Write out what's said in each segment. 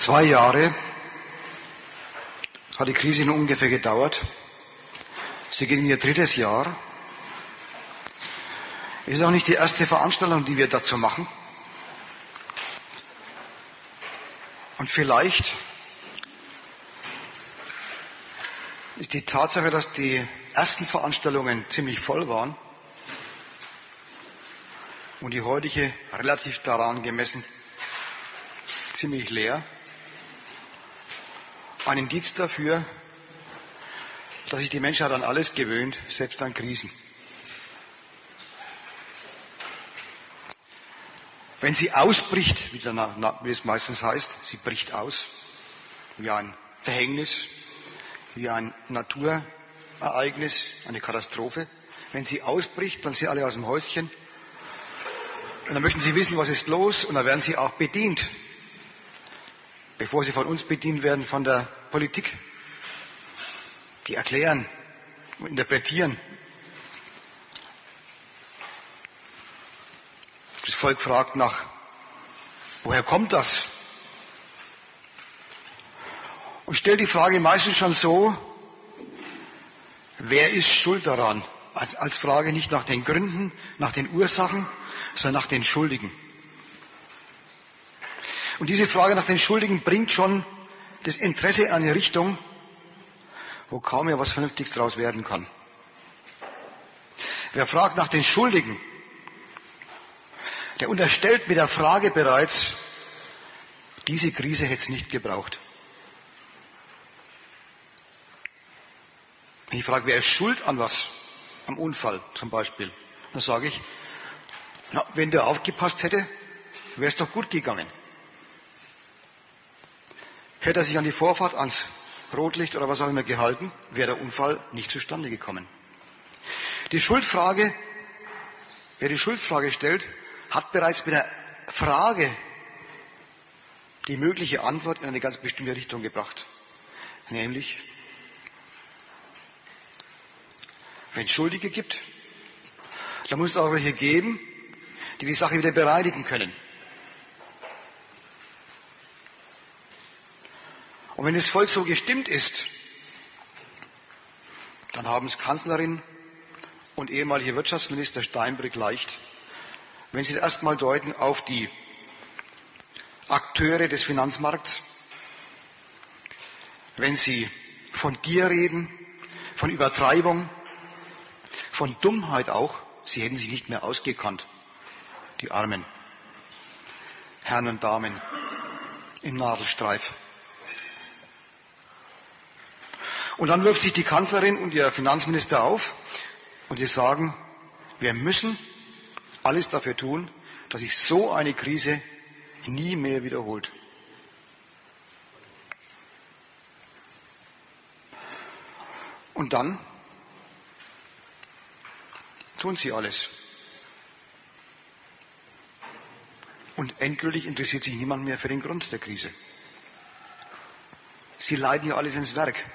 Zwei Jahre hat die Krise nun ungefähr gedauert. Sie geht in ihr drittes Jahr. Es ist auch nicht die erste Veranstaltung, die wir dazu machen. Und vielleicht ist die Tatsache, dass die ersten Veranstaltungen ziemlich voll waren und die heutige relativ daran gemessen ziemlich leer, ein Indiz dafür, dass sich die Menschheit an alles gewöhnt, selbst an Krisen. Wenn sie ausbricht, wie, wie es meistens heißt, sie bricht aus, wie ein Verhängnis, wie ein Naturereignis, eine Katastrophe. Wenn sie ausbricht, dann sind alle aus dem Häuschen. Und dann möchten sie wissen, was ist los, und dann werden sie auch bedient bevor sie von uns bedient werden, von der Politik. Die erklären und interpretieren. Das Volk fragt nach, woher kommt das? Und stellt die Frage meistens schon so, wer ist schuld daran? Als, als Frage nicht nach den Gründen, nach den Ursachen, sondern nach den Schuldigen. Und diese Frage nach den Schuldigen bringt schon das Interesse in eine Richtung, wo kaum mehr was Vernünftiges daraus werden kann. Wer fragt nach den Schuldigen, der unterstellt mit der Frage bereits, diese Krise hätte es nicht gebraucht. Ich frage, wer ist schuld an was? Am Unfall zum Beispiel. Dann sage ich, na, wenn der aufgepasst hätte, wäre es doch gut gegangen. Hätte er sich an die Vorfahrt, ans Rotlicht oder was auch immer gehalten, wäre der Unfall nicht zustande gekommen. Die Schuldfrage, wer die Schuldfrage stellt, hat bereits mit der Frage die mögliche Antwort in eine ganz bestimmte Richtung gebracht. Nämlich, wenn es Schuldige gibt, dann muss es auch welche geben, die die Sache wieder bereinigen können. Und wenn das Volk so gestimmt ist, dann haben es Kanzlerin und ehemaliger Wirtschaftsminister Steinbrück leicht, wenn sie erstmal deuten auf die Akteure des Finanzmarkts, wenn sie von Gier reden, von Übertreibung, von Dummheit auch, sie hätten sich nicht mehr ausgekannt, die armen Herren und Damen im Nadelstreif. Und dann wirft sich die Kanzlerin und ihr Finanzminister auf und sie sagen, wir müssen alles dafür tun, dass sich so eine Krise nie mehr wiederholt. Und dann tun sie alles. Und endgültig interessiert sich niemand mehr für den Grund der Krise. Sie leiten ja alles ins Werk.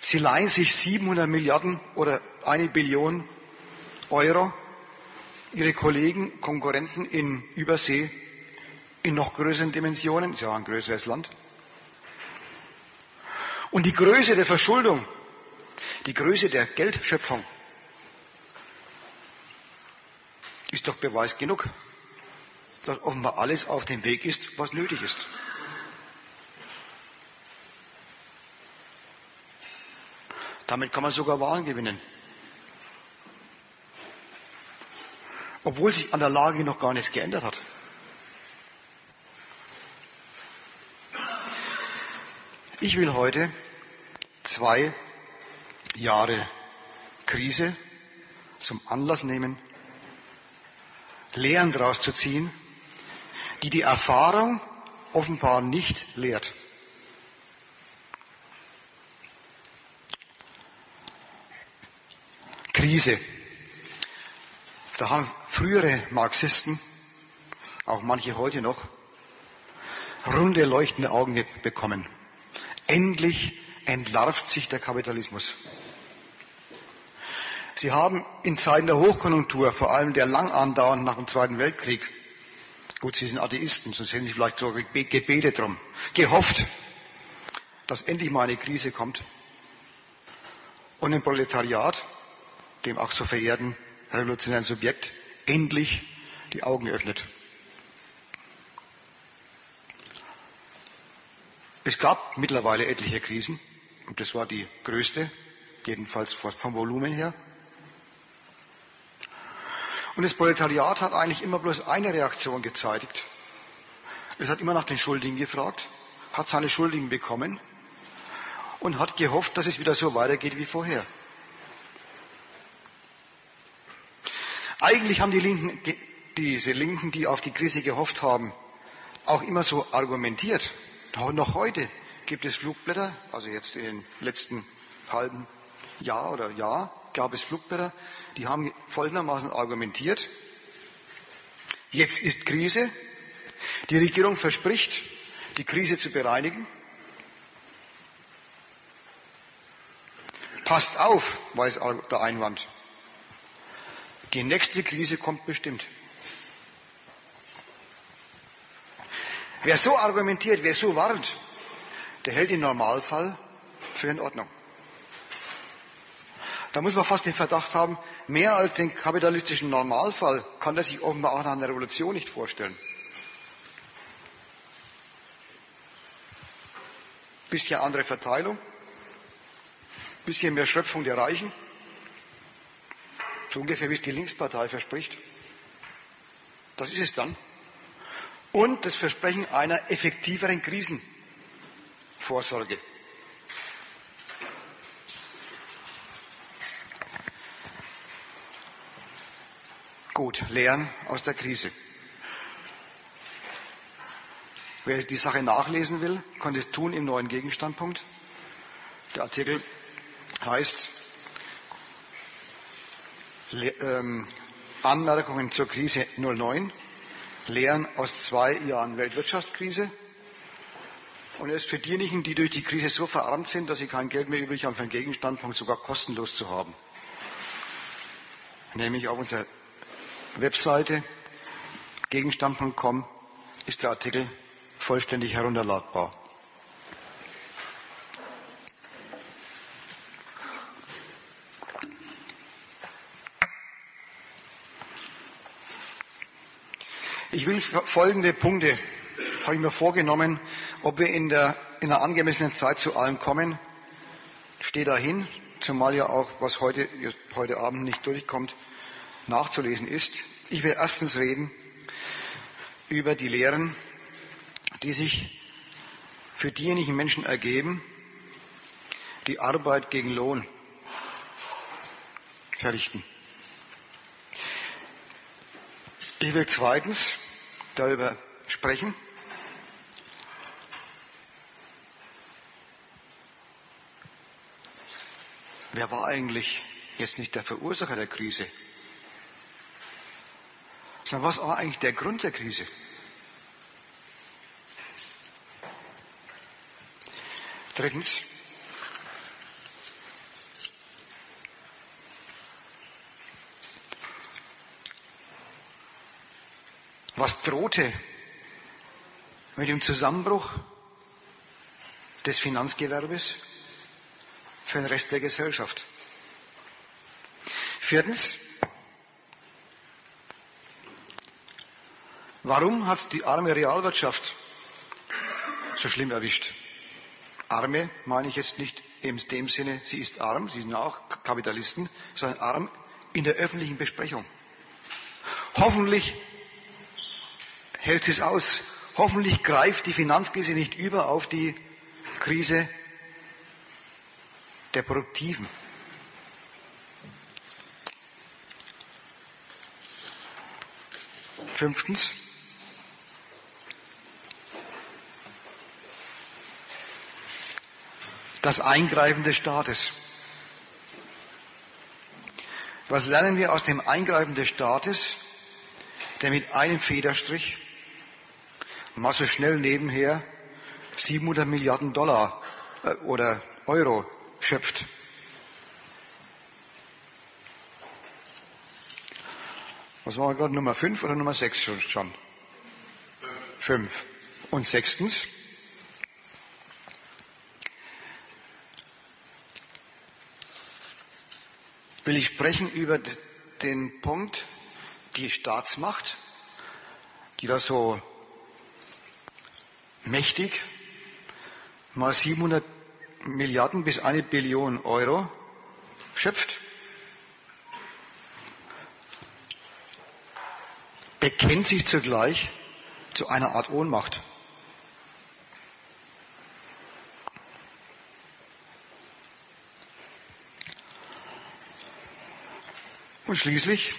Sie leihen sich 700 Milliarden oder eine Billion Euro ihre Kollegen, Konkurrenten in Übersee in noch größeren Dimensionen, ist ja ein größeres Land. Und die Größe der Verschuldung, die Größe der Geldschöpfung ist doch Beweis genug, dass offenbar alles auf dem Weg ist, was nötig ist. Damit kann man sogar Wahlen gewinnen. Obwohl sich an der Lage noch gar nichts geändert hat. Ich will heute zwei Jahre Krise zum Anlass nehmen, Lehren daraus zu ziehen, die die Erfahrung offenbar nicht lehrt. Krise. Da haben frühere Marxisten, auch manche heute noch, runde leuchtende Augen bekommen. Endlich entlarvt sich der Kapitalismus. Sie haben in Zeiten der Hochkonjunktur, vor allem der lang andauernd nach dem Zweiten Weltkrieg, Gut, Sie sind Atheisten, sonst hätten Sie vielleicht sogar gebetet drum. Gehofft, dass endlich mal eine Krise kommt und im Proletariat, dem auch so verehrten revolutionären Subjekt, endlich die Augen öffnet. Es gab mittlerweile etliche Krisen und das war die größte, jedenfalls vom Volumen her. Und das Proletariat hat eigentlich immer bloß eine Reaktion gezeitigt. Es hat immer nach den Schuldigen gefragt, hat seine Schuldigen bekommen und hat gehofft, dass es wieder so weitergeht wie vorher. Eigentlich haben die Linken, diese Linken, die auf die Krise gehofft haben, auch immer so argumentiert. Noch heute gibt es Flugblätter, also jetzt in den letzten halben Jahr oder Jahr gab es Flugblätter, die haben folgendermaßen argumentiert. Jetzt ist Krise. Die Regierung verspricht, die Krise zu bereinigen. Passt auf, weiß der Einwand. Die nächste Krise kommt bestimmt. Wer so argumentiert, wer so warnt, der hält den Normalfall für in Ordnung. Da muss man fast den Verdacht haben, mehr als den kapitalistischen Normalfall kann er sich offenbar auch nach einer Revolution nicht vorstellen. Bisschen andere Verteilung, bisschen mehr Schöpfung der Reichen, so ungefähr wie es die Linkspartei verspricht. Das ist es dann. Und das Versprechen einer effektiveren Krisenvorsorge. Gut, Lehren aus der Krise. Wer die Sache nachlesen will, kann es tun im neuen Gegenstandpunkt. Der Artikel heißt Anmerkungen zur Krise 09, Lehren aus zwei Jahren Weltwirtschaftskrise. Und ist für diejenigen, die durch die Krise so verarmt sind, dass sie kein Geld mehr übrig haben für einen Gegenstandpunkt, sogar kostenlos zu haben. Nämlich auf unserer Webseite gegenstand.com ist der Artikel vollständig herunterladbar. Ich will folgende Punkte, habe ich mir vorgenommen, ob wir in, der, in einer angemessenen Zeit zu allem kommen, steht dahin, zumal ja auch, was heute, heute Abend nicht durchkommt, nachzulesen ist. Ich will erstens reden über die Lehren, die sich für diejenigen Menschen ergeben, die Arbeit gegen Lohn verrichten. Ich will zweitens darüber sprechen, wer war eigentlich jetzt nicht der Verursacher der Krise? Sondern was war eigentlich der Grund der Krise? Drittens, was drohte mit dem Zusammenbruch des Finanzgewerbes für den Rest der Gesellschaft. Viertens, Warum hat die arme Realwirtschaft so schlimm erwischt? Arme meine ich jetzt nicht in dem Sinne, sie ist arm, sie sind auch Kapitalisten, sondern arm in der öffentlichen Besprechung. Hoffentlich hält sie es aus. Hoffentlich greift die Finanzkrise nicht über auf die Krise der Produktiven. Fünftens, das Eingreifen des Staates. Was lernen wir aus dem Eingreifen des Staates, der mit einem Federstrich mal so schnell nebenher 700 Milliarden Dollar äh, oder Euro schöpft? Was war gerade Nummer 5 oder Nummer 6 schon? fünf. Und sechstens, will ich sprechen über den Punkt, die Staatsmacht, die da so mächtig mal 700 Milliarden bis eine Billion Euro schöpft. bekennt sich zugleich zu einer Art Ohnmacht. Und schließlich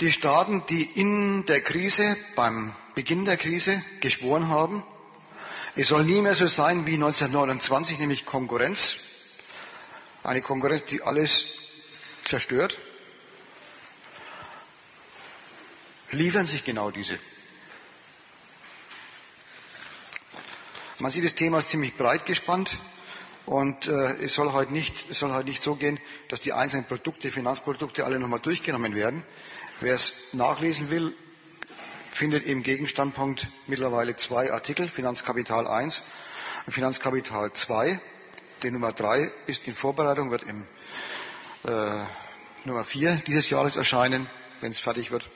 die Staaten, die in der Krise, beim Beginn der Krise geschworen haben, es soll nie mehr so sein wie 1929, nämlich Konkurrenz. Eine Konkurrenz, die alles zerstört. Liefern sich genau diese. Man sieht, das Thema ist ziemlich breit gespannt und äh, es soll heute nicht, es soll heute nicht so gehen, dass die einzelnen Produkte, Finanzprodukte alle nochmal durchgenommen werden. Wer es nachlesen will, findet im Gegenstandpunkt mittlerweile zwei Artikel, Finanzkapital 1 und Finanzkapital 2. Die Nummer 3 ist in Vorbereitung, wird im äh, Nummer 4 dieses Jahres erscheinen, wenn es fertig wird.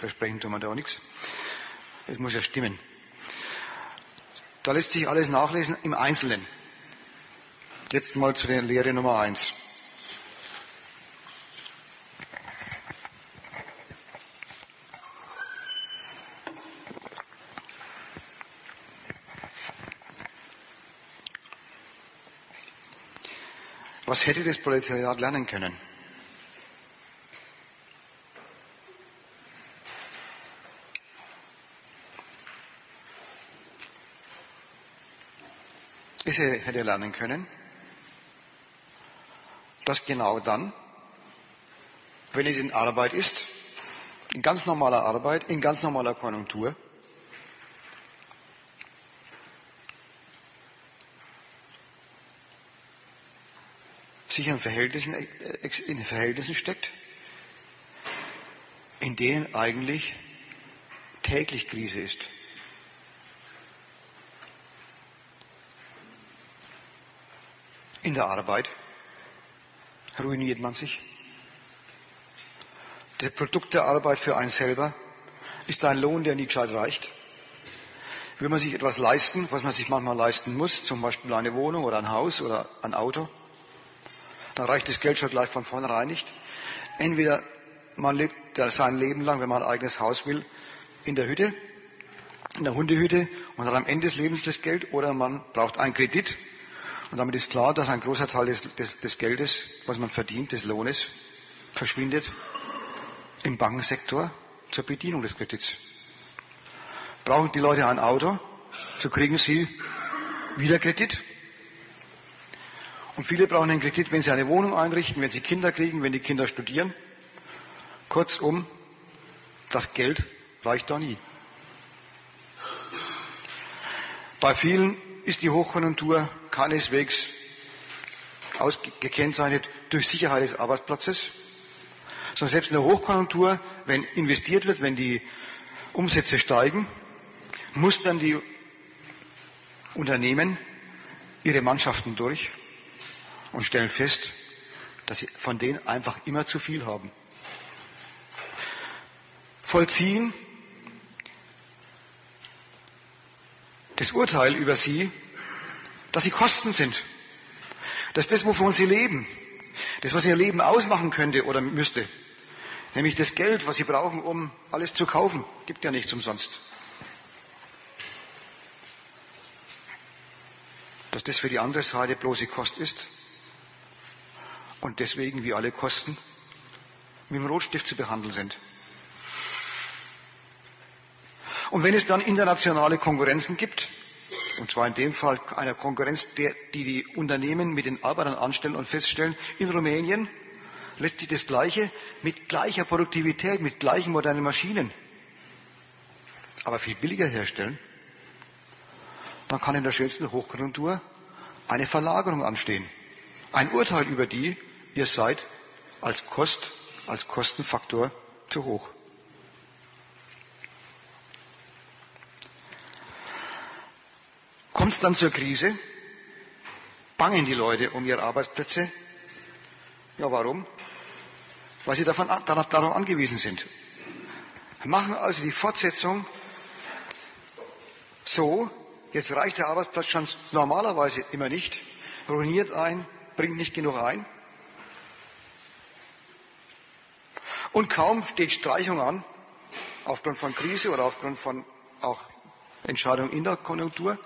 Versprechen tun wir da auch nichts. Es muss ja stimmen. Da lässt sich alles nachlesen im Einzelnen. Jetzt mal zu der Lehre Nummer 1. Was hätte das Proletariat lernen können? Es hätte lernen können, dass genau dann, wenn es in Arbeit ist, in ganz normaler Arbeit, in ganz normaler Konjunktur, sich in Verhältnissen, in Verhältnissen steckt, in denen eigentlich täglich Krise ist. In der Arbeit ruiniert man sich. Das Produkt der Arbeit für einen selber ist ein Lohn, der nie gescheit reicht. Will man sich etwas leisten, was man sich manchmal leisten muss, zum Beispiel eine Wohnung oder ein Haus oder ein Auto, dann reicht das Geld schon gleich von vornherein nicht. Entweder man lebt sein Leben lang, wenn man ein eigenes Haus will, in der Hütte, in der Hundehütte und hat am Ende des Lebens das Geld, oder man braucht einen Kredit. Und damit ist klar, dass ein großer Teil des, des, des Geldes, was man verdient, des Lohnes, verschwindet im Bankensektor zur Bedienung des Kredits. Brauchen die Leute ein Auto, so kriegen sie wieder Kredit. Und viele brauchen einen Kredit, wenn sie eine Wohnung einrichten, wenn sie Kinder kriegen, wenn die Kinder studieren. Kurzum, das Geld reicht da nie. Bei vielen ist die Hochkonjunktur keineswegs ausgekennzeichnet durch Sicherheit des Arbeitsplatzes, sondern selbst in der Hochkonjunktur, wenn investiert wird, wenn die Umsätze steigen, muss dann die Unternehmen ihre Mannschaften durch und stellen fest, dass sie von denen einfach immer zu viel haben. Vollziehen das Urteil über sie, dass sie Kosten sind. Dass das, wovon sie leben, das, was ihr Leben ausmachen könnte oder müsste, nämlich das Geld, was sie brauchen, um alles zu kaufen, gibt ja nichts umsonst. Dass das für die andere Seite bloße Kost ist und deswegen wie alle Kosten mit dem Rotstift zu behandeln sind. Und wenn es dann internationale Konkurrenzen gibt, und zwar in dem Fall einer Konkurrenz, der, die die Unternehmen mit den Arbeitern anstellen und feststellen, in Rumänien lässt sich das Gleiche mit gleicher Produktivität, mit gleichen modernen Maschinen, aber viel billiger herstellen, dann kann in der schönsten Hochkonjunktur eine Verlagerung anstehen. Ein Urteil über die, ihr seid als Kost, als Kostenfaktor zu hoch. Kommt es dann zur Krise? Bangen die Leute um ihre Arbeitsplätze? Ja, warum? Weil sie davon, darauf, darauf angewiesen sind. Machen also die Fortsetzung so, jetzt reicht der Arbeitsplatz schon normalerweise immer nicht, ruiniert ein, bringt nicht genug ein. Und kaum steht Streichung an, aufgrund von Krise oder aufgrund von auch Entscheidungen in der Konjunktur,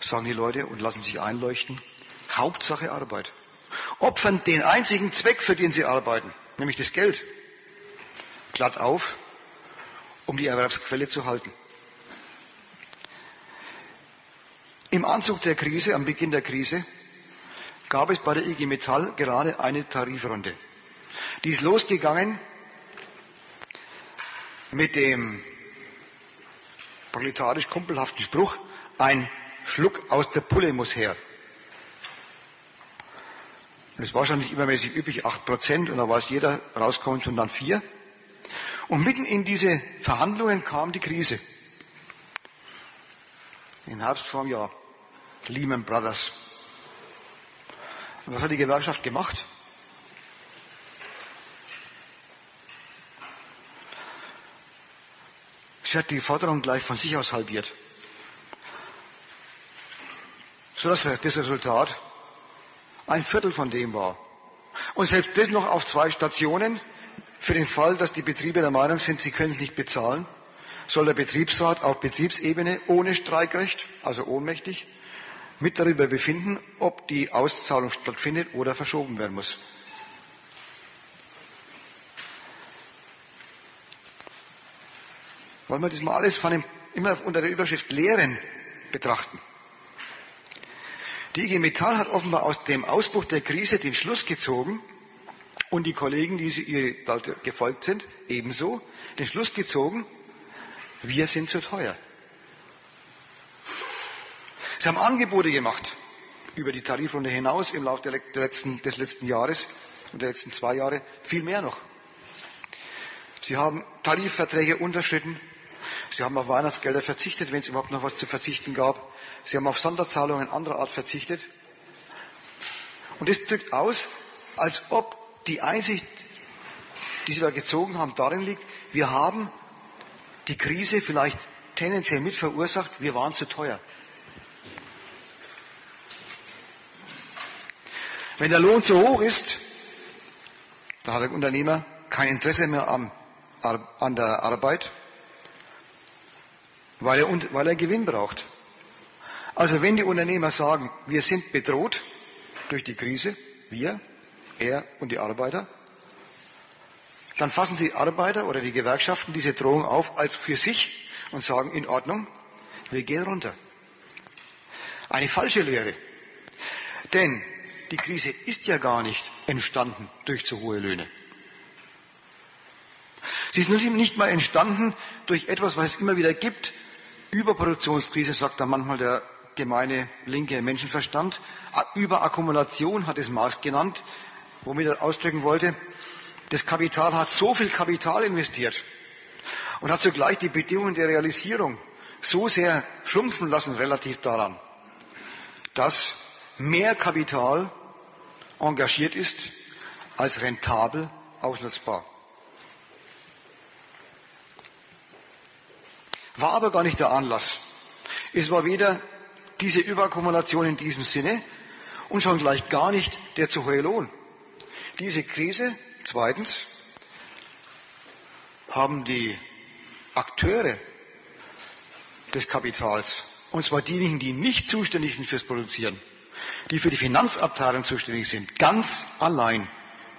sagen die Leute und lassen sich einleuchten, Hauptsache Arbeit. Opfern den einzigen Zweck, für den sie arbeiten, nämlich das Geld, glatt auf, um die Erwerbsquelle zu halten. Im Anzug der Krise, am Beginn der Krise, gab es bei der IG Metall gerade eine Tarifrunde. Die ist losgegangen mit dem proletarisch kumpelhaften Spruch, ein Schluck aus der Pulle muss her. Es war schon nicht übermäßig üblich, acht Prozent, und da war es jeder rauskommt und dann vier. Und mitten in diese Verhandlungen kam die Krise. Im Herbst vor einem Jahr. Lehman Brothers. Und was hat die Gewerkschaft gemacht? Sie hat die Forderung gleich von sich aus halbiert. Sodass das Resultat ein Viertel von dem war. Und selbst das noch auf zwei Stationen, für den Fall, dass die Betriebe der Meinung sind, sie können es nicht bezahlen, soll der Betriebsrat auf Betriebsebene ohne Streikrecht, also ohnmächtig, mit darüber befinden, ob die Auszahlung stattfindet oder verschoben werden muss. Wollen wir das mal alles von dem, immer unter der Überschrift Lehren betrachten? Die IG Metall hat offenbar aus dem Ausbruch der Krise den Schluss gezogen, und die Kollegen, die ihr gefolgt sind, ebenso, den Schluss gezogen, wir sind zu teuer. Sie haben Angebote gemacht über die Tarifrunde hinaus im Laufe letzten, des letzten Jahres und der letzten zwei Jahre, viel mehr noch. Sie haben Tarifverträge unterschritten. Sie haben auf Weihnachtsgelder verzichtet, wenn es überhaupt noch was zu verzichten gab. Sie haben auf Sonderzahlungen anderer Art verzichtet. Und das drückt aus, als ob die Einsicht, die Sie da gezogen haben, darin liegt, wir haben die Krise vielleicht tendenziell mit verursacht, wir waren zu teuer. Wenn der Lohn zu hoch ist, dann hat der Unternehmer kein Interesse mehr an, an der Arbeit, weil er, weil er Gewinn braucht. Also wenn die Unternehmer sagen, wir sind bedroht durch die Krise, wir, er und die Arbeiter, dann fassen die Arbeiter oder die Gewerkschaften diese Drohung auf als für sich und sagen, in Ordnung, wir gehen runter. Eine falsche Lehre. Denn die Krise ist ja gar nicht entstanden durch zu hohe Löhne. Sie ist nicht mal entstanden durch etwas, was es immer wieder gibt. Überproduktionskrise, sagt da manchmal der gemeine linke Menschenverstand. Überakkumulation hat es Maß genannt womit er ausdrücken wollte, das Kapital hat so viel Kapital investiert und hat zugleich die Bedingungen der Realisierung so sehr schrumpfen lassen relativ daran, dass mehr Kapital engagiert ist als rentabel ausnutzbar. War aber gar nicht der Anlass. Es war weder diese Überakkumulation in diesem Sinne und schon gleich gar nicht der zu hohe Lohn. Diese Krise, zweitens, haben die Akteure des Kapitals, und zwar diejenigen, die nicht zuständig sind fürs Produzieren, die für die Finanzabteilung zuständig sind, ganz allein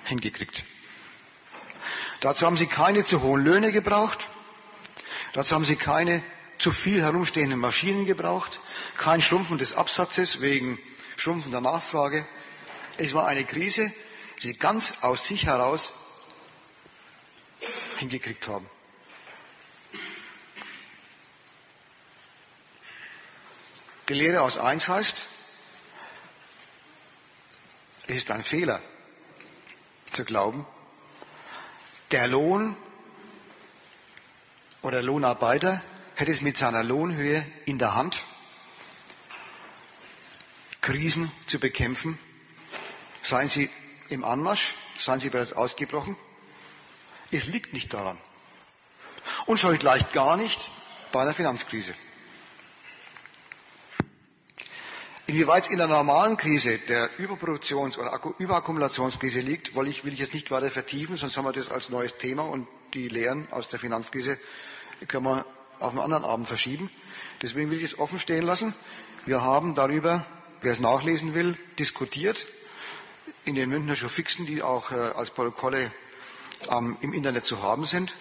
hingekriegt. Dazu haben sie keine zu hohen Löhne gebraucht. Dazu haben sie keine zu viel herumstehenden Maschinen gebraucht. Kein Schrumpfen des Absatzes wegen schrumpfender Nachfrage. Es war eine Krise, sie ganz aus sich heraus hingekriegt haben. Die Lehre aus eins heißt, ist ein Fehler zu glauben, der Lohn oder Lohnarbeiter hätte es mit seiner Lohnhöhe in der Hand, Krisen zu bekämpfen, seien sie im Anmarsch, seien sie bereits ausgebrochen. Es liegt nicht daran. Und schon gleich gar nicht bei einer Finanzkrise. Inwieweit es in der normalen Krise der Überproduktions- oder Überakkumulationskrise liegt, will ich, will ich jetzt nicht weiter vertiefen, sonst haben wir das als neues Thema und die Lehren aus der Finanzkrise können wir auf einen anderen Abend verschieben. Deswegen will ich es offen stehen lassen. Wir haben darüber, wer es nachlesen will, diskutiert in den Münchner Showfixen, die auch äh, als Protokolle ähm, im Internet zu haben sind.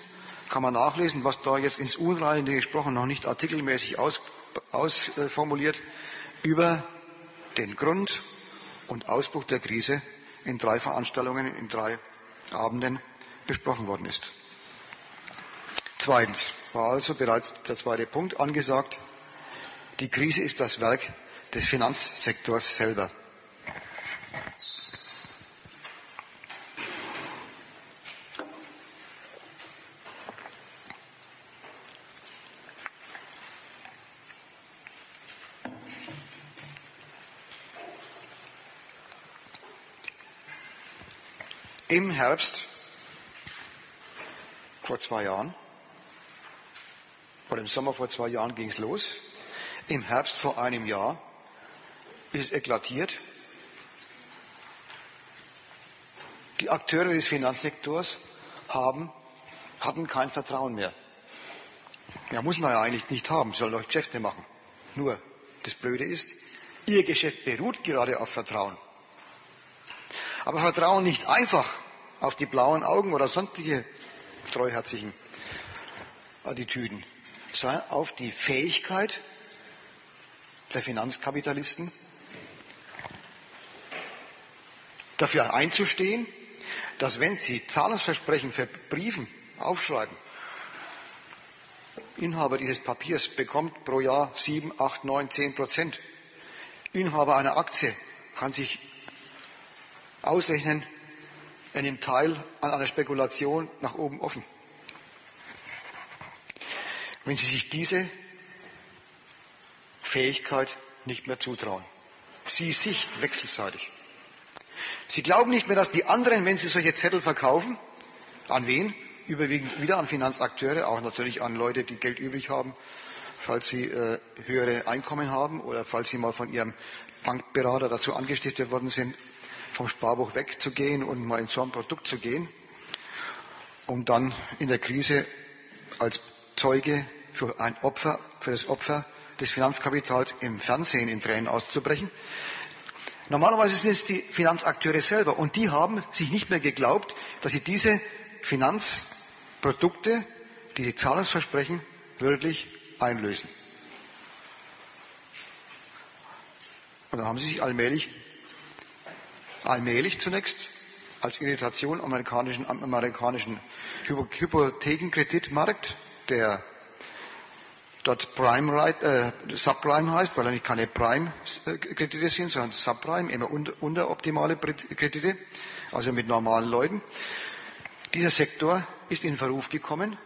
Kann man nachlesen, was da jetzt ins Unreine gesprochen, noch nicht artikelmäßig ausformuliert, aus, äh, über den Grund und Ausbruch der Krise in drei Veranstaltungen, in drei Abenden besprochen worden ist. Zweitens war also bereits der zweite Punkt angesagt. Die Krise ist das Werk des Finanzsektors selber. Im Herbst vor zwei Jahren, oder im Sommer vor zwei Jahren ging es los, im Herbst vor einem Jahr ist es eklatiert. Die Akteure des Finanzsektors haben, hatten kein Vertrauen mehr. Ja, muss man ja eigentlich nicht haben, soll doch Geschäfte machen. Nur, das Blöde ist, ihr Geschäft beruht gerade auf Vertrauen. Aber Vertrauen nicht einfach auf die blauen Augen oder sonstige treuherzigen Attitüden, sondern auf die Fähigkeit der Finanzkapitalisten, dafür einzustehen, dass wenn sie Zahlungsversprechen für Briefen aufschreiben, Inhaber dieses Papiers bekommt pro Jahr sieben, acht, neun, zehn Prozent. Inhaber einer Aktie kann sich ausrechnen, er nimmt teil an einer Spekulation nach oben offen. Wenn Sie sich diese Fähigkeit nicht mehr zutrauen, Sie sich wechselseitig. Sie glauben nicht mehr, dass die anderen, wenn sie solche Zettel verkaufen, an wen? Überwiegend wieder an Finanzakteure, auch natürlich an Leute, die Geld übrig haben, falls sie äh, höhere Einkommen haben oder falls sie mal von ihrem Bankberater dazu angestiftet worden sind, vom Sparbuch wegzugehen und mal in so ein Produkt zu gehen, um dann in der Krise als Zeuge für ein Opfer, für das Opfer des Finanzkapitals im Fernsehen in Tränen auszubrechen. Normalerweise sind es die Finanzakteure selber und die haben sich nicht mehr geglaubt, dass sie diese Finanzprodukte, diese Zahlungsversprechen wirklich einlösen. Und dann haben sie sich allmählich allmählich zunächst als Irritation am amerikanischen, am amerikanischen Hypothekenkreditmarkt, der dort Prime, äh, Subprime heißt, weil er nicht keine Prime-Kredite sind, sondern Subprime, immer unter, unteroptimale Kredite, also mit normalen Leuten. Dieser Sektor ist in Verruf gekommen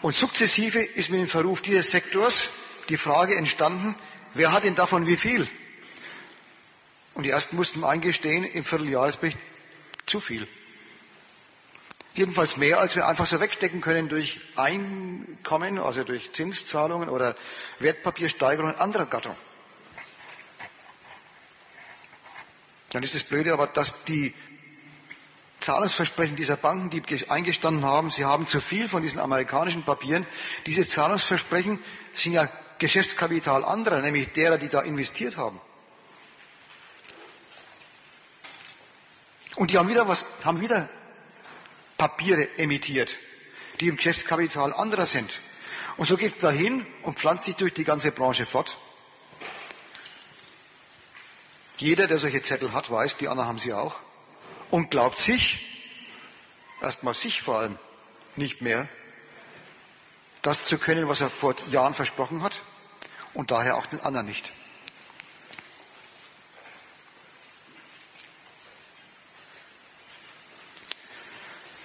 und sukzessive ist mit dem Verruf dieses Sektors die Frage entstanden, wer hat denn davon wie viel? Und die ersten mussten eingestehen im Vierteljahresbericht zu viel. Jedenfalls mehr, als wir einfach so wegstecken können durch Einkommen, also durch Zinszahlungen oder Wertpapiersteigerungen anderer Gattung. Dann ist es blöde aber, dass die Zahlungsversprechen dieser Banken, die eingestanden haben, sie haben zu viel von diesen amerikanischen Papieren. Diese Zahlungsversprechen sind ja Geschäftskapital anderer, nämlich derer, die da investiert haben. Und die haben wieder was, haben wieder Papiere emittiert, die im Geschäftskapital anderer sind. Und so geht es dahin und pflanzt sich durch die ganze Branche fort. Jeder, der solche Zettel hat, weiß, die anderen haben sie auch. Und glaubt sich, erstmal sich vor allem, nicht mehr, das zu können, was er vor Jahren versprochen hat. Und daher auch den anderen nicht.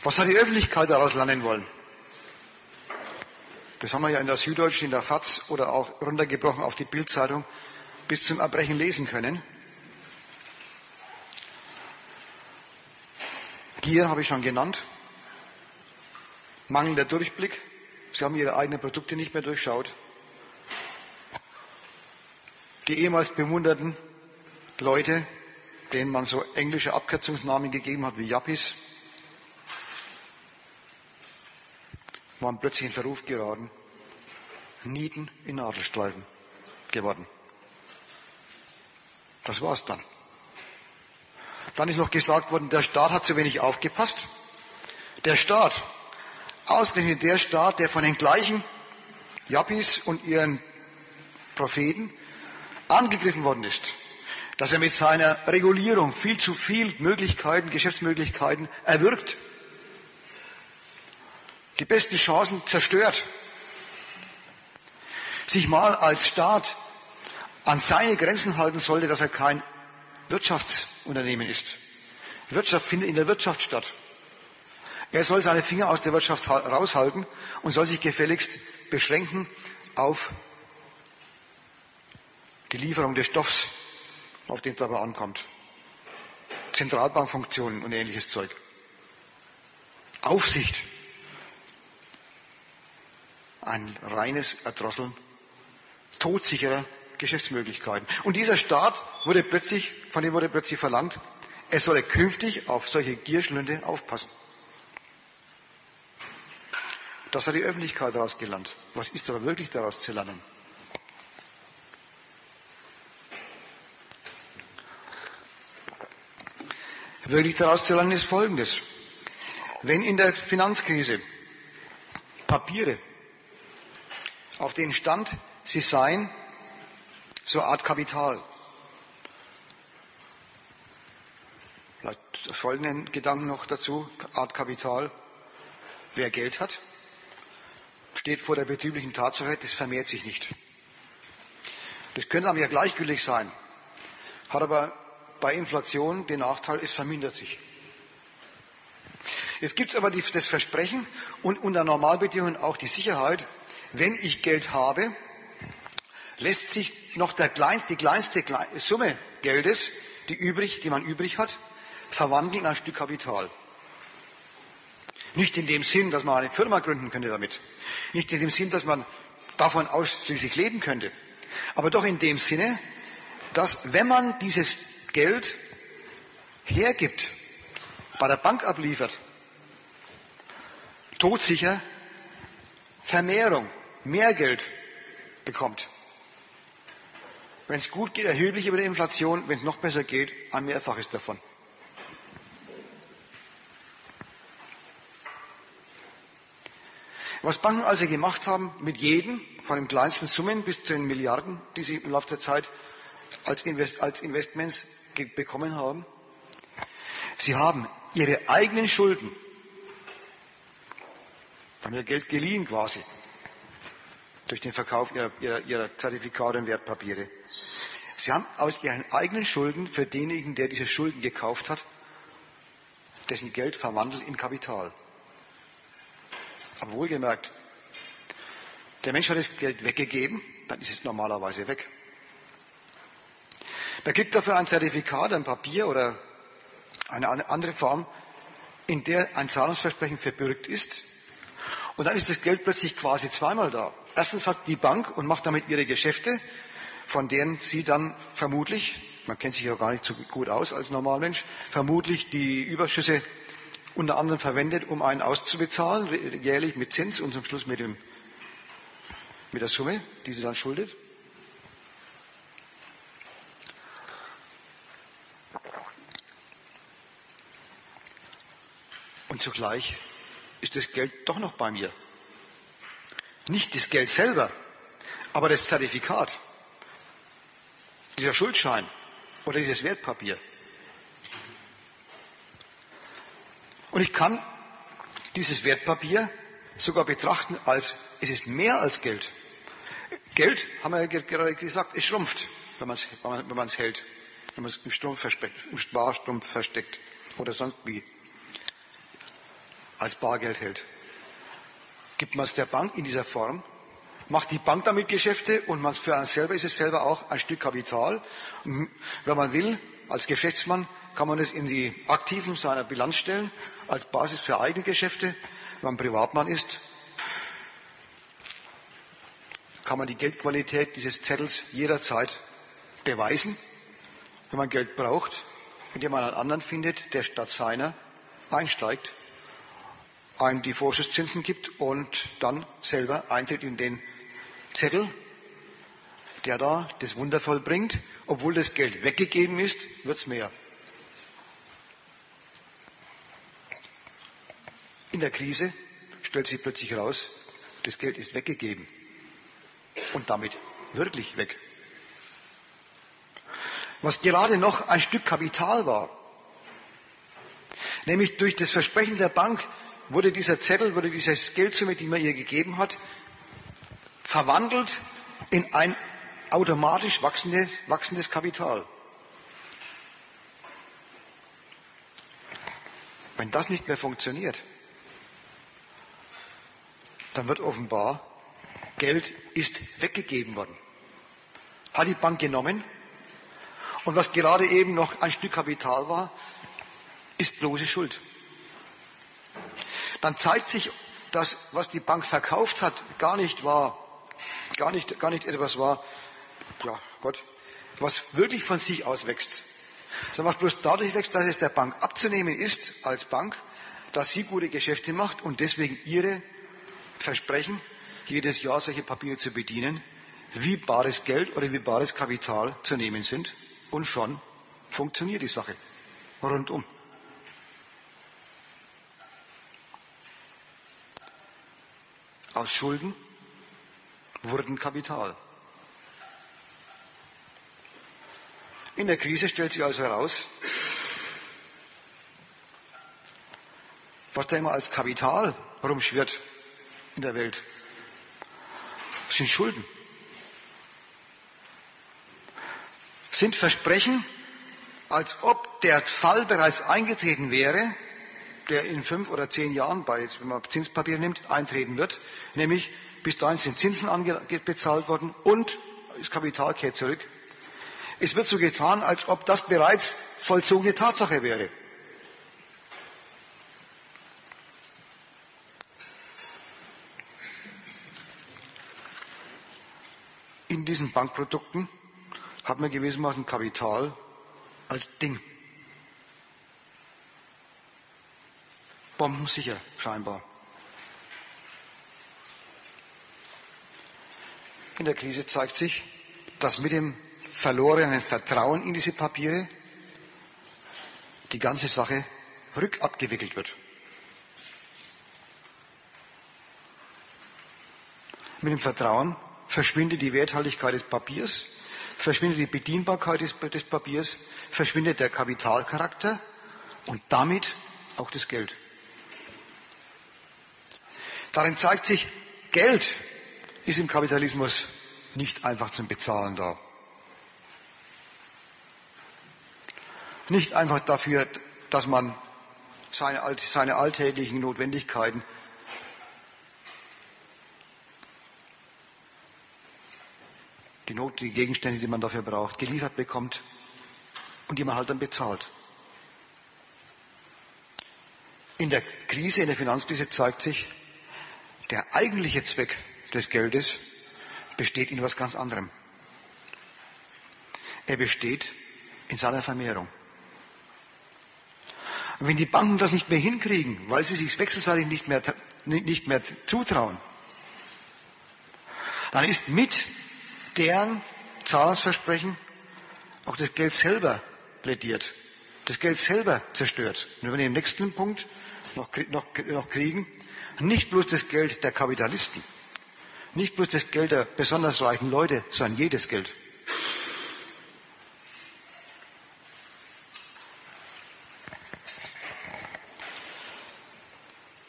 Was hat die Öffentlichkeit daraus lernen wollen? Das haben wir ja in der Süddeutschen, in der FAZ oder auch runtergebrochen auf die Bildzeitung bis zum Erbrechen lesen können. Gier habe ich schon genannt. Mangelnder Durchblick. Sie haben ihre eigenen Produkte nicht mehr durchschaut. Die ehemals bewunderten Leute, denen man so englische Abkürzungsnamen gegeben hat wie Yappis, waren plötzlich in Verruf geraten. Nieten in Nadelstreifen geworden. Das war's dann. Dann ist noch gesagt worden, der Staat hat zu wenig aufgepasst. Der Staat, ausgerechnet der Staat, der von den gleichen Jappis und ihren Propheten angegriffen worden ist, dass er mit seiner Regulierung viel zu viel Möglichkeiten, Geschäftsmöglichkeiten erwirkt, die besten Chancen zerstört, sich mal als Staat an seine Grenzen halten sollte, dass er kein Wirtschaftsunternehmen ist. Wirtschaft findet in der Wirtschaft statt. Er soll seine Finger aus der Wirtschaft raushalten und soll sich gefälligst beschränken auf die Lieferung des Stoffs, auf den es dabei ankommt. Zentralbankfunktionen und ähnliches Zeug. Aufsicht. Ein reines Erdrosseln todsicherer Geschäftsmöglichkeiten. Und dieser Staat wurde plötzlich, von dem wurde plötzlich verlangt, er solle künftig auf solche Gierschlünde aufpassen. Das hat die Öffentlichkeit daraus gelernt. Was ist aber wirklich daraus zu lernen? Wirklich daraus zu lernen ist Folgendes. Wenn in der Finanzkrise Papiere auf den Stand, sie seien so eine Art Kapital. Vielleicht folgenden Gedanken noch dazu, Art Kapital. Wer Geld hat, steht vor der betrieblichen Tatsache, das vermehrt sich nicht. Das könnte einem ja gleichgültig sein, hat aber bei Inflation den Nachteil, es vermindert sich. Jetzt gibt es aber die, das Versprechen und unter Normalbedingungen auch die Sicherheit, wenn ich Geld habe, lässt sich noch Klein, die kleinste Summe Geldes, die, übrig, die man übrig hat, verwandeln in ein Stück Kapital. Nicht in dem Sinn, dass man eine Firma gründen könnte damit. Nicht in dem Sinn, dass man davon ausschließlich leben könnte. Aber doch in dem Sinne, dass wenn man dieses Geld hergibt, bei der Bank abliefert, todsicher Vermehrung, mehr Geld bekommt. Wenn es gut geht, erheblich über die Inflation. Wenn es noch besser geht, ein Mehrfaches davon. Was Banken also gemacht haben, mit jedem, von den kleinsten Summen bis zu den Milliarden, die sie im Laufe der Zeit als, Invest als Investments bekommen haben, sie haben ihre eigenen Schulden, haben ihr Geld geliehen quasi, durch den Verkauf ihrer, ihrer, ihrer Zertifikate und Wertpapiere. Sie haben aus ihren eigenen Schulden für denjenigen, der diese Schulden gekauft hat, dessen Geld verwandelt in Kapital. Aber wohlgemerkt, der Mensch hat das Geld weggegeben, dann ist es normalerweise weg. Er kriegt dafür ein Zertifikat, ein Papier oder eine andere Form, in der ein Zahlungsversprechen verbürgt ist. Und dann ist das Geld plötzlich quasi zweimal da. Erstens hat die Bank und macht damit ihre Geschäfte, von denen sie dann vermutlich, man kennt sich ja gar nicht so gut aus als Normalmensch, vermutlich die Überschüsse unter anderem verwendet, um einen auszubezahlen, jährlich mit Zins und zum Schluss mit, dem, mit der Summe, die sie dann schuldet. Und zugleich ist das Geld doch noch bei mir. Nicht das Geld selber, aber das Zertifikat, dieser Schuldschein oder dieses Wertpapier. Und ich kann dieses Wertpapier sogar betrachten als, es ist mehr als Geld. Geld, haben wir ja gerade gesagt, es schrumpft, wenn man es wenn man, hält, wenn man es im, im Sparstrumpf versteckt oder sonst wie als Bargeld hält. Gibt man es der Bank in dieser Form, macht die Bank damit Geschäfte und man, für einen selber ist es selber auch ein Stück Kapital. Und wenn man will, als Geschäftsmann kann man es in die Aktiven seiner Bilanz stellen, als Basis für eigene Geschäfte. Wenn man Privatmann ist, kann man die Geldqualität dieses Zettels jederzeit beweisen, wenn man Geld braucht, indem man einen anderen findet, der statt seiner einsteigt, einem die Vorschusszinsen gibt und dann selber eintritt in den Zettel, der da das Wunder vollbringt. Obwohl das Geld weggegeben ist, wird's mehr. In der Krise stellt sich plötzlich heraus, das Geld ist weggegeben und damit wirklich weg. Was gerade noch ein Stück Kapital war, nämlich durch das Versprechen der Bank wurde dieser Zettel, wurde dieses Geldsumme, die man ihr gegeben hat, verwandelt in ein automatisch wachsendes, wachsendes Kapital. Wenn das nicht mehr funktioniert, dann wird offenbar, Geld ist weggegeben worden. Hat die Bank genommen und was gerade eben noch ein Stück Kapital war, ist bloße Schuld. Dann zeigt sich, dass was die Bank verkauft hat, gar nicht war, gar nicht, gar nicht etwas war, ja Gott, was wirklich von sich aus wächst, sondern was bloß dadurch wächst, dass es der Bank abzunehmen ist als Bank, dass sie gute Geschäfte macht und deswegen ihre Versprechen, jedes Jahr solche Papiere zu bedienen, wie bares Geld oder wie bares Kapital zu nehmen sind. Und schon funktioniert die Sache rundum. Aus Schulden wurden Kapital. In der Krise stellt sich also heraus, was da immer als Kapital rumschwirrt in der Welt, sind Schulden. Sind Versprechen, als ob der Fall bereits eingetreten wäre, der in fünf oder zehn Jahren, bei, wenn man Zinspapier nimmt, eintreten wird, nämlich bis dahin sind Zinsen bezahlt worden und das Kapital kehrt zurück. Es wird so getan, als ob das bereits vollzogene Tatsache wäre. In diesen Bankprodukten hat man gewissermaßen Kapital als Ding. Bombensicher scheinbar. In der Krise zeigt sich, dass mit dem verlorenen Vertrauen in diese Papiere die ganze Sache rückabgewickelt wird. Mit dem Vertrauen verschwindet die Werthaltigkeit des Papiers, verschwindet die Bedienbarkeit des, des Papiers, verschwindet der Kapitalcharakter und damit auch das Geld. Darin zeigt sich, Geld ist im Kapitalismus nicht einfach zum Bezahlen da. Nicht einfach dafür, dass man seine, seine alltäglichen Notwendigkeiten die Not, die Gegenstände, die man dafür braucht, geliefert bekommt und die man halt dann bezahlt. In der Krise, in der Finanzkrise zeigt sich, der eigentliche Zweck des Geldes besteht in etwas ganz anderem. Er besteht in seiner Vermehrung. Und wenn die Banken das nicht mehr hinkriegen, weil sie sich wechselseitig nicht mehr, nicht mehr zutrauen, dann ist mit deren Zahlungsversprechen auch das Geld selber plädiert, das Geld selber zerstört. Und wenn wir den nächsten Punkt noch, noch, noch kriegen, nicht bloß das Geld der Kapitalisten, nicht bloß das Geld der besonders reichen Leute, sondern jedes Geld.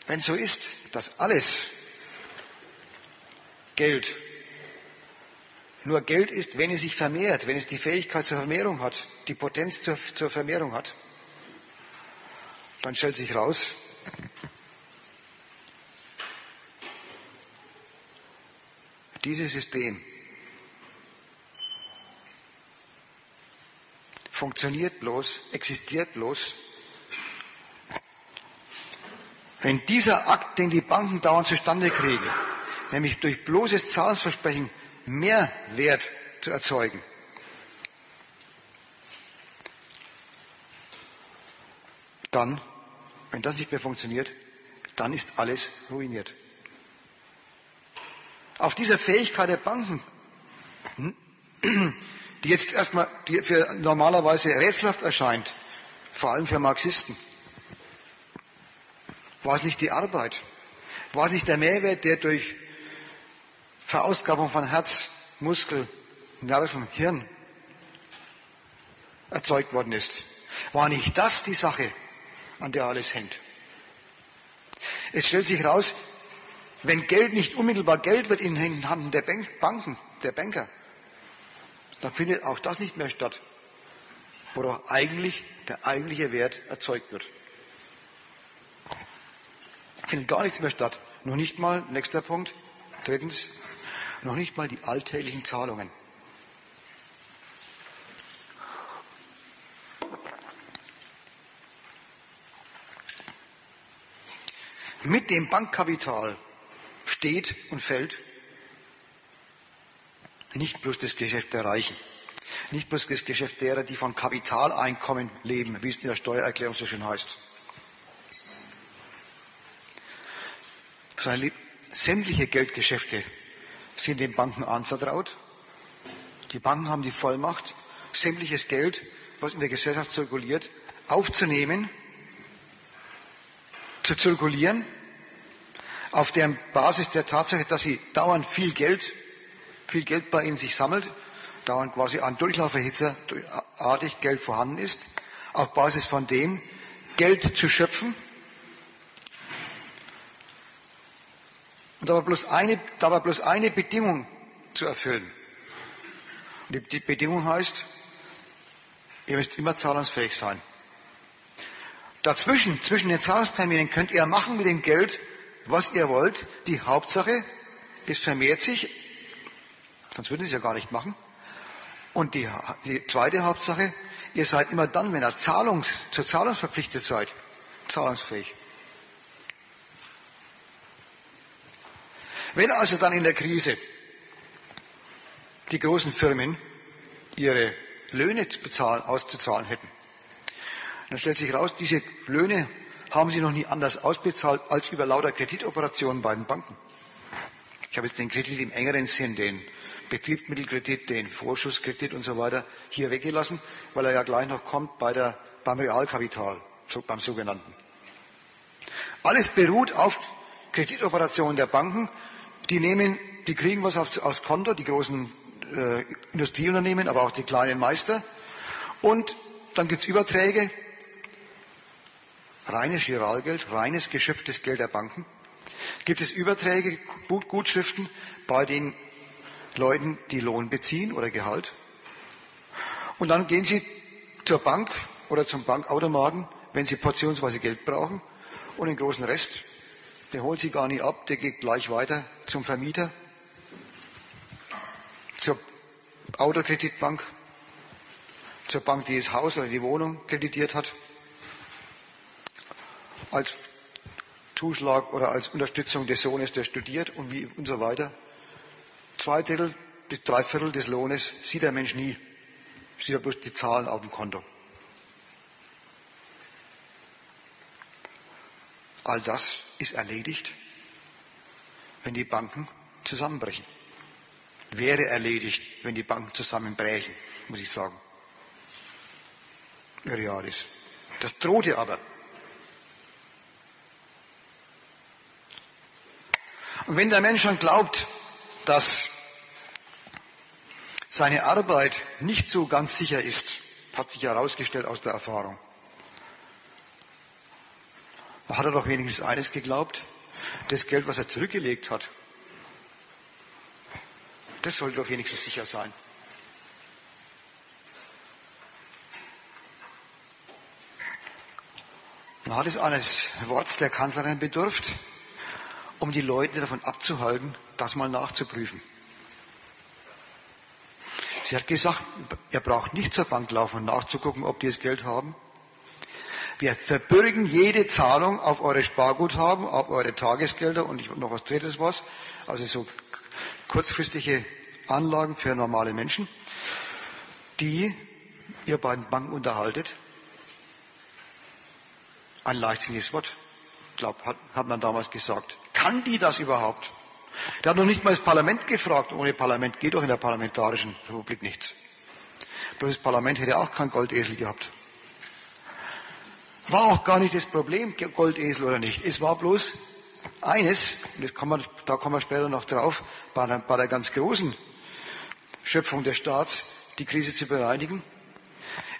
Wenn so ist, dass alles Geld nur Geld ist, wenn es sich vermehrt, wenn es die Fähigkeit zur Vermehrung hat, die Potenz zur, zur Vermehrung hat, dann stellt sich raus, dieses System funktioniert bloß, existiert bloß, wenn dieser Akt, den die Banken dauernd zustande kriegen, nämlich durch bloßes Zahlungsversprechen mehr Wert zu erzeugen, dann, wenn das nicht mehr funktioniert, dann ist alles ruiniert. Auf dieser Fähigkeit der Banken, die jetzt erstmal die für normalerweise rätselhaft erscheint, vor allem für Marxisten, war es nicht die Arbeit, war es nicht der Mehrwert, der durch Verausgabung von Herz, Muskel, Nerven, Hirn erzeugt worden ist. War nicht das die Sache, an der alles hängt? Es stellt sich heraus, wenn Geld nicht unmittelbar Geld wird in den Händen der Banken, der Banker, dann findet auch das nicht mehr statt, wo eigentlich der eigentliche Wert erzeugt wird. Findet gar nichts mehr statt. Noch nicht mal, nächster Punkt, drittens, noch nicht mal die alltäglichen Zahlungen. Mit dem Bankkapital steht und fällt nicht bloß das Geschäft der Reichen, nicht bloß das Geschäft derer, die von Kapitaleinkommen leben, wie es in der Steuererklärung so schön heißt. Sondern sämtliche Geldgeschäfte sind den Banken anvertraut. Die Banken haben die Vollmacht, sämtliches Geld, was in der Gesellschaft zirkuliert, aufzunehmen, zu zirkulieren auf deren Basis der Tatsache, dass sie dauernd viel Geld, viel Geld bei ihnen sich sammelt, dauernd quasi an Durchlauferhitzer artig Geld vorhanden ist, auf Basis von dem Geld zu schöpfen. Und aber bloß eine, dabei bloß eine Bedingung zu erfüllen. Und die, die Bedingung heißt, ihr müsst immer zahlungsfähig sein. Dazwischen, zwischen den Zahlungsterminen könnt ihr machen mit dem Geld, was ihr wollt. Die Hauptsache, es vermehrt sich, sonst würden sie es ja gar nicht machen. Und die, die zweite Hauptsache, ihr seid immer dann, wenn ihr Zahlungs, zur Zahlung verpflichtet seid, zahlungsfähig. Wenn also dann in der Krise die großen Firmen ihre Löhne bezahlen, auszuzahlen hätten, dann stellt sich heraus, diese Löhne haben sie noch nie anders ausbezahlt als über lauter Kreditoperationen bei den Banken. Ich habe jetzt den Kredit im engeren Sinn, den Betriebsmittelkredit, den Vorschusskredit und so weiter hier weggelassen, weil er ja gleich noch kommt bei der, beim Realkapital, beim sogenannten. Alles beruht auf Kreditoperationen der Banken. Die nehmen, die kriegen was aufs, aufs Konto, die großen äh, Industrieunternehmen, aber auch die kleinen Meister. Und dann gibt's Überträge, reines Giralgeld, reines geschöpftes Geld der Banken? Gibt es Überträge, Gutschriften bei den Leuten, die Lohn beziehen oder Gehalt? Und dann gehen sie zur Bank oder zum Bankautomaten, wenn sie portionsweise Geld brauchen und den großen Rest, den holen sie gar nicht ab, der geht gleich weiter zum Vermieter, zur Autokreditbank, zur Bank, die das Haus oder die Wohnung kreditiert hat als Zuschlag oder als Unterstützung des Sohnes, der studiert und, wie, und so weiter. Zwei Drittel bis drei Viertel des Lohnes sieht der Mensch nie. Sieht er bloß die Zahlen auf dem Konto. All das ist erledigt, wenn die Banken zusammenbrechen. Wäre erledigt, wenn die Banken zusammenbrechen, muss ich sagen. Reales. Das drohte aber. Und wenn der Mensch schon glaubt, dass seine Arbeit nicht so ganz sicher ist, hat sich herausgestellt aus der Erfahrung, hat er doch wenigstens eines geglaubt, das Geld, was er zurückgelegt hat, das sollte doch wenigstens sicher sein. Man hat es eines Worts der Kanzlerin bedurft, um die Leute davon abzuhalten, das mal nachzuprüfen. Sie hat gesagt, ihr braucht nicht zur Bank laufen und nachzugucken, ob die das Geld haben. Wir verbürgen jede Zahlung auf eure Sparguthaben, auf eure Tagesgelder und noch was drittes was. Also so kurzfristige Anlagen für normale Menschen, die ihr bei den Banken unterhaltet. Ein leichtsinniges Wort, glaub, hat, hat man damals gesagt. Kann die das überhaupt? Der hat noch nicht mal das Parlament gefragt. Ohne Parlament geht doch in der parlamentarischen Republik nichts. Bloß das Parlament hätte auch kein Goldesel gehabt. War auch gar nicht das Problem, Goldesel oder nicht. Es war bloß eines, und kann man, da kommen wir später noch drauf, bei der, bei der ganz großen Schöpfung des Staats, die Krise zu bereinigen.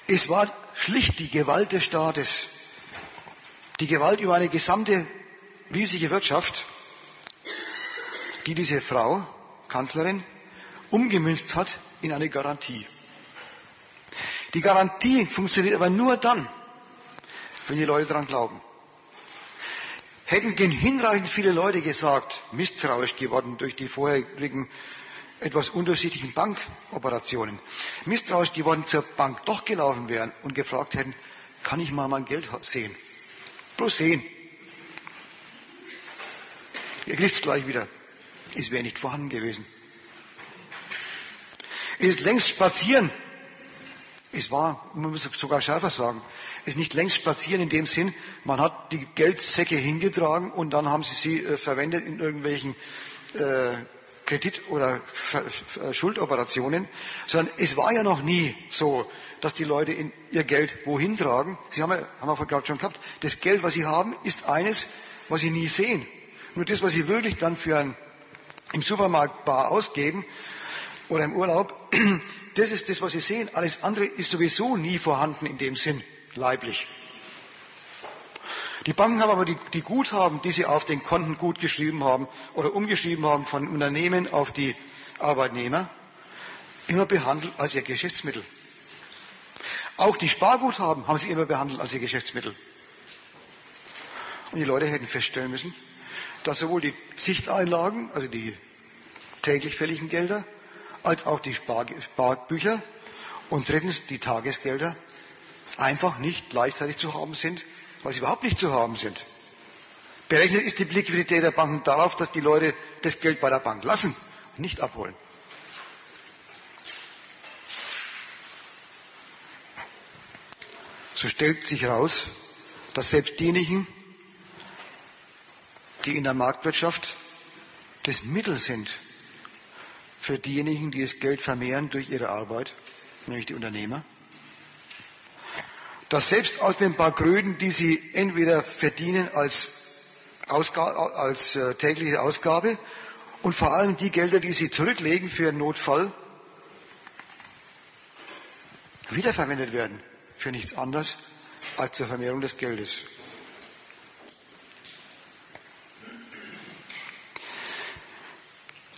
Es war schlicht die Gewalt des Staates. Die Gewalt über eine gesamte riesige Wirtschaft, die diese Frau, Kanzlerin, umgemünzt hat in eine Garantie. Die Garantie funktioniert aber nur dann, wenn die Leute daran glauben. Hätten hinreichend viele Leute gesagt, misstrauisch geworden durch die vorherigen etwas undurchsichtigen Bankoperationen, misstrauisch geworden zur Bank doch gelaufen wären und gefragt hätten, kann ich mal mein Geld sehen? Bloß sehen. Ihr kriegt es gleich wieder. Es wäre nicht vorhanden gewesen. Es ist längst spazieren. Es war, man muss sogar schärfer sagen, ist nicht längst spazieren in dem Sinn, man hat die Geldsäcke hingetragen und dann haben sie sie äh, verwendet in irgendwelchen äh, Kredit- oder Schuldoperationen, sondern es war ja noch nie so, dass die Leute ihr Geld wohin tragen. Sie haben, ja, haben wir gerade schon gehabt, das Geld, was sie haben, ist eines, was sie nie sehen. Nur das, was sie wirklich dann für ein, im Supermarkt bar ausgeben oder im Urlaub, das ist das, was sie sehen. Alles andere ist sowieso nie vorhanden in dem Sinn leiblich. Die Banken haben aber die, die, Guthaben, die sie auf den Konten gut geschrieben haben oder umgeschrieben haben von Unternehmen auf die Arbeitnehmer, immer behandelt als ihr Geschäftsmittel. Auch die Sparguthaben haben sie immer behandelt als ihr Geschäftsmittel. Und die Leute hätten feststellen müssen, dass sowohl die Sichteinlagen, also die täglich fälligen Gelder, als auch die Sparbücher und drittens die Tagesgelder einfach nicht gleichzeitig zu haben sind, weil sie überhaupt nicht zu haben sind. Berechnet ist die Liquidität der Banken darauf, dass die Leute das Geld bei der Bank lassen und nicht abholen. So stellt sich heraus, dass selbst diejenigen, die in der Marktwirtschaft das Mittel sind für diejenigen, die das Geld vermehren durch ihre Arbeit, nämlich die Unternehmer, dass selbst aus den paar Kröten, die sie entweder verdienen als, Ausgabe, als äh, tägliche Ausgabe und vor allem die Gelder, die sie zurücklegen für einen Notfall, wiederverwendet werden für nichts anderes als zur Vermehrung des Geldes.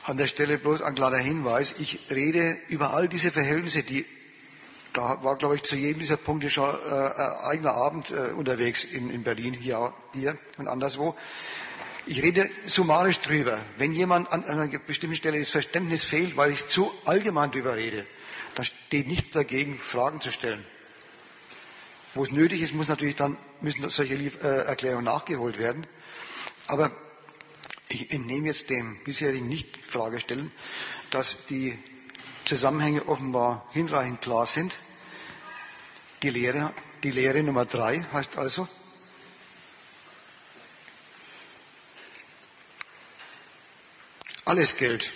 An der Stelle bloß ein kleiner Hinweis. Ich rede über all diese Verhältnisse, die da war, glaube ich, zu jedem dieser Punkte schon äh, ein eigener Abend äh, unterwegs in, in Berlin, hier, hier und anderswo. Ich rede summarisch drüber. Wenn jemand an einer bestimmten Stelle das Verständnis fehlt, weil ich zu allgemein drüber rede, dann steht nichts dagegen, Fragen zu stellen. Wo es nötig ist, muss natürlich dann, müssen solche äh, Erklärungen nachgeholt werden. Aber ich entnehme jetzt dem bisherigen Nicht-Fragestellen, dass die Zusammenhänge offenbar hinreichend klar sind. Die Lehre, die Lehre Nummer drei heißt also, alles Geld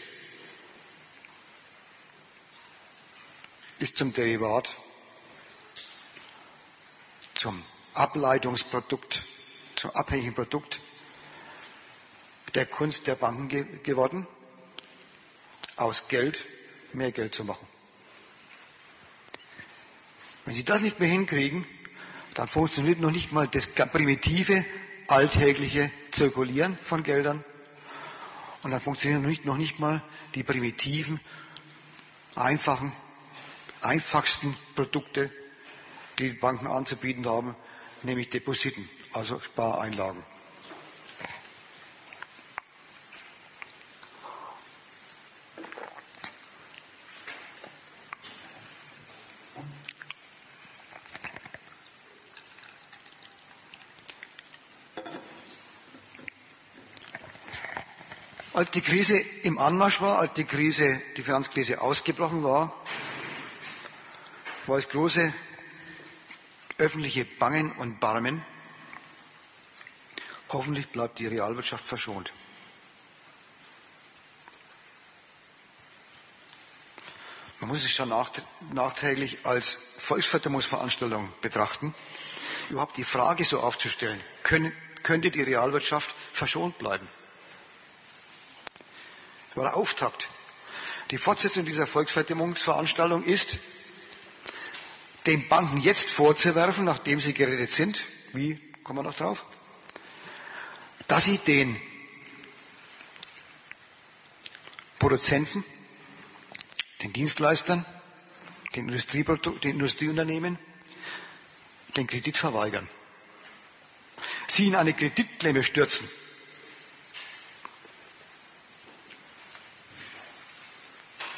ist zum Derivat, zum Ableitungsprodukt, zum abhängigen Produkt der Kunst der Banken ge geworden, aus Geld mehr Geld zu machen. Wenn Sie das nicht mehr hinkriegen, dann funktioniert noch nicht mal das primitive, alltägliche Zirkulieren von Geldern. Und dann funktionieren noch nicht, noch nicht mal die primitiven, einfachen, einfachsten Produkte, die die Banken anzubieten haben, nämlich Depositen, also Spareinlagen. Als die Krise im Anmarsch war, als die Krise, die Finanzkrise ausgebrochen war, war es große öffentliche Bangen und Barmen. Hoffentlich bleibt die Realwirtschaft verschont. Man muss es schon nachträglich als Volksverdammungsveranstaltung betrachten, überhaupt die Frage so aufzustellen, können, könnte die Realwirtschaft verschont bleiben? Das war der Auftakt. Die Fortsetzung dieser Volksverdammungsveranstaltung ist, den Banken jetzt vorzuwerfen, nachdem sie gerettet sind, wie kommen wir noch drauf, dass sie den Produzenten den Dienstleistern, den, den Industrieunternehmen den Kredit verweigern. Sie in eine Kreditklemme stürzen.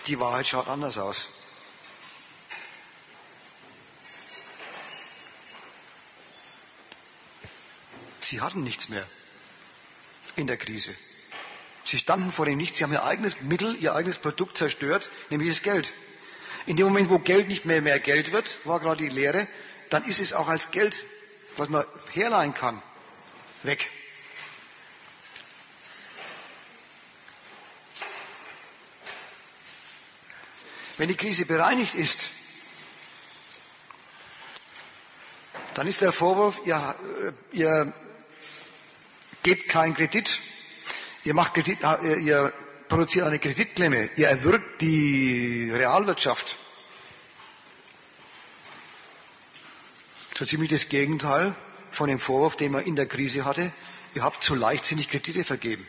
Die Wahrheit schaut anders aus. Sie hatten nichts mehr in der Krise. Sie standen vor dem Nichts, sie haben ihr eigenes Mittel, ihr eigenes Produkt zerstört, nämlich das Geld. In dem Moment, wo Geld nicht mehr mehr Geld wird, war gerade die Lehre, dann ist es auch als Geld, was man herleihen kann, weg. Wenn die Krise bereinigt ist, dann ist der Vorwurf, ihr, äh, ihr gebt keinen Kredit, Ihr, macht Kredit, äh, ihr produziert eine Kreditklemme, ihr erwürgt die Realwirtschaft. So ziemlich das Gegenteil von dem Vorwurf, den man in der Krise hatte. Ihr habt zu leichtsinnig Kredite vergeben.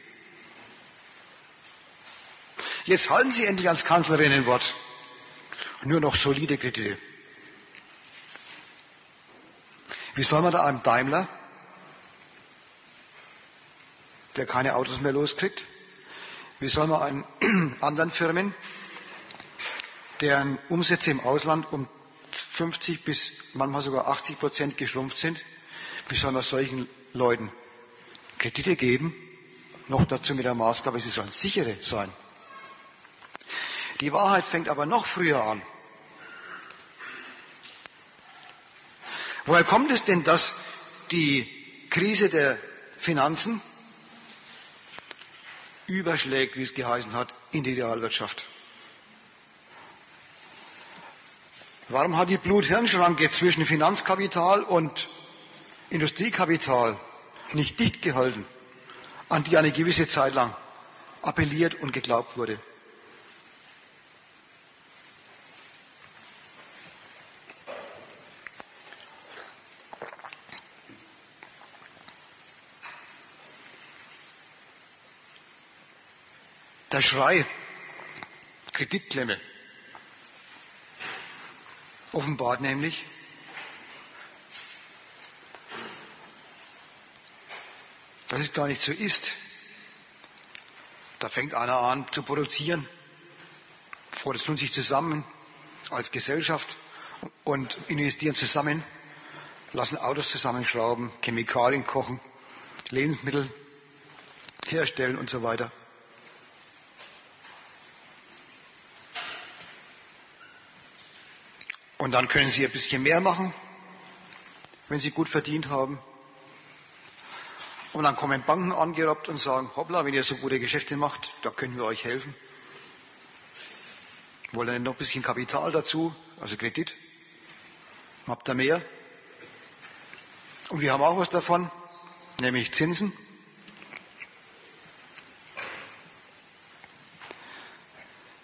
Jetzt halten Sie endlich als Kanzlerin ein Wort. Nur noch solide Kredite. Wie soll man da einem Daimler der keine Autos mehr loskriegt? Wie soll man einen anderen Firmen, deren Umsätze im Ausland um 50 bis manchmal sogar 80 Prozent geschrumpft sind, wie soll man solchen Leuten Kredite geben? Noch dazu mit der Maßgabe, sie sollen sichere sein. Die Wahrheit fängt aber noch früher an. Woher kommt es denn, dass die Krise der Finanzen überschlägt, wie es geheißen hat, in die Realwirtschaft. Warum hat die Blut-Hirn-Schranke zwischen Finanzkapital und Industriekapital nicht dicht gehalten, an die eine gewisse Zeit lang appelliert und geglaubt wurde? Der Schrei, Kreditklemme, offenbart nämlich, dass es gar nicht so ist. Da fängt einer an zu produzieren. Oder tun sich zusammen als Gesellschaft und investieren zusammen, lassen Autos zusammenschrauben, Chemikalien kochen, Lebensmittel herstellen und so weiter. Dann können Sie ein bisschen mehr machen, wenn Sie gut verdient haben. Und dann kommen Banken angerobbt und sagen, hoppla, wenn ihr so gute Geschäfte macht, da können wir euch helfen. Wollen ihr noch ein bisschen Kapital dazu, also Kredit? Habt ihr mehr? Und wir haben auch was davon, nämlich Zinsen.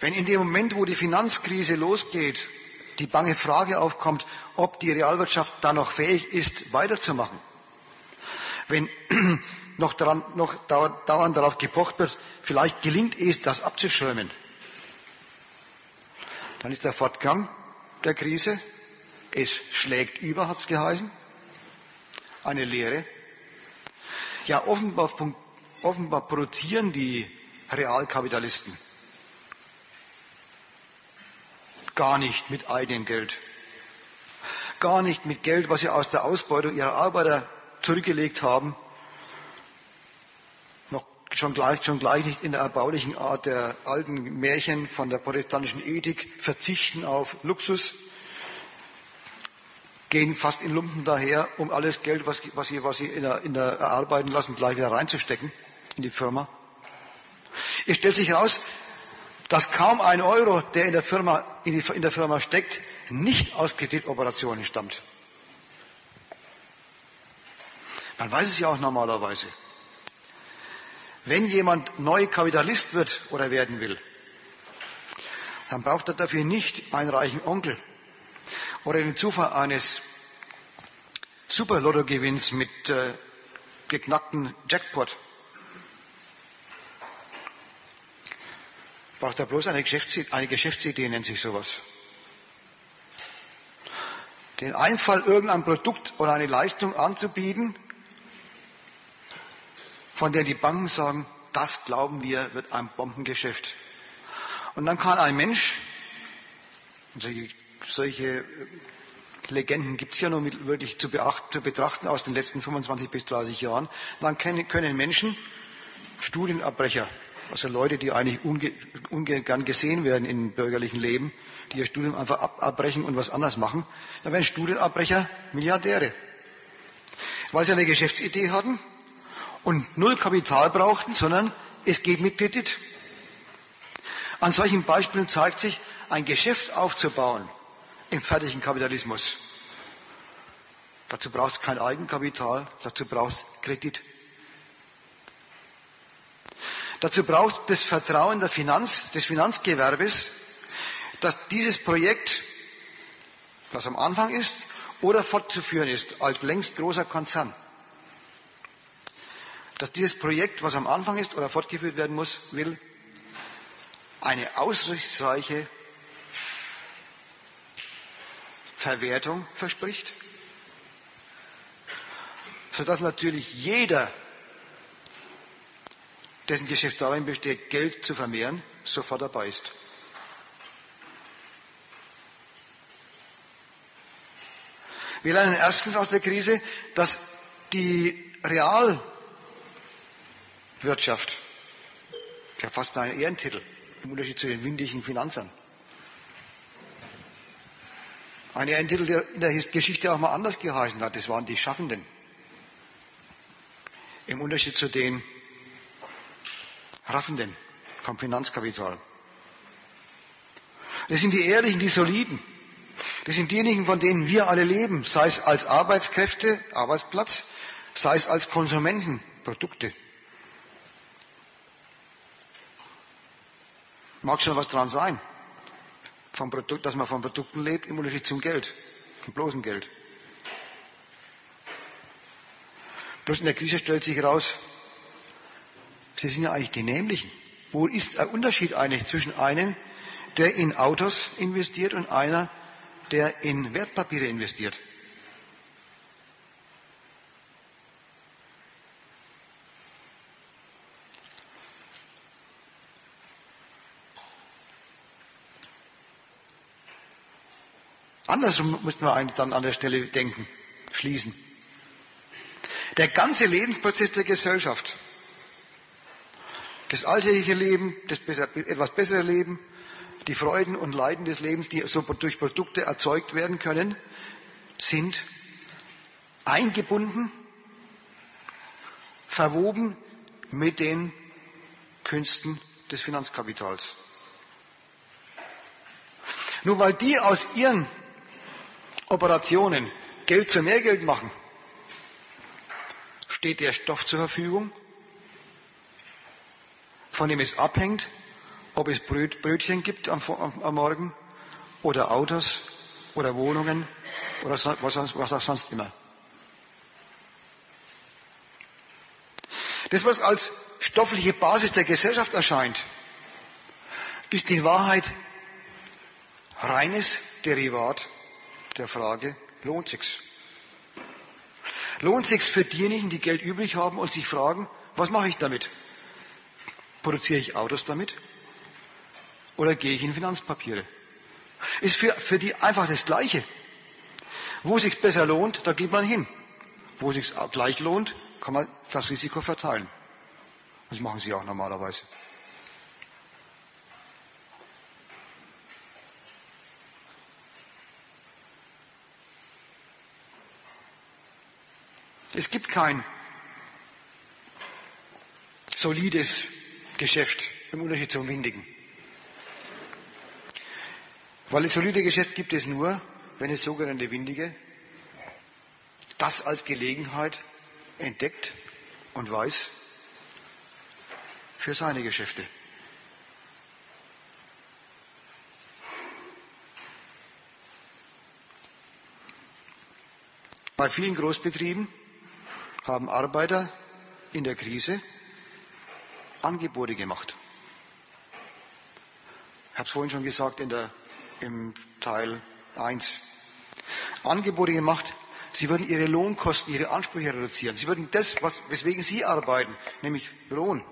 Wenn in dem Moment, wo die Finanzkrise losgeht, die bange Frage aufkommt, ob die Realwirtschaft da noch fähig ist, weiterzumachen. Wenn noch, daran, noch dauernd darauf gepocht wird, vielleicht gelingt es, das abzuschirmen, dann ist der Fortgang der Krise, es schlägt über, hat es geheißen, eine Lehre. Ja, offenbar, offenbar produzieren die Realkapitalisten Gar nicht mit eigenem Geld. Gar nicht mit Geld, was sie aus der Ausbeutung ihrer Arbeiter zurückgelegt haben. Noch schon gleich, schon gleich nicht in der erbaulichen Art der alten Märchen von der protestantischen Ethik, verzichten auf Luxus, gehen fast in Lumpen daher, um alles Geld, was, was sie, was sie in der, in der erarbeiten lassen, gleich wieder reinzustecken in die Firma. Es stellt sich heraus, dass kaum ein Euro, der in der Firma, in, die, in der Firma steckt, nicht aus Kreditoperationen stammt. Man weiß es ja auch normalerweise. Wenn jemand neu Kapitalist wird oder werden will, dann braucht er dafür nicht einen reichen Onkel oder den Zufall eines Superlottogewinns mit äh, geknackten Jackpot. Braucht er bloß eine Geschäftsidee, eine Geschäftsidee nennt sich sowas. Den Einfall, irgendein Produkt oder eine Leistung anzubieten, von der die Banken sagen, das glauben wir, wird ein Bombengeschäft. Und dann kann ein Mensch, solche, solche äh, Legenden gibt es ja nur wirklich zu, beachten, zu, betrachten aus den letzten 25 bis 30 Jahren, dann können, können Menschen, Studienabbrecher, also Leute, die eigentlich unge, ungern gesehen werden im bürgerlichen Leben, die ihr Studium einfach ab, abbrechen und was anderes machen, dann werden Studienabbrecher Milliardäre. Weil sie eine Geschäftsidee hatten, und null Kapital brauchten, sondern es geht mit Kredit. An solchen Beispielen zeigt sich, ein Geschäft aufzubauen im fertigen Kapitalismus. Dazu braucht es kein Eigenkapital, dazu braucht es Kredit. Dazu braucht das Vertrauen der Finanz, des Finanzgewerbes, dass dieses Projekt, was am Anfang ist, oder fortzuführen ist als längst großer Konzern. Dass dieses Projekt, was am Anfang ist oder fortgeführt werden muss, will, eine aussichtsreiche Verwertung verspricht, sodass natürlich jeder, dessen Geschäft darin besteht, Geld zu vermehren, sofort dabei ist. Wir lernen erstens aus der Krise, dass die real Wirtschaft. Ja, fast ein Ehrentitel im Unterschied zu den windigen Finanzern. Ein Ehrentitel, der in der Geschichte auch mal anders geheißen hat, das waren die Schaffenden. Im Unterschied zu den Raffenden vom Finanzkapital. Das sind die Ehrlichen, die Soliden. Das sind diejenigen, von denen wir alle leben, sei es als Arbeitskräfte, Arbeitsplatz, sei es als Konsumenten, Produkte. Mag schon was dran sein, vom Produkt, dass man von Produkten lebt, im Unterschied zum Geld, vom bloßen Geld. Bloß in der Krise stellt sich heraus, sie sind ja eigentlich die Nämlichen. Wo ist der Unterschied eigentlich zwischen einem, der in Autos investiert und einer, der in Wertpapiere investiert? Andersrum müssten wir dann an der Stelle denken, schließen. Der ganze Lebensprozess der Gesellschaft, das alltägliche Leben, das etwas bessere Leben, die Freuden und Leiden des Lebens, die so durch Produkte erzeugt werden können, sind eingebunden, verwoben mit den Künsten des Finanzkapitals. Nur weil die aus ihren Operationen Geld zu mehr Geld machen, steht der Stoff zur Verfügung, von dem es abhängt, ob es Brötchen gibt am, am Morgen oder Autos oder Wohnungen oder was, was auch sonst immer. Das, was als stoffliche Basis der Gesellschaft erscheint, ist in Wahrheit reines Derivat der Frage, lohnt sich's? Lohnt sich's für diejenigen, die Geld übrig haben und sich fragen, was mache ich damit? Produziere ich Autos damit? Oder gehe ich in Finanzpapiere? Ist für, für die einfach das Gleiche. Wo sich's besser lohnt, da geht man hin. Wo sich's gleich lohnt, kann man das Risiko verteilen. Das machen sie auch normalerweise. Es gibt kein solides Geschäft im Unterschied zum windigen. Weil das solide Geschäft gibt es nur, wenn es sogenannte Windige das als Gelegenheit entdeckt und weiß für seine Geschäfte. Bei vielen Großbetrieben haben Arbeiter in der Krise Angebote gemacht. Ich habe es vorhin schon gesagt in der, im Teil 1. Angebote gemacht, sie würden ihre Lohnkosten, ihre Ansprüche reduzieren. Sie würden das, was, weswegen sie arbeiten, nämlich Lohn,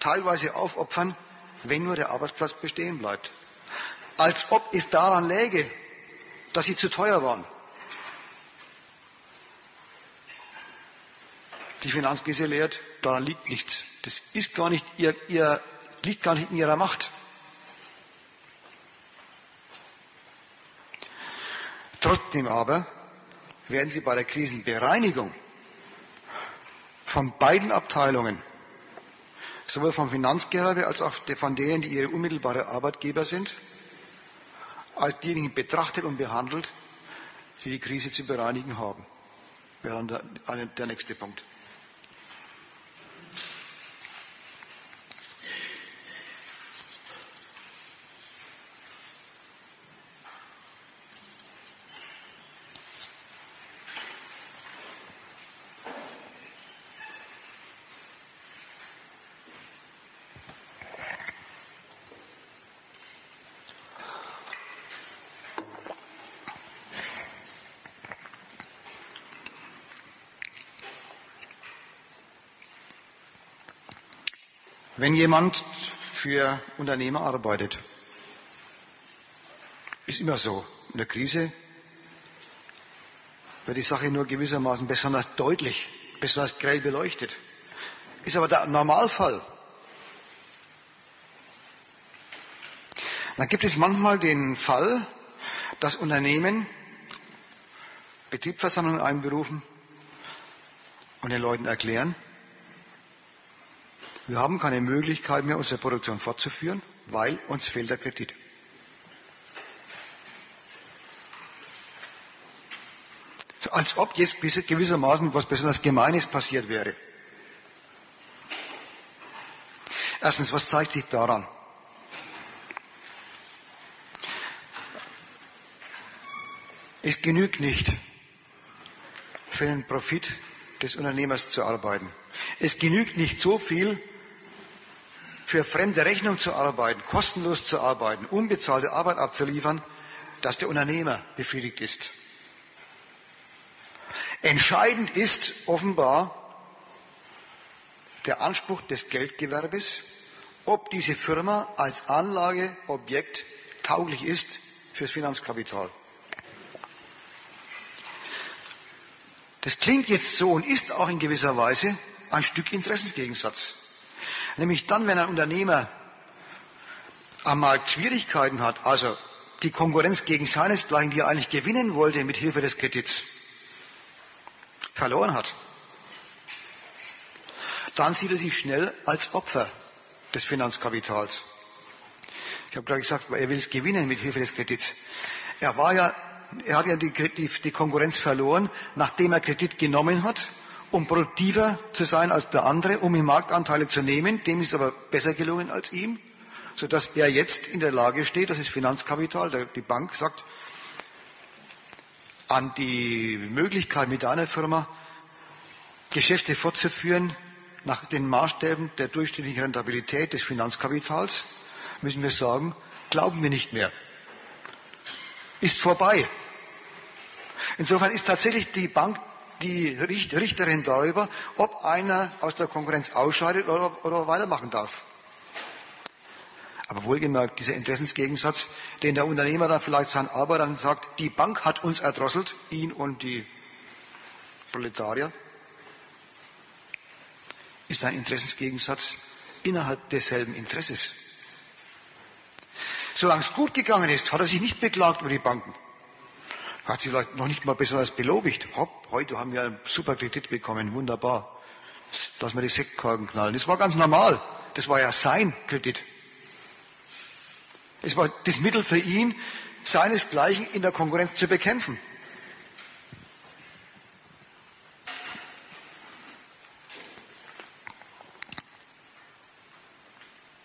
teilweise aufopfern, wenn nur der Arbeitsplatz bestehen bleibt. Als ob es daran läge, dass sie zu teuer waren. Die Finanzkrise lehrt, daran liegt nichts. Das ist gar nicht ihr, ihr, liegt gar nicht in ihrer Macht. Trotzdem aber werden sie bei der Krisenbereinigung von beiden Abteilungen, sowohl vom Finanzgewerbe als auch von denen, die ihre unmittelbare Arbeitgeber sind, als diejenigen betrachtet und behandelt, die die Krise zu bereinigen haben. Wäre dann der, der nächste Punkt. Wenn jemand für Unternehmer arbeitet, ist immer so. In der Krise wird die Sache nur gewissermaßen besonders deutlich, besonders grell beleuchtet. Ist aber der Normalfall. Dann gibt es manchmal den Fall, dass Unternehmen Betriebsversammlungen einberufen und den Leuten erklären, wir haben keine Möglichkeit mehr, unsere Produktion fortzuführen, weil uns fehlt der Kredit. Als ob jetzt gewissermaßen was besonders Gemeines passiert wäre. Erstens, was zeigt sich daran? Es genügt nicht, für den Profit des Unternehmers zu arbeiten. Es genügt nicht so viel, für fremde Rechnung zu arbeiten, kostenlos zu arbeiten, unbezahlte Arbeit abzuliefern, dass der Unternehmer befriedigt ist. Entscheidend ist offenbar der Anspruch des Geldgewerbes, ob diese Firma als Anlageobjekt tauglich ist fürs Finanzkapital. Das klingt jetzt so und ist auch in gewisser Weise ein Stück Interessensgegensatz. Nämlich dann, wenn ein Unternehmer am Markt Schwierigkeiten hat, also die Konkurrenz gegen seinesgleichen, die er eigentlich gewinnen wollte mit Hilfe des Kredits, verloren hat, dann sieht er sich schnell als Opfer des Finanzkapitals. Ich habe gerade gesagt, er will es gewinnen mit Hilfe des Kredits. Er war ja, er hat ja die, die, die Konkurrenz verloren, nachdem er Kredit genommen hat um produktiver zu sein als der andere, um ihm Marktanteile zu nehmen. Dem ist aber besser gelungen als ihm, sodass er jetzt in der Lage steht, das ist Finanzkapital, die Bank sagt, an die Möglichkeit mit einer Firma Geschäfte fortzuführen nach den Maßstäben der durchschnittlichen Rentabilität des Finanzkapitals, müssen wir sagen, glauben wir nicht mehr. Ist vorbei. Insofern ist tatsächlich die Bank die Richterin darüber, ob einer aus der Konkurrenz ausscheidet oder, oder weitermachen darf. Aber wohlgemerkt, dieser Interessensgegensatz, den der Unternehmer dann vielleicht seinen Arbeitern sagt, die Bank hat uns erdrosselt, ihn und die Proletarier, ist ein Interessensgegensatz innerhalb desselben Interesses. Solange es gut gegangen ist, hat er sich nicht beklagt über die Banken. Hat sich vielleicht noch nicht mal besonders belobigt. Hopp, heute haben wir einen super Kredit bekommen, wunderbar. Lass mal die Sektkorken knallen. Das war ganz normal. Das war ja sein Kredit. Es war das Mittel für ihn, seinesgleichen in der Konkurrenz zu bekämpfen.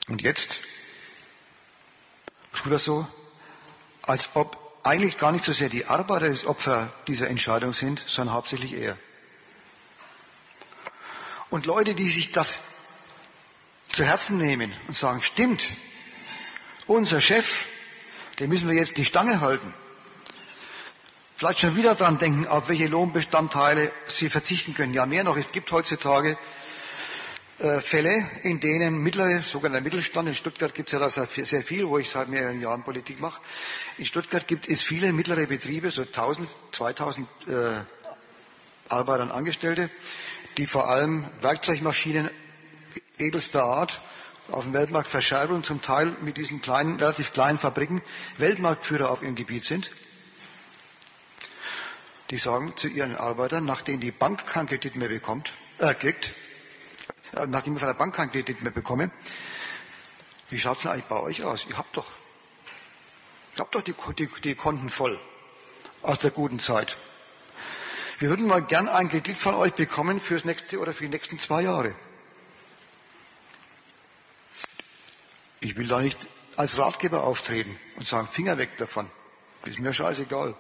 Und jetzt tut er so, als ob eigentlich gar nicht so sehr die Arbeiter das Opfer dieser Entscheidung sind, sondern hauptsächlich er. Und Leute, die sich das zu Herzen nehmen und sagen, stimmt, unser Chef, den müssen wir jetzt die Stange halten. Vielleicht schon wieder dran denken, auf welche Lohnbestandteile sie verzichten können. Ja, mehr noch, es gibt heutzutage Fälle, in denen mittlere, sogenannter Mittelstand, in Stuttgart gibt es ja da sehr viel, wo ich seit mehreren Jahren Politik mache. In Stuttgart gibt es viele mittlere Betriebe, so 1000, 2000 äh, Arbeiter und Angestellte, die vor allem Werkzeugmaschinen edelster Art auf dem Weltmarkt verscherbeln, zum Teil mit diesen kleinen, relativ kleinen Fabriken Weltmarktführer auf ihrem Gebiet sind. Die sagen zu ihren Arbeitern, nachdem die Bank keinen Kredit mehr bekommt, äh, kriegt, äh, nachdem ich von der Bank keinen Kredit mehr bekomme, wie schaut es denn eigentlich bei euch aus? Ihr habt doch, ihr habt doch die, die, die Konten voll aus der guten Zeit. Wir würden mal gern einen Kredit von euch bekommen fürs nächste oder für die nächsten zwei Jahre. Ich will da nicht als Ratgeber auftreten und sagen, Finger weg davon. Das ist mir scheißegal.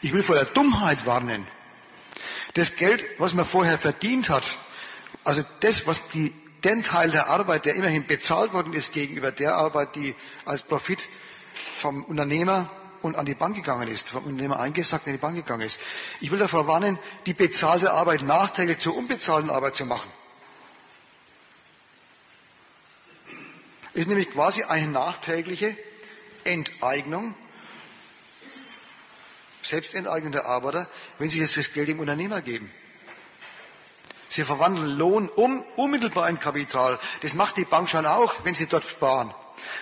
Ich will vor der Dummheit warnen. Das Geld, was man vorher verdient hat, also das, was die, den Teil der Arbeit, der immerhin bezahlt worden ist gegenüber der Arbeit, die als Profit vom Unternehmer und an die Bank gegangen ist, vom Unternehmer eingesackt an die Bank gegangen ist. Ich will davor warnen, die bezahlte Arbeit nachträglich zur unbezahlten Arbeit zu machen. Ist nämlich quasi eine nachträgliche Enteignung, Selbstenteignung der Arbeiter, wenn sie jetzt das Geld dem Unternehmer geben. Sie verwandeln Lohn um, unmittelbar in Kapital. Das macht die Bank schon auch, wenn sie dort sparen.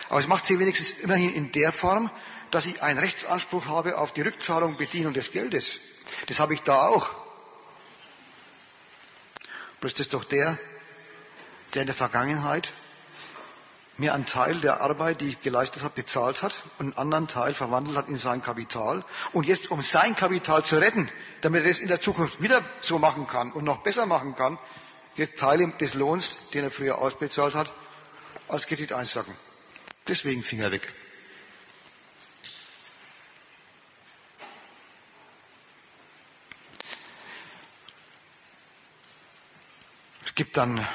Aber es macht sie wenigstens immerhin in der Form, dass ich einen Rechtsanspruch habe auf die Rückzahlung, Bedienung des Geldes. Das habe ich da auch. Bloß das ist doch der, der in der Vergangenheit mir einen Teil der Arbeit, die ich geleistet habe, bezahlt hat und einen anderen Teil verwandelt hat in sein Kapital. Und jetzt, um sein Kapital zu retten, damit er es in der Zukunft wieder so machen kann und noch besser machen kann, jetzt Teile des Lohns, den er früher ausbezahlt hat, als Kredit einsacken. Deswegen Finger weg. Es gibt dann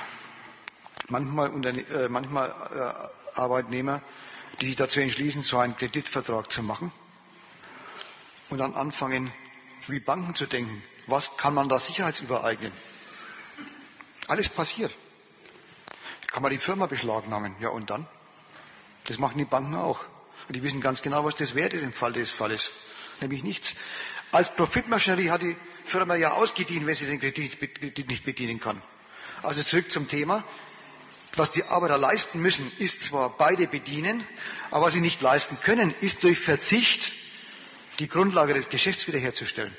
manchmal, äh, manchmal äh, Arbeitnehmer, die sich dazu entschließen, so einen Kreditvertrag zu machen und dann anfangen, wie Banken zu denken. Was kann man da sicherheitsübereignen? Alles passiert. Kann man die Firma beschlagnahmen? Ja, und dann? Das machen die Banken auch. Und die wissen ganz genau, was das wert ist im Fall des Falles. Nämlich nichts. Als Profitmaschinerie hat die Firma ja ausgedient, wenn sie den Kredit nicht bedienen kann. Also zurück zum Thema. Was die Arbeiter leisten müssen, ist zwar beide bedienen, aber was sie nicht leisten können, ist durch Verzicht die Grundlage des Geschäfts wiederherzustellen.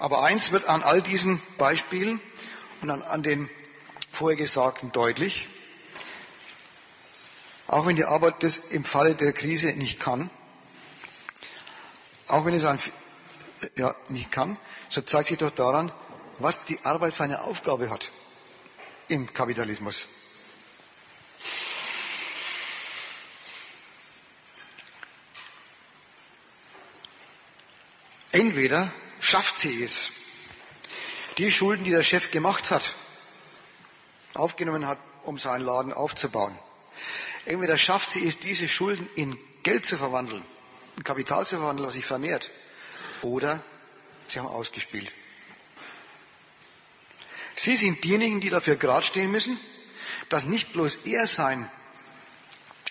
Aber eins wird an all diesen Beispielen und an, an den vorher Gesagten deutlich. Auch wenn die Arbeit das im Falle der Krise nicht kann, auch wenn es ein, ja, nicht kann, so zeigt sich doch daran, was die Arbeit für eine Aufgabe hat im Kapitalismus. Entweder schafft sie es, die Schulden, die der Chef gemacht hat, aufgenommen hat, um seinen Laden aufzubauen, Entweder schafft sie es, diese Schulden in Geld zu verwandeln, in Kapital zu verwandeln, was sich vermehrt, oder sie haben ausgespielt. Sie sind diejenigen, die dafür gerade stehen müssen, dass nicht bloß er sein,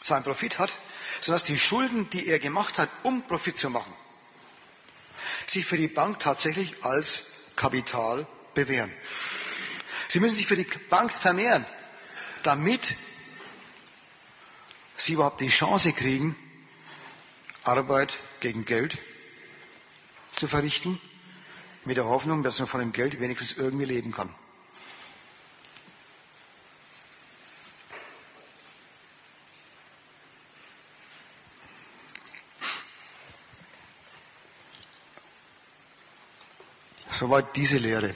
seinen Profit hat, sondern dass die Schulden, die er gemacht hat, um Profit zu machen, sich für die Bank tatsächlich als Kapital bewähren. Sie müssen sich für die Bank vermehren, damit sie überhaupt die Chance kriegen, Arbeit gegen Geld zu verrichten, mit der Hoffnung, dass man von dem Geld wenigstens irgendwie leben kann. Soweit diese Lehre.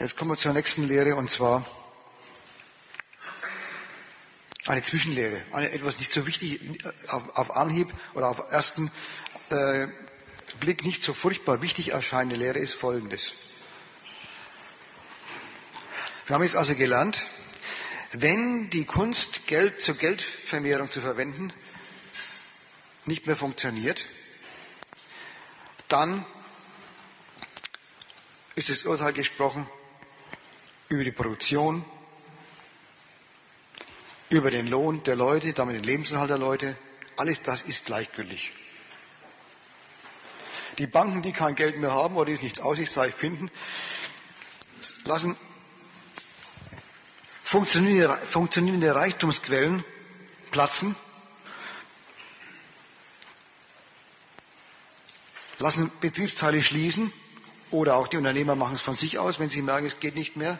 Jetzt kommen wir zur nächsten Lehre und zwar eine Zwischenlehre, eine etwas nicht so wichtig auf, auf Anhieb oder auf ersten äh, Blick nicht so furchtbar wichtig erscheinende Lehre ist folgendes. Wir haben jetzt also gelernt, wenn die Kunst, Geld zur Geldvermehrung zu verwenden, nicht mehr funktioniert, dann ist das Urteil gesprochen über die Produktion, über den Lohn der Leute, damit den Lebensunterhalt der Leute. Alles das ist gleichgültig. Die Banken, die kein Geld mehr haben oder die es nicht aussichtsreich finden, lassen funktionierende Reichtumsquellen platzen lassen Betriebsteile schließen oder auch die Unternehmer machen es von sich aus, wenn sie merken, es geht nicht mehr.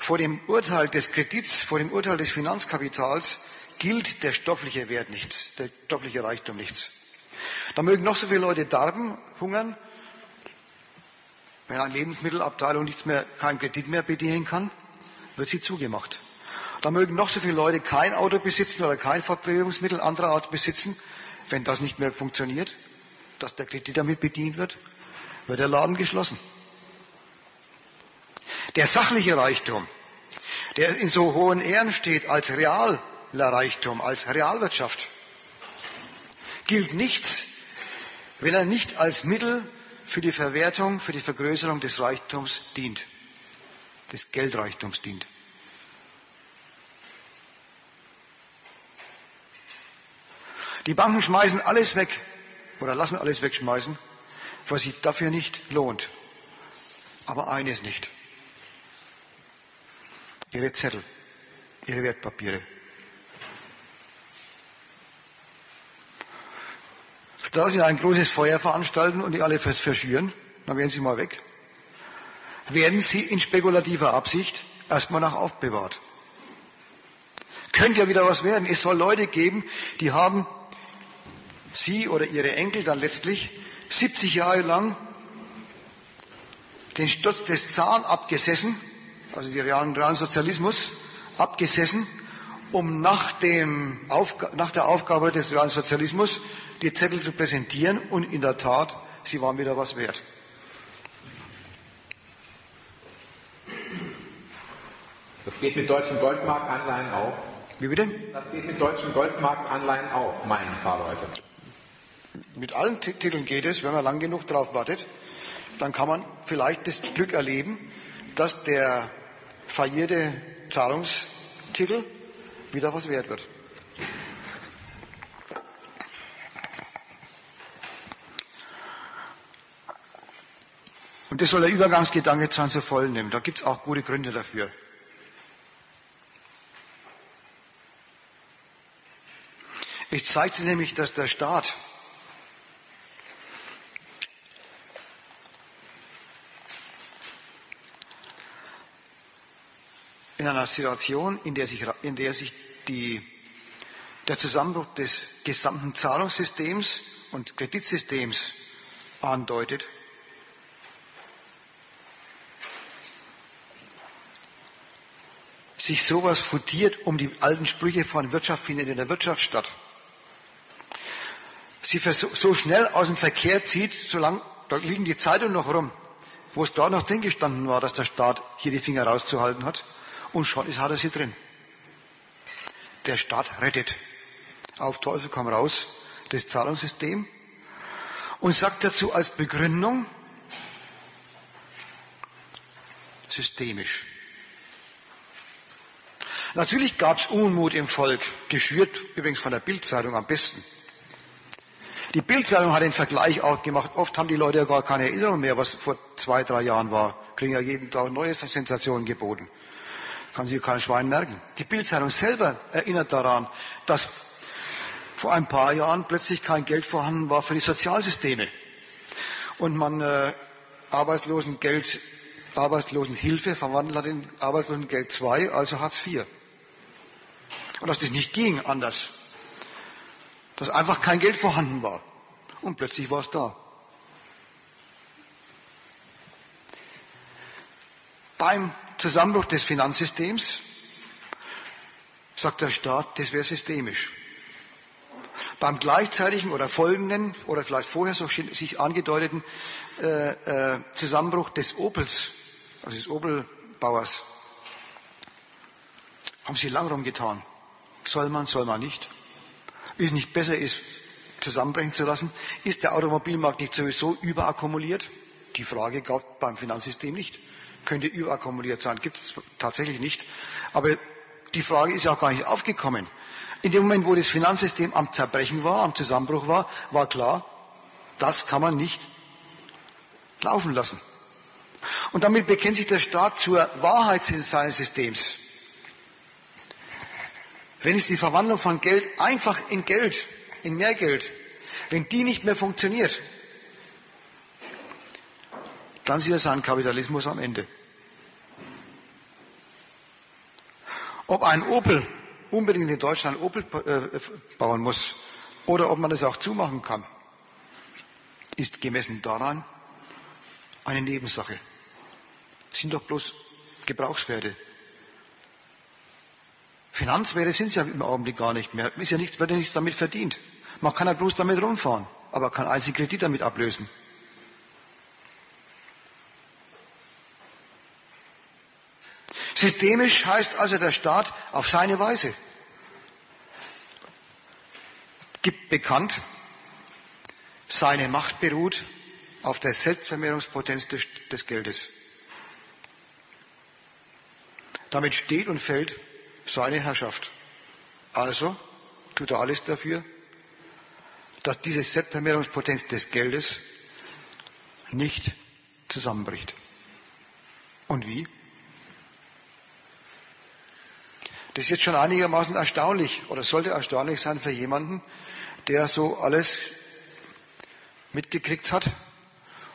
Vor dem Urteil des Kredits, vor dem Urteil des Finanzkapitals gilt der stoffliche Wert nichts, der stoffliche Reichtum nichts. Da mögen noch so viele Leute darben, hungern, wenn eine Lebensmittelabteilung nichts mehr, keinen Kredit mehr bedienen kann, wird sie zugemacht. Da mögen noch so viele Leute kein Auto besitzen oder kein Fortbewegungsmittel anderer Art besitzen, wenn das nicht mehr funktioniert, dass der Kredit damit bedient wird, wird der Laden geschlossen. Der sachliche Reichtum, der in so hohen Ehren steht als realer Reichtum, als Realwirtschaft, gilt nichts, wenn er nicht als Mittel für die Verwertung, für die Vergrößerung des Reichtums dient, des Geldreichtums dient. Die Banken schmeißen alles weg, oder lassen alles wegschmeißen, was sich dafür nicht lohnt. Aber eines nicht. Ihre Zettel, ihre Wertpapiere. Da sie ein großes Feuer veranstalten und die alle verschüren, dann werden sie mal weg. Werden sie in spekulativer Absicht erstmal nach aufbewahrt. Könnte ja wieder was werden. Es soll Leute geben, die haben Sie oder Ihre Enkel dann letztlich 70 Jahre lang den Sturz des Zahn abgesessen, also den realen, realen Sozialismus abgesessen, um nach, dem, nach der Aufgabe des realen Sozialismus die Zettel zu präsentieren und in der Tat, sie waren wieder was wert. Das geht mit deutschen Goldmarkanleihen auch. Wie bitte? Das geht mit deutschen Goldmarkanleihen auch, meinen ein paar Leute. Mit allen Titeln geht es, wenn man lang genug drauf wartet, dann kann man vielleicht das Glück erleben, dass der verlierte Zahlungstitel wieder was wert wird. Und das soll der Übergangsgedanke sein zu voll nehmen. Da gibt es auch gute Gründe dafür. Ich zeige nämlich, dass der Staat in einer Situation, in der sich, in der sich die, der Zusammenbruch des gesamten Zahlungssystems und Kreditsystems andeutet, sich sowas futiert um die alten Sprüche von Wirtschaft findet in der Wirtschaft statt. Sie so schnell aus dem Verkehr zieht, solange, da liegen die Zeitungen noch rum, wo es gerade noch drin gestanden war, dass der Staat hier die Finger rauszuhalten hat und schon ist, hat er sie drin. Der Staat rettet. Auf Teufel komm raus das Zahlungssystem und sagt dazu als Begründung systemisch. Natürlich gab es Unmut im Volk, geschürt übrigens von der Bildzeitung am besten. Die Bildzeitung hat den Vergleich auch gemacht. Oft haben die Leute ja gar keine Erinnerung mehr, was vor zwei, drei Jahren war. Kriegen ja jeden Tag neue Sensationen geboten. Kann sich kein Schwein merken. Die Bildzeitung selber erinnert daran, dass vor ein paar Jahren plötzlich kein Geld vorhanden war für die Sozialsysteme und man äh, Arbeitslosengeld, Arbeitslosenhilfe verwandelt hat in Arbeitslosengeld 2, also Hartz IV. Und dass das nicht ging anders. Dass einfach kein Geld vorhanden war. Und plötzlich war es da. Beim Zusammenbruch des Finanzsystems sagt der Staat, das wäre systemisch. Beim gleichzeitigen oder folgenden oder vielleicht vorher so sich angedeuteten äh, äh, Zusammenbruch des Opels, also des Opelbauers, haben sie lang rumgetan. Soll man, soll man nicht? Ist nicht besser, ist zusammenbrechen zu lassen? Ist der Automobilmarkt nicht sowieso überakkumuliert? Die Frage gab beim Finanzsystem nicht. Könnte überakkumuliert sein, gibt es tatsächlich nicht. Aber die Frage ist ja auch gar nicht aufgekommen. In dem Moment, wo das Finanzsystem am Zerbrechen war, am Zusammenbruch war, war klar, das kann man nicht laufen lassen. Und damit bekennt sich der Staat zur Wahrheit seines Systems. Wenn es die Verwandlung von Geld einfach in Geld, in mehr Geld, wenn die nicht mehr funktioniert, dann sieht er seinen Kapitalismus am Ende. Ob ein Opel unbedingt in Deutschland Opel äh, bauen muss oder ob man das auch zumachen kann, ist gemessen daran eine Nebensache. Das sind doch bloß Gebrauchswerte. Finanzwerte sind es ja im Augenblick gar nicht mehr. Ist ja nichts, wird ja nichts damit verdient. Man kann ja bloß damit rumfahren, aber kann einzigen Kredit damit ablösen. Systemisch heißt also der Staat auf seine Weise. Gibt bekannt, seine Macht beruht auf der Selbstvermehrungspotenz des, des Geldes. Damit steht und fällt seine Herrschaft. Also tut er alles dafür, dass diese Selbstvermehrungspotenz des Geldes nicht zusammenbricht. Und wie? Das ist jetzt schon einigermaßen erstaunlich oder sollte erstaunlich sein für jemanden, der so alles mitgekriegt hat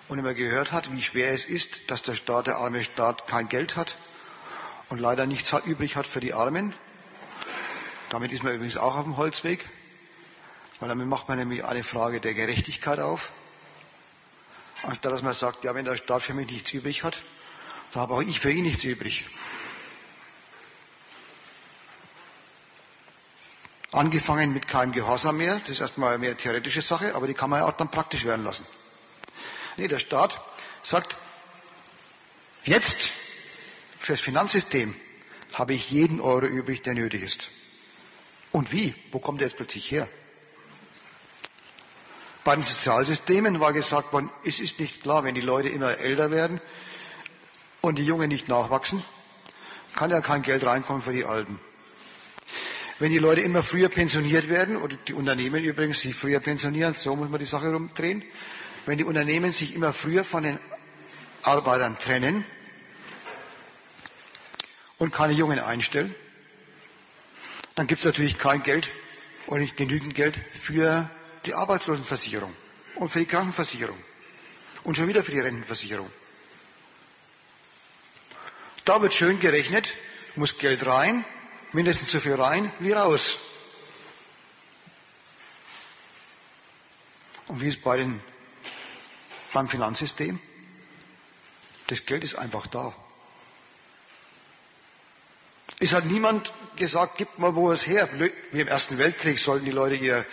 und immer gehört hat, wie schwer es ist, dass der Staat, der arme Staat, kein Geld hat und leider nichts übrig hat für die Armen. Damit ist man übrigens auch auf dem Holzweg, weil damit macht man nämlich eine Frage der Gerechtigkeit auf. Anstatt dass man sagt, ja, wenn der Staat für mich nichts übrig hat, dann habe auch ich für ihn nichts übrig. Angefangen mit keinem Gehorsam mehr, das ist erstmal eine mehr theoretische Sache, aber die kann man ja auch dann praktisch werden lassen. Nee, der Staat sagt, jetzt fürs Finanzsystem habe ich jeden Euro übrig, der nötig ist. Und wie? Wo kommt der jetzt plötzlich her? Bei den Sozialsystemen war gesagt worden, es ist nicht klar, wenn die Leute immer älter werden und die Jungen nicht nachwachsen, kann ja kein Geld reinkommen für die Alten. Wenn die Leute immer früher pensioniert werden, oder die Unternehmen übrigens sich früher pensionieren, so muss man die Sache rumdrehen, wenn die Unternehmen sich immer früher von den Arbeitern trennen und keine Jungen einstellen, dann gibt es natürlich kein Geld oder nicht genügend Geld für die Arbeitslosenversicherung und für die Krankenversicherung und schon wieder für die Rentenversicherung. Da wird schön gerechnet, muss Geld rein, mindestens so viel rein wie raus. Und wie ist bei den, beim Finanzsystem? Das Geld ist einfach da. Es hat niemand gesagt, gib mal wo es her. Wie im Ersten Weltkrieg sollten die Leute ihr,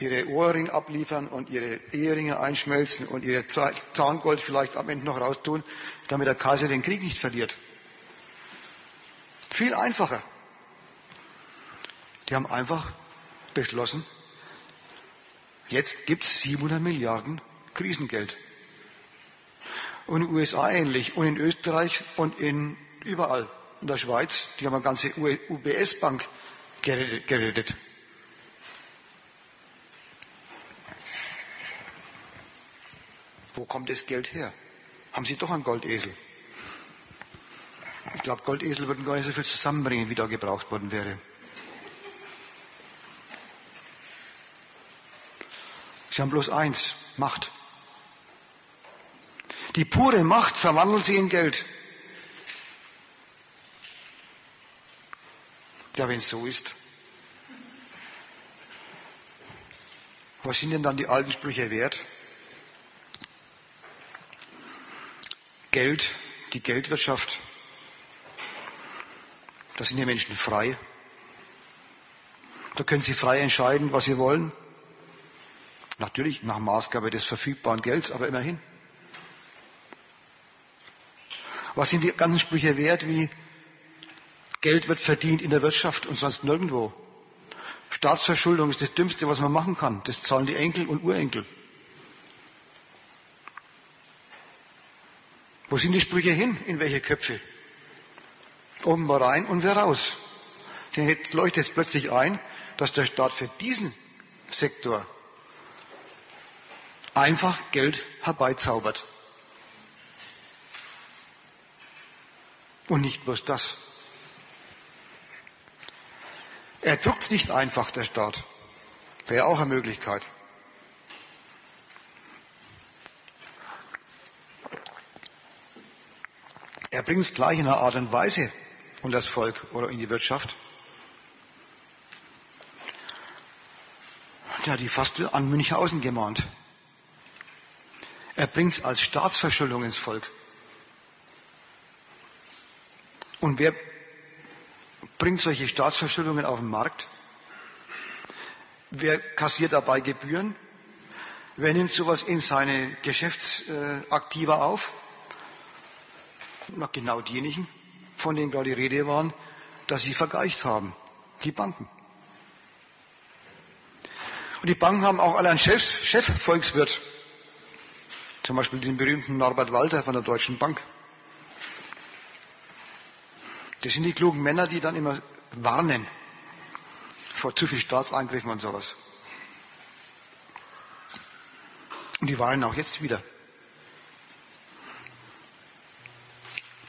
ihre Ohrringe abliefern und ihre Eheringe einschmelzen und ihr Zahngold vielleicht am Ende noch raustun, damit der Kaiser den Krieg nicht verliert. Viel einfacher. Die haben einfach beschlossen, jetzt gibt es 700 Milliarden Krisengeld. Und in den USA ähnlich und in Österreich und in überall. in der Schweiz, die haben eine ganze UBS-Bank gerettet. Wo kommt das Geld her? Haben Sie doch einen Goldesel? Ich glaube, Goldesel würden gar nicht so viel zusammenbringen, wie da gebraucht worden wäre. Sie haben bloß eins, Macht. Die pure Macht verwandeln sie in Geld. Ja, wenn es so ist. Was sind denn dann die alten Sprüche wert? Geld, die Geldwirtschaft, da sind die Menschen frei. Da können sie frei entscheiden, was sie wollen. Natürlich nach Maßgabe des verfügbaren Gelds, aber immerhin. Was sind die ganzen Sprüche wert, wie Geld wird verdient in der Wirtschaft und sonst nirgendwo? Staatsverschuldung ist das Dümmste, was man machen kann. Das zahlen die Enkel und Urenkel. Wo sind die Sprüche hin? In welche Köpfe? Oben mal rein und wieder raus. Denn jetzt leuchtet es plötzlich ein, dass der Staat für diesen Sektor einfach Geld herbeizaubert. Und nicht bloß das. Er druckt es nicht einfach, der Staat. Wäre auch eine Möglichkeit. Er bringt es gleich in einer Art und Weise und das Volk oder in die Wirtschaft. Ja, die fast an Münchhausen gemahnt. Er bringt es als Staatsverschuldung ins Volk. Und wer bringt solche Staatsverschuldungen auf den Markt? Wer kassiert dabei Gebühren? Wer nimmt sowas in seine Geschäftsaktiva auf? Na, genau diejenigen, von denen gerade die Rede waren, dass sie vergeicht haben. Die Banken. Und die Banken haben auch alle einen Chef, Chefvolkswirt. Zum Beispiel den berühmten Norbert Walter von der Deutschen Bank. Das sind die klugen Männer, die dann immer warnen vor zu viel Staatseingriffen und sowas. Und die warnen auch jetzt wieder.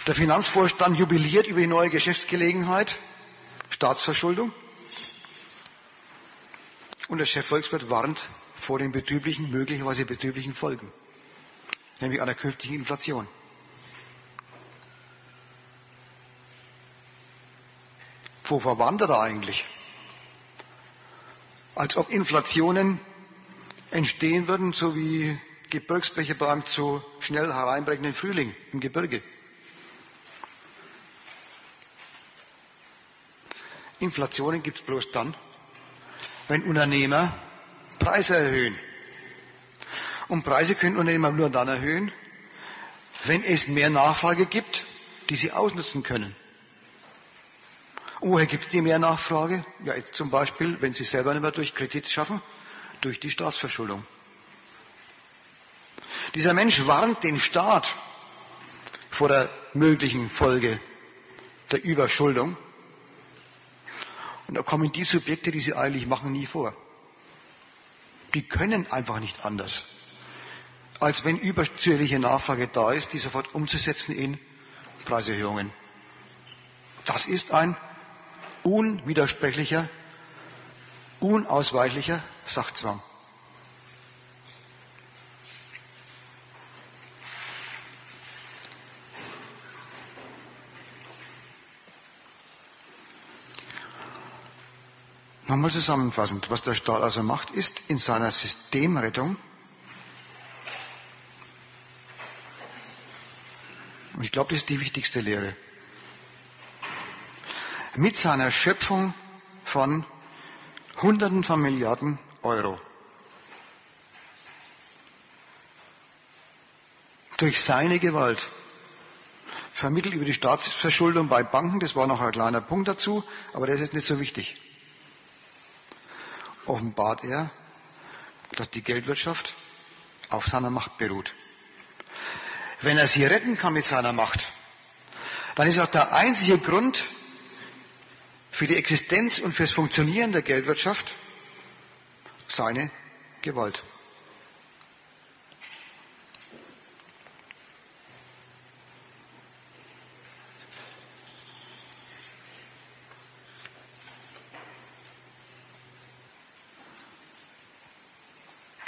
Der Finanzvorstand jubiliert über die neue Geschäftsgelegenheit, Staatsverschuldung. Und der Chefvolkswirt warnt vor den betrüblichen, möglicherweise betrüblichen Folgen, nämlich einer künftigen Inflation. Wovor warnt er eigentlich? Als ob Inflationen entstehen würden, so wie Gebirgsbäche beim zu schnell hereinbrechenden Frühling im Gebirge. Inflationen gibt es bloß dann, wenn Unternehmer Preise erhöhen. Und Preise können Unternehmer nur dann erhöhen, wenn es mehr Nachfrage gibt, die sie ausnutzen können. Woher gibt es die mehr Nachfrage? Ja, jetzt zum Beispiel, wenn sie selber nicht mehr durch Kredit schaffen, durch die Staatsverschuldung. Dieser Mensch warnt den Staat vor der möglichen Folge der Überschuldung und da kommen die Subjekte, die sie eigentlich machen, nie vor. Die können einfach nicht anders, als wenn überzügliche Nachfrage da ist, die sofort umzusetzen in Preiserhöhungen. Das ist ein unwidersprechlicher, unausweichlicher Sachzwang. Nochmal zusammenfassend, was der Staat also macht, ist in seiner Systemrettung, und ich glaube, das ist die wichtigste Lehre, mit seiner Schöpfung von Hunderten von Milliarden Euro. Durch seine Gewalt vermittelt über die Staatsverschuldung bei Banken, das war noch ein kleiner Punkt dazu, aber das ist nicht so wichtig offenbart er, dass die Geldwirtschaft auf seiner Macht beruht. Wenn er sie retten kann mit seiner Macht, dann ist auch der einzige Grund für die Existenz und fürs Funktionieren der Geldwirtschaft seine Gewalt.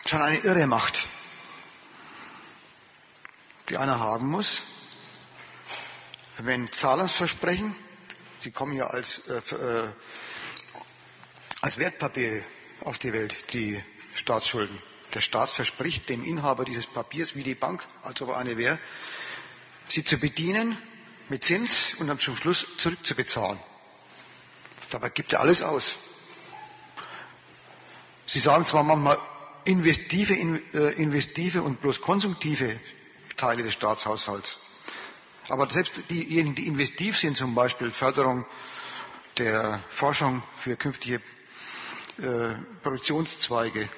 Schon eine irre Macht, die einer haben muss, wenn Zahlungsversprechen, sie kommen ja als, äh, äh, als Wertpapiere auf die Welt, die Staatsschulden. Der Staat verspricht dem Inhaber dieses Papiers, wie die Bank, als ob er eine wäre, sie zu bedienen mit Zins und dann zum Schluss zurückzubezahlen. Dabei gibt er alles aus. Sie sagen zwar manchmal investive, äh, investive und bloß konsumtive Teile des Staatshaushalts. Aber selbst diejenigen, die investiv sind, zum Beispiel Förderung der Forschung für künftige äh, Produktionszweige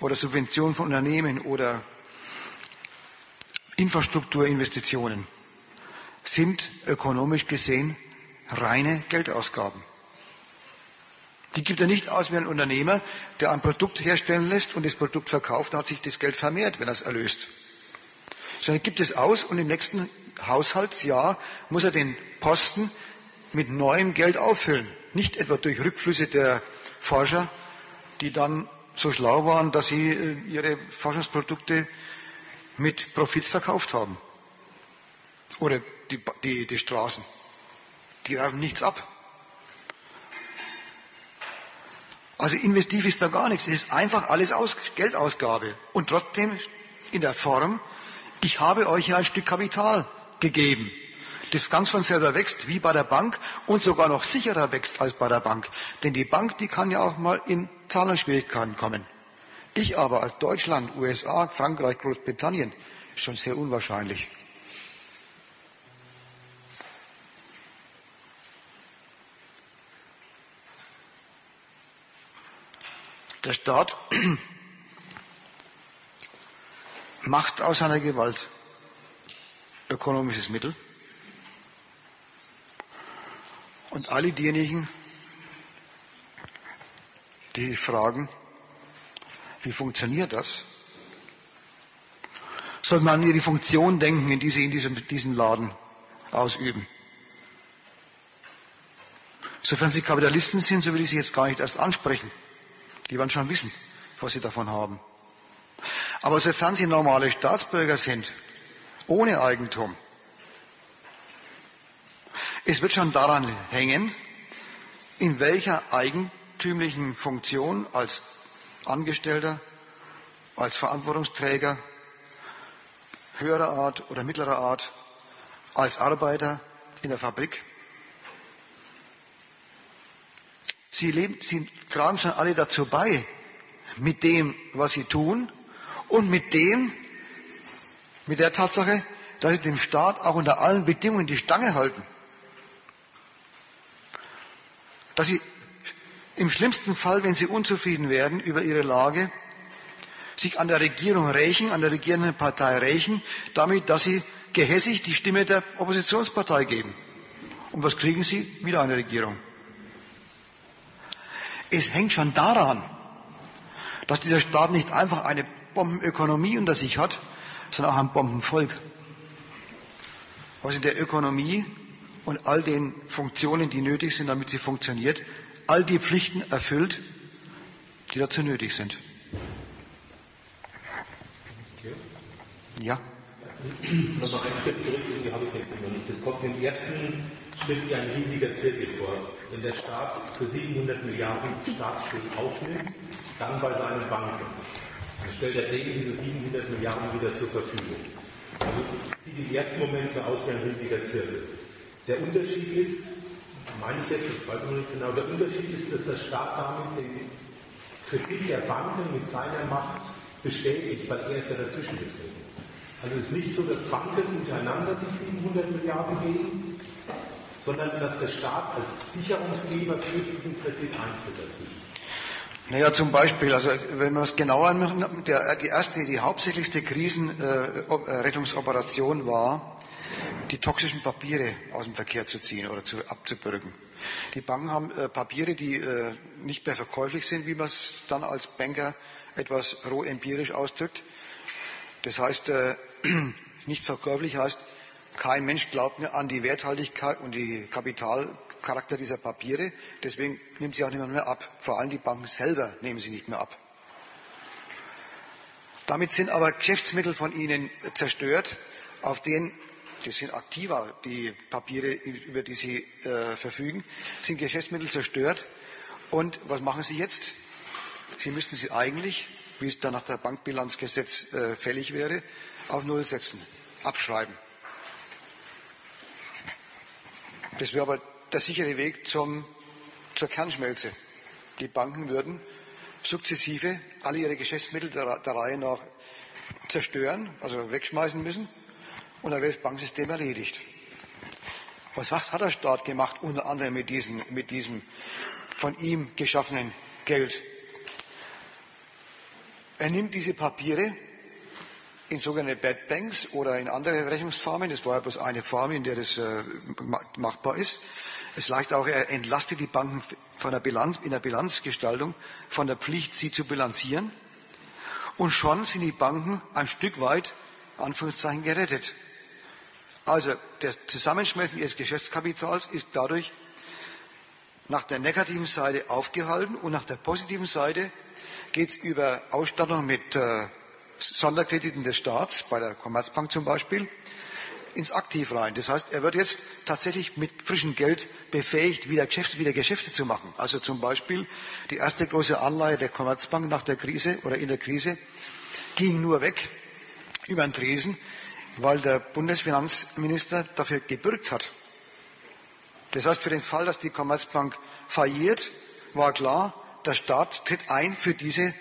oder Subventionen von Unternehmen oder Infrastrukturinvestitionen, sind ökonomisch gesehen reine Geldausgaben. Die gibt er nicht aus wie ein Unternehmer, der ein Produkt herstellen lässt und das Produkt verkauft, dann hat sich das Geld vermehrt, wenn er es erlöst. Sondern gibt es aus und im nächsten Haushaltsjahr muss er den Posten mit neuem Geld auffüllen. Nicht etwa durch Rückflüsse der Forscher, die dann so schlau waren, dass sie äh, ihre Forschungsprodukte mit Profit verkauft haben. Oder die, die, die Straßen. Die werfen nichts ab. Also investiv ist da gar nichts. Es ist einfach alles aus, Geldausgabe. Und trotzdem in der Form, ich habe euch ja ein Stück Kapital gegeben, das ganz von selber wächst, wie bei der Bank und sogar noch sicherer wächst als bei der Bank. Denn die Bank, die kann ja auch mal in Zahlungsschwierigkeiten kommen. Ich aber als Deutschland, USA, Frankreich, Großbritannien, ist schon sehr unwahrscheinlich. Der Staat macht aus seiner Gewalt ökonomisches Mittel. Und alle diejenigen, die fragen, wie funktioniert das, sollten an ihre Funktion denken, in die sie in diesem, diesem Laden ausüben. Sofern sie Kapitalisten sind, so will ich sie jetzt gar nicht erst ansprechen. Die werden schon wissen, was sie davon haben. Aber sofern sie normale Staatsbürger sind, ohne Eigentum, es wird schon daran hängen, in welcher eigentümlichen Funktion als Angestellter, als Verantwortungsträger höherer Art oder mittlerer Art, als Arbeiter in der Fabrik. Sie, leben, sie tragen schon alle dazu bei, mit dem, was sie tun und mit dem, mit der Tatsache, dass sie dem Staat auch unter allen Bedingungen die Stange halten. Dass sie im schlimmsten Fall, wenn sie unzufrieden werden über ihre Lage, sich an der Regierung rächen, an der regierenden Partei rächen, damit, dass sie gehässig die Stimme der Oppositionspartei geben. Und was kriegen sie? Wieder eine Regierung. Es hängt schon daran, dass dieser Staat nicht einfach eine Bombenökonomie unter sich hat, sondern auch ein Bombenvolk. Was in der Ökonomie und all den Funktionen, die nötig sind, damit sie funktioniert, all die Pflichten erfüllt, die dazu nötig sind. Ja. Nochmal einen Schritt zurück die Habitäte noch nicht. Das kommt im ersten Schritt wie ein riesiger Zirkel vor wenn der Staat für 700 Milliarden Staatsschuld aufnimmt, dann bei seinen Banken. Stellt er denen diese 700 Milliarden wieder zur Verfügung. Also sieht im ersten Moment so aus wie ein riesiger Zirkel. Der Unterschied ist, meine ich jetzt, ich weiß noch nicht genau, der Unterschied ist, dass der Staat damit den Kredit der Banken mit seiner Macht bestätigt, weil er ist ja dazwischen getreten. Also es ist nicht so, dass Banken untereinander sich 700 Milliarden geben, sondern dass der Staat als Sicherungsgeber für diesen Kredit eintritt dazwischen. Naja, zum Beispiel, also wenn wir es genauer machen, der, die erste, die hauptsächlichste Krisenrettungsoperation äh, war die toxischen Papiere aus dem Verkehr zu ziehen oder zu, abzubürgen. Die Banken haben äh, Papiere, die äh, nicht mehr verkäuflich sind, wie man es dann als Banker etwas roh empirisch ausdrückt. Das heißt, äh, nicht verkäuflich heißt, kein Mensch glaubt mehr an die Werthaltigkeit und die Kapitalcharakter dieser Papiere. Deswegen nimmt sie auch niemand mehr ab. Vor allem die Banken selber nehmen sie nicht mehr ab. Damit sind aber Geschäftsmittel von ihnen zerstört, auf denen das sind aktiver, die Papiere, über die Sie äh, verfügen, sind Geschäftsmittel zerstört. Und was machen Sie jetzt? Sie müssten sie eigentlich, wie es dann nach der Bankbilanzgesetz äh, fällig wäre, auf Null setzen, abschreiben. Das wäre aber der sichere Weg zum, zur Kernschmelze. Die Banken würden sukzessive alle ihre Geschäftsmittel der, der Reihe nach zerstören, also wegschmeißen müssen und dann wäre das Bankensystem erledigt. Was hat der Staat gemacht, unter anderem mit, diesen, mit diesem von ihm geschaffenen Geld? Er nimmt diese Papiere in sogenannte Bad Banks oder in andere Rechnungsformen, das war ja bloß eine Form, in der das äh, machbar ist. Es leicht auch, er entlastet die Banken von der Bilanz, in der Bilanzgestaltung von der Pflicht, sie zu bilanzieren. Und schon sind die Banken ein Stück weit, Anführungszeichen, gerettet. Also das Zusammenschmelzen ihres Geschäftskapitals ist dadurch nach der negativen Seite aufgehalten und nach der positiven Seite geht es über Ausstattung mit äh, Sonderkrediten des Staats, bei der Commerzbank zum Beispiel, ins Aktiv rein. Das heißt, er wird jetzt tatsächlich mit frischem Geld befähigt, wieder Geschäfte, wieder Geschäfte zu machen. Also zum Beispiel die erste große Anleihe der Commerzbank nach der Krise oder in der Krise ging nur weg über den Tresen weil der Bundesfinanzminister dafür gebürgt hat. Das heißt, für den Fall, dass die Commerzbank failliert, war klar, der Staat tritt ein für diese,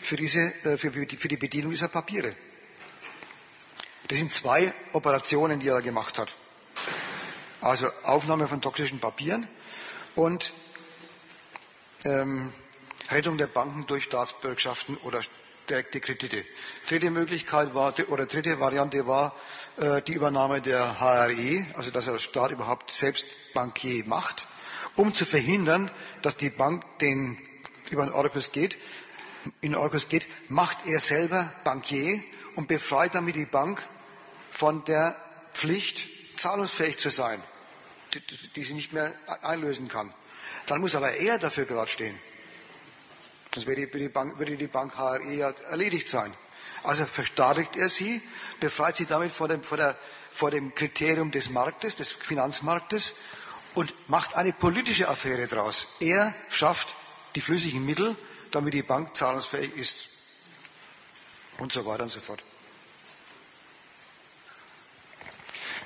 für diese, äh, für die, für die Bedienung dieser Papiere. Das sind zwei Operationen, die er gemacht hat. Also Aufnahme von toxischen Papieren und ähm, Rettung der Banken durch Staatsbürgschaften oder direkte Kredite. Dritte Möglichkeit war, oder dritte Variante war äh, die Übernahme der HRE, also dass der Staat überhaupt selbst Bankier macht, um zu verhindern, dass die Bank den über den Orkus geht, in Orkus geht, macht er selber Bankier und befreit damit die Bank von der Pflicht, zahlungsfähig zu sein, die, die sie nicht mehr einlösen kann. Dann muss aber er dafür gerade stehen. Sonst würde die Bank, würde die Bank HRE ja erledigt sein. Also verstaatlicht er sie, befreit sie damit vor dem, vor, der, vor dem Kriterium des Marktes, des Finanzmarktes und macht eine politische Affäre draus. Er schafft die flüssigen Mittel, damit die Bank zahlungsfähig ist. Und so weiter und so fort.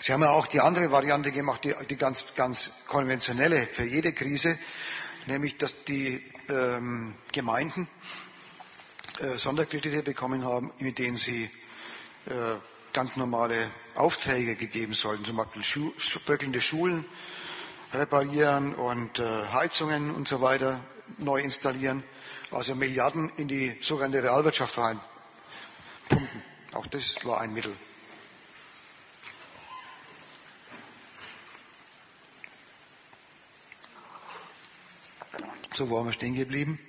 Sie haben ja auch die andere Variante gemacht, die, die ganz, ganz konventionelle für jede Krise, nämlich dass die ähm, Gemeinden äh, Sonderkredite bekommen haben, mit denen sie äh, ganz normale Aufträge gegeben sollten, zum Beispiel Schu bröckelnde Schulen reparieren und äh, Heizungen und so weiter neu installieren, also Milliarden in die sogenannte Realwirtschaft rein pumpen. Auch das war ein Mittel. So waren wir stehen geblieben.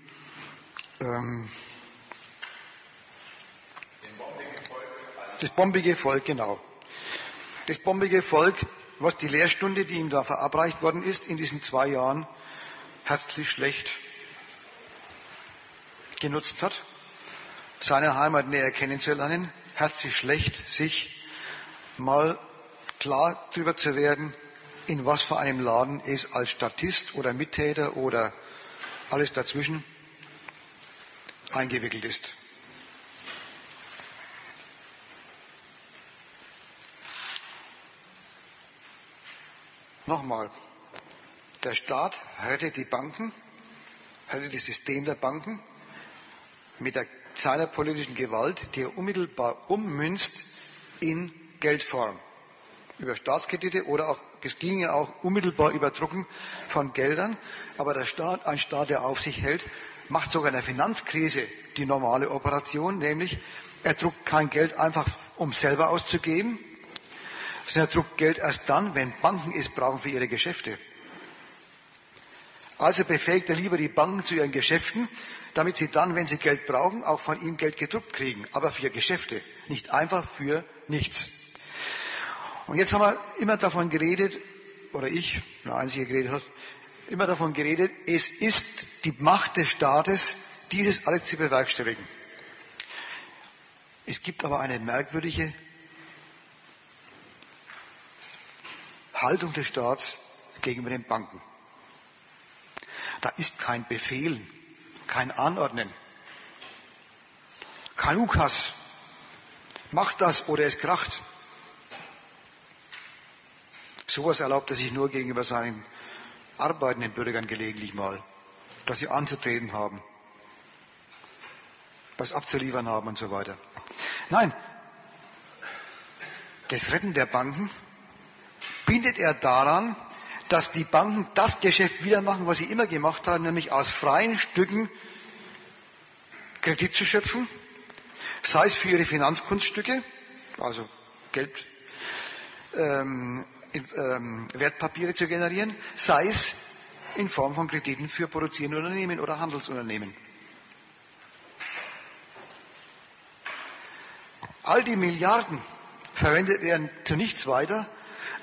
Ähm, das bombige Volk, genau. Das bombige Volk, was die Lehrstunde, die ihm da verabreicht worden ist in diesen zwei Jahren, herzlich schlecht genutzt hat, seine Heimat näher kennenzulernen, herzlich schlecht, sich mal klar darüber zu werden, in was für einem Laden es als Statist oder Mittäter oder alles dazwischen eingewickelt ist. Nochmal, der Staat rettet die Banken, rettet das System der Banken mit der, seiner politischen Gewalt, die er unmittelbar ummünzt in Geldform. Über Staatskredite oder auch, es ging ja auch unmittelbar über Drucken von Geldern, aber der Staat, ein Staat, der auf sich hält, macht sogar in der Finanzkrise die normale Operation, nämlich er druckt kein Geld einfach, um selber auszugeben, sondern er druckt Geld erst dann, wenn Banken es brauchen für ihre Geschäfte. Also befähigt er lieber die Banken zu ihren Geschäften, damit sie dann, wenn sie Geld brauchen, auch von ihm Geld gedruckt kriegen, aber für Geschäfte, nicht einfach für nichts. Und jetzt haben wir immer davon geredet, oder ich, der Einzige geredet hat, immer davon geredet, es ist die Macht des Staates, dieses alles zu bewerkstelligen. Es gibt aber eine merkwürdige Haltung des Staats gegenüber den Banken. Da ist kein Befehlen, kein Anordnen, kein Ukas. Macht das oder es kracht. Sowas erlaubt er sich nur gegenüber seinen arbeitenden Bürgern gelegentlich mal, dass sie anzutreten haben, was abzuliefern haben und so weiter. Nein, das Retten der Banken bindet er daran, dass die Banken das Geschäft wieder machen, was sie immer gemacht haben, nämlich aus freien Stücken Kredit zu schöpfen, sei es für ihre Finanzkunststücke, also Geld, ähm, ähm, Wertpapiere zu generieren, sei es in Form von Krediten für produzierende Unternehmen oder Handelsunternehmen. All die Milliarden verwendet er zu nichts weiter,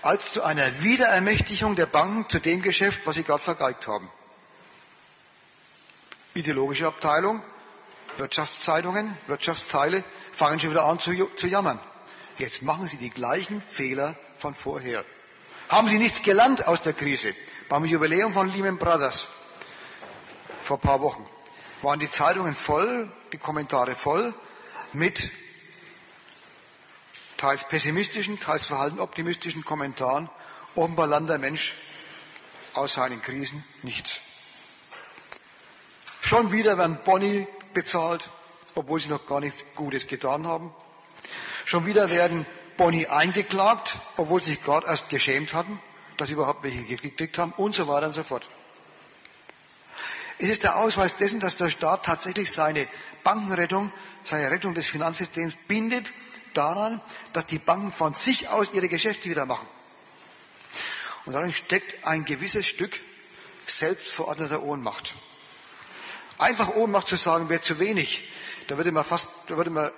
als zu einer Wiederermächtigung der Banken zu dem Geschäft, was sie gerade vergeigt haben. Ideologische Abteilung, Wirtschaftszeitungen, Wirtschaftsteile fangen schon wieder an zu, zu jammern. Jetzt machen sie die gleichen Fehler von vorher. Haben sie nichts gelernt aus der Krise? Beim Jubiläum von Lehman Brothers vor ein paar Wochen waren die Zeitungen voll, die Kommentare voll mit teils pessimistischen, teils verhalten optimistischen Kommentaren. Offenbar lernt der Mensch aus seinen Krisen nichts. Schon wieder werden Boni bezahlt, obwohl sie noch gar nichts Gutes getan haben. Schon wieder werden Boni eingeklagt, obwohl sie sich gerade erst geschämt hatten, dass sie überhaupt welche gekriegt haben und so weiter und so fort. Es ist der Ausweis dessen, dass der Staat tatsächlich seine Bankenrettung, seine Rettung des Finanzsystems bindet daran, dass die Banken von sich aus ihre Geschäfte wieder machen. Und darin steckt ein gewisses Stück selbstverordneter Ohnmacht. Einfach Ohnmacht zu sagen, wäre zu wenig. Da würde man fast, da würde man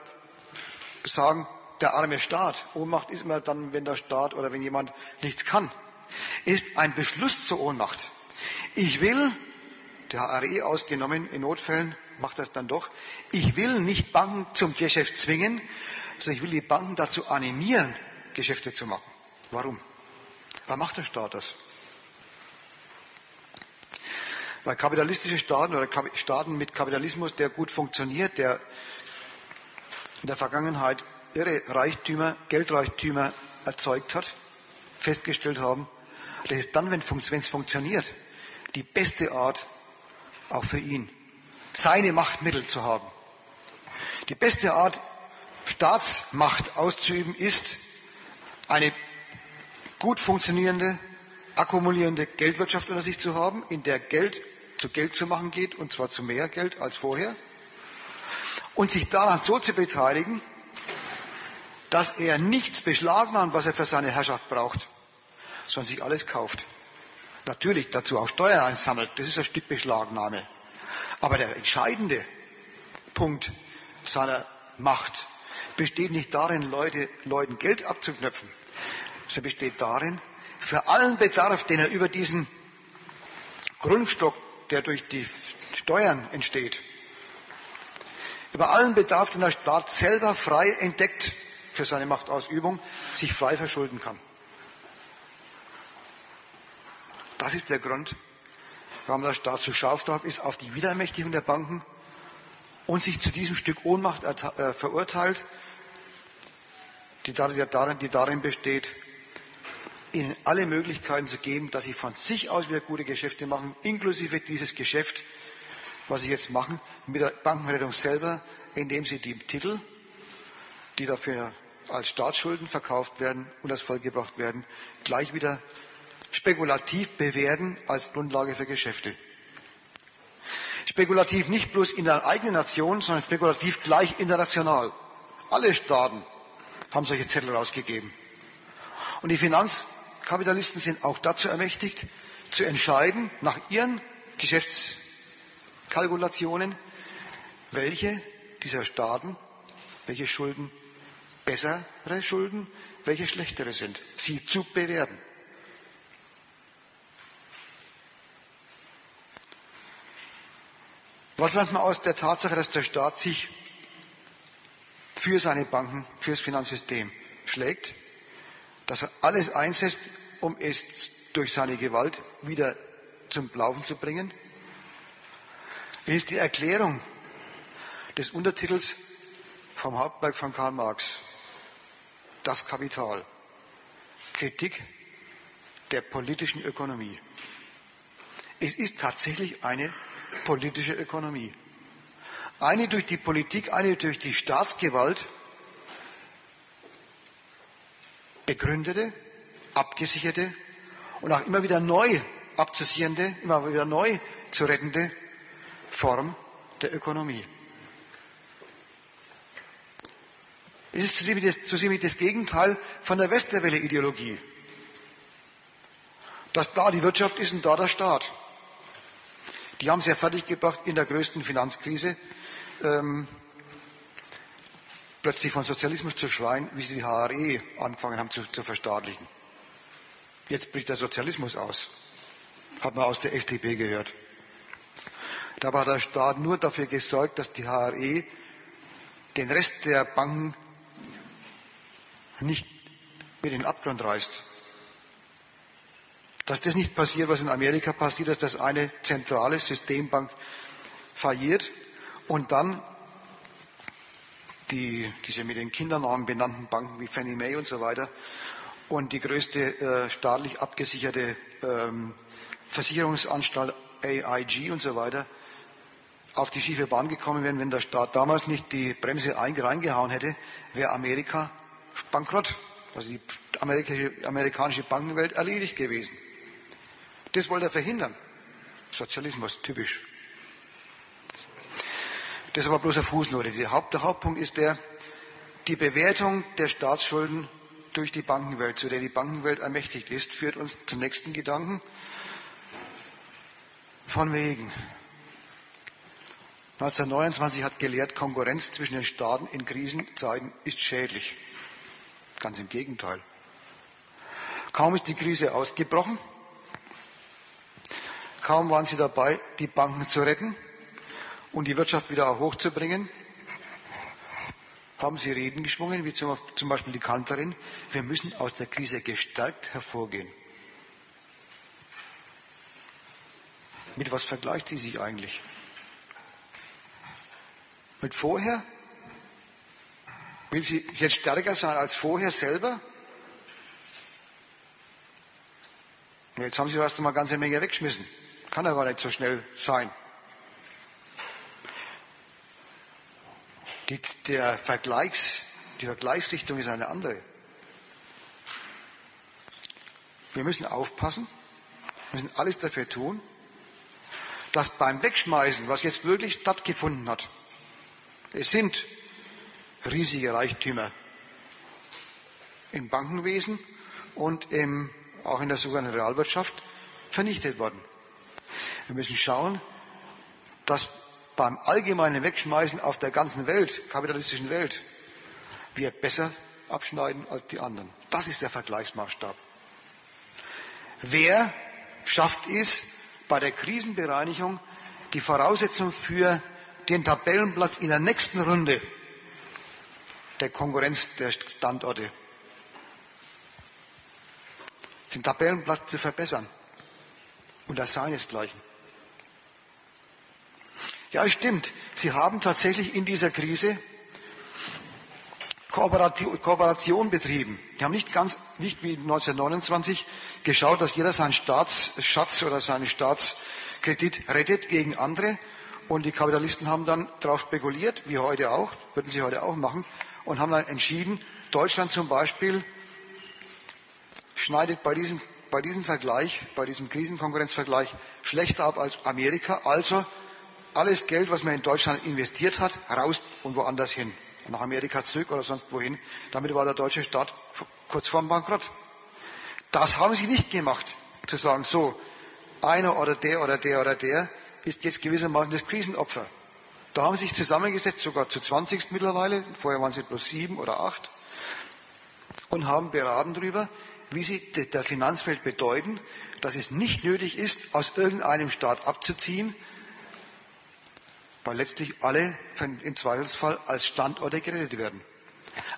sagen, der arme Staat. Ohnmacht ist immer dann, wenn der Staat oder wenn jemand nichts kann. Ist ein Beschluss zur Ohnmacht. Ich will, der HRE ausgenommen, in Notfällen macht das dann doch, ich will nicht Banken zum Geschäft zwingen, sondern ich will die Banken dazu animieren, Geschäfte zu machen. Warum? Warum macht der Staat das? Weil kapitalistische Staaten oder Staaten mit Kapitalismus, der gut funktioniert, der in der Vergangenheit ihre Reichtümer, Geldreichtümer erzeugt hat, festgestellt haben, das ist dann, wenn es funktioniert, die beste Art auch für ihn, seine Machtmittel zu haben. Die beste Art, Staatsmacht auszuüben, ist eine gut funktionierende, akkumulierende Geldwirtschaft unter sich zu haben, in der Geld zu Geld zu machen geht, und zwar zu mehr Geld als vorher, und sich daran so zu beteiligen, dass er nichts beschlagnahmt, was er für seine Herrschaft braucht, sondern sich alles kauft. Natürlich dazu auch Steuern einsammelt, das ist ein Stück Beschlagnahme. Aber der entscheidende Punkt seiner Macht besteht nicht darin, Leute, Leuten Geld abzuknöpfen, sondern besteht darin, für allen Bedarf, den er über diesen Grundstock, der durch die Steuern entsteht, über allen Bedarf, den der Staat selber frei entdeckt, für seine Machtausübung sich frei verschulden kann. Das ist der Grund, warum der Staat so scharf drauf ist auf die Wiederermächtigung der Banken und sich zu diesem Stück Ohnmacht äh, verurteilt, die darin, die darin besteht, ihnen alle Möglichkeiten zu geben, dass sie von sich aus wieder gute Geschäfte machen, inklusive dieses Geschäft, was sie jetzt machen, mit der Bankenrettung selber, indem sie die Titel, die dafür als Staatsschulden verkauft werden und das Volk gebracht werden, gleich wieder spekulativ bewerten als Grundlage für Geschäfte. Spekulativ nicht bloß in der eigenen Nation, sondern spekulativ gleich international. Alle Staaten haben solche Zettel rausgegeben. Und die Finanzkapitalisten sind auch dazu ermächtigt, zu entscheiden, nach ihren Geschäftskalkulationen, welche dieser Staaten, welche Schulden bessere Schulden, welche schlechtere sind, sie zu bewerten. Was lernt man aus der Tatsache, dass der Staat sich für seine Banken, für das Finanzsystem schlägt, dass er alles einsetzt, um es durch seine Gewalt wieder zum Laufen zu bringen? Es ist die Erklärung des Untertitels vom Hauptwerk von Karl Marx, Das Kapital, Kritik der politischen Ökonomie. Es ist tatsächlich eine politische Ökonomie. Eine durch die Politik, eine durch die Staatsgewalt begründete, abgesicherte und auch immer wieder neu abzusichernde, immer wieder neu zu rettende Form der Ökonomie. Es ist zu ziemlich das Gegenteil von der Westerwelle-Ideologie. Dass da die Wirtschaft ist und da der Staat. Die haben es ja fertiggebracht in der größten Finanzkrise, ähm, plötzlich von Sozialismus zu schreien, wie sie die HRE angefangen haben zu, zu verstaatlichen. Jetzt bricht der Sozialismus aus. Hat man aus der FDP gehört. Dabei hat der Staat nur dafür gesorgt, dass die HRE den Rest der Banken nicht in den Abgrund reißt. Dass das nicht passiert, was in Amerika passiert dass eine zentrale Systembank falliert und dann die, diese mit den Kindernamen benannten Banken wie Fannie Mae und so weiter und die größte äh, staatlich abgesicherte ähm, Versicherungsanstalt AIG und so weiter auf die schiefe Bahn gekommen wären, wenn der Staat damals nicht die Bremse reingehauen hätte, wäre Amerika bankrott. Also die amerikanische, amerikanische Bankenwelt erledigt gewesen. Das wollte er verhindern. Sozialismus, typisch. Das ist aber bloß eine Fußnote. der Hauptpunkt ist der, die Bewertung der Staatsschulden durch die Bankenwelt, zu der die Bankenwelt ermächtigt ist, führt uns zum nächsten Gedanken. Von wegen. 1929 hat gelehrt, Konkurrenz zwischen den Staaten in Krisenzeiten ist schädlich. Ganz im Gegenteil. Kaum ist die Krise ausgebrochen, kaum waren sie dabei, die Banken zu retten und die Wirtschaft wieder hochzubringen, haben sie Reden geschwungen, wie zum, Beispiel die Kanterin, wir müssen aus der Krise gestärkt hervorgehen. Mit was vergleicht sie sich eigentlich? Mit vorher? Will sie jetzt stärker sein als vorher selber? Jetzt haben sie erst einmal eine ganze Menge weggeschmissen. Kann aber nicht so schnell sein. Die, der Vergleichs, die Vergleichsrichtung ist eine andere. Wir müssen aufpassen, müssen alles dafür tun, dass beim Wegschmeißen, was jetzt wirklich stattgefunden hat, es sind riesige Reichtümer im Bankenwesen und im, auch in der sogenannten Realwirtschaft vernichtet worden. Wir müssen schauen, dass beim allgemeinen Wegschmeißen auf der ganzen Welt, kapitalistischen Welt, wir besser abschneiden als die anderen. Das ist der Vergleichsmaßstab. Wer schafft es, bei der Krisenbereinigung die Voraussetzung für den Tabellenplatz in der nächsten Runde der Konkurrenz der Standorte. Den Tabellenplatz zu verbessern. Unter seinesgleichen. Ja, es stimmt. Sie haben tatsächlich in dieser Krise Kooperation, Kooperation betrieben. Die haben nicht ganz, nicht wie 1929 geschaut, dass jeder seinen Staatsschatz oder seinen Staatskredit rettet gegen andere. Und die Kapitalisten haben dann darauf spekuliert, wie heute auch, würden sie heute auch machen, und haben dann entschieden, Deutschland zum Beispiel schneidet bei diesem, bei diesem Vergleich, bei diesem Krisenkonkurrenzvergleich schlechter ab als Amerika. Also alles Geld, was man in Deutschland investiert hat, raus und woanders hin. Nach Amerika zurück oder sonst wohin. Damit war der deutsche Staat kurz vorm Bankrott. Das haben sie nicht gemacht, zu sagen, so, einer oder der oder der oder der ist jetzt gewissermaßen das Krisenopfer. Da haben sie sich zusammengesetzt, sogar zu 20 mittlerweile, vorher waren sie bloß sieben oder acht, und haben beraten darüber, wie sie der Finanzwelt bedeuten, dass es nicht nötig ist, aus irgendeinem Staat abzuziehen, weil letztlich alle im Zweifelsfall als Standorte gerettet werden.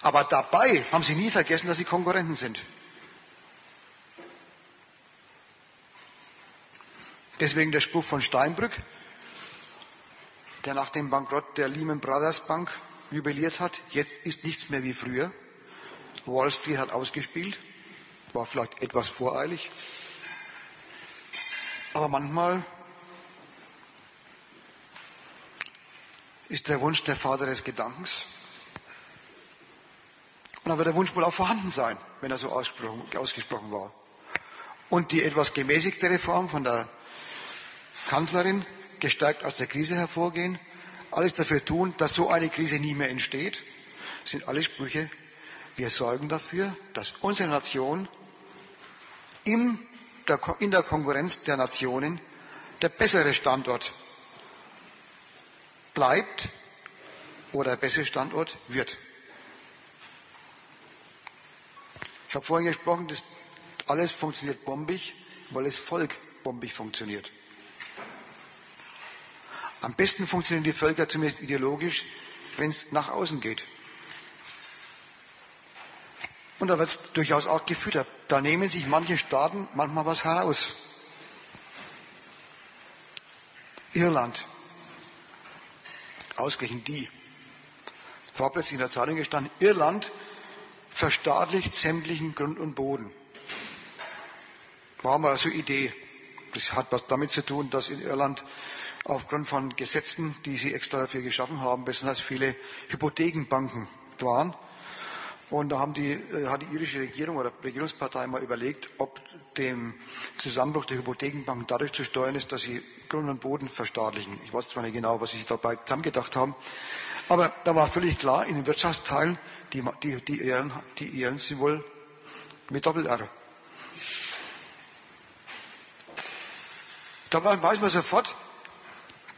Aber dabei haben sie nie vergessen, dass sie Konkurrenten sind. Deswegen der Spruch von Steinbrück, der nach dem Bankrott der Lehman Brothers Bank jubiliert hat, jetzt ist nichts mehr wie früher. Wall Street hat ausgespielt, war vielleicht etwas voreilig, aber manchmal ist der Wunsch der Vater des Gedankens. Und dann wird der Wunsch wohl auch vorhanden sein, wenn er so ausgesprochen, war. Und die etwas gemäßigtere Form von der Kanzlerin, gestärkt aus der Krise hervorgehen, alles dafür tun, dass so eine Krise nie mehr entsteht, sind alle Sprüche. Wir sorgen dafür, dass unsere Nation in der Konkurrenz der Nationen der bessere Standort bleibt oder der bessere Standort wird. Ich habe vorhin gesprochen, das alles funktioniert bombig, weil das Volk bombig funktioniert. Am besten funktionieren die Völker zumindest ideologisch, wenn es nach außen geht. Und da wird es durchaus auch gefüttert. Da nehmen sich manche Staaten manchmal was heraus. Irland, ausgerechnet die, war plötzlich in der Zeitung gestanden, Irland verstaatlicht sämtlichen Grund und Boden. War mal so Idee. Das hat was damit zu tun, dass in Irland aufgrund von Gesetzen, die sie extra dafür geschaffen haben, besonders viele Hypothekenbanken waren. Und da haben die, äh, hat die irische Regierung oder Regierungspartei mal überlegt, ob dem Zusammenbruch der Hypothekenbanken dadurch zu steuern ist, dass sie Grund und Boden verstaatlichen. Ich weiß zwar nicht genau, was sie sich dabei zusammengedacht haben, aber da war völlig klar, in den Wirtschaftsteilen, die, die, die, Ehren, die Ehren sind wohl mit Doppel-R. Da weiß man sofort,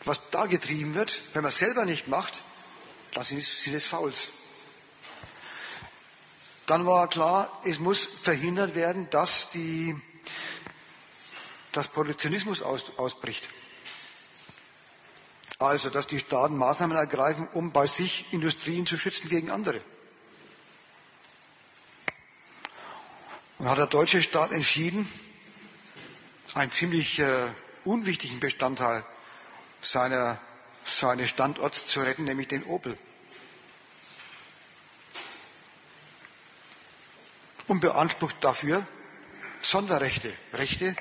was da getrieben wird, wenn man es selber nicht macht, dann sind es Fouls. Dann war klar, es muss verhindert werden, dass die, dass Protektionismus aus, ausbricht. Also, dass die Staaten Maßnahmen ergreifen, um bei sich Industrien zu schützen gegen andere. Und hat der deutsche Staat entschieden, einen ziemlich äh, unwichtigen Bestandteil seiner, seines Standorts zu retten, nämlich den Opel. Und beansprucht dafür Sonderrechte, Rechte,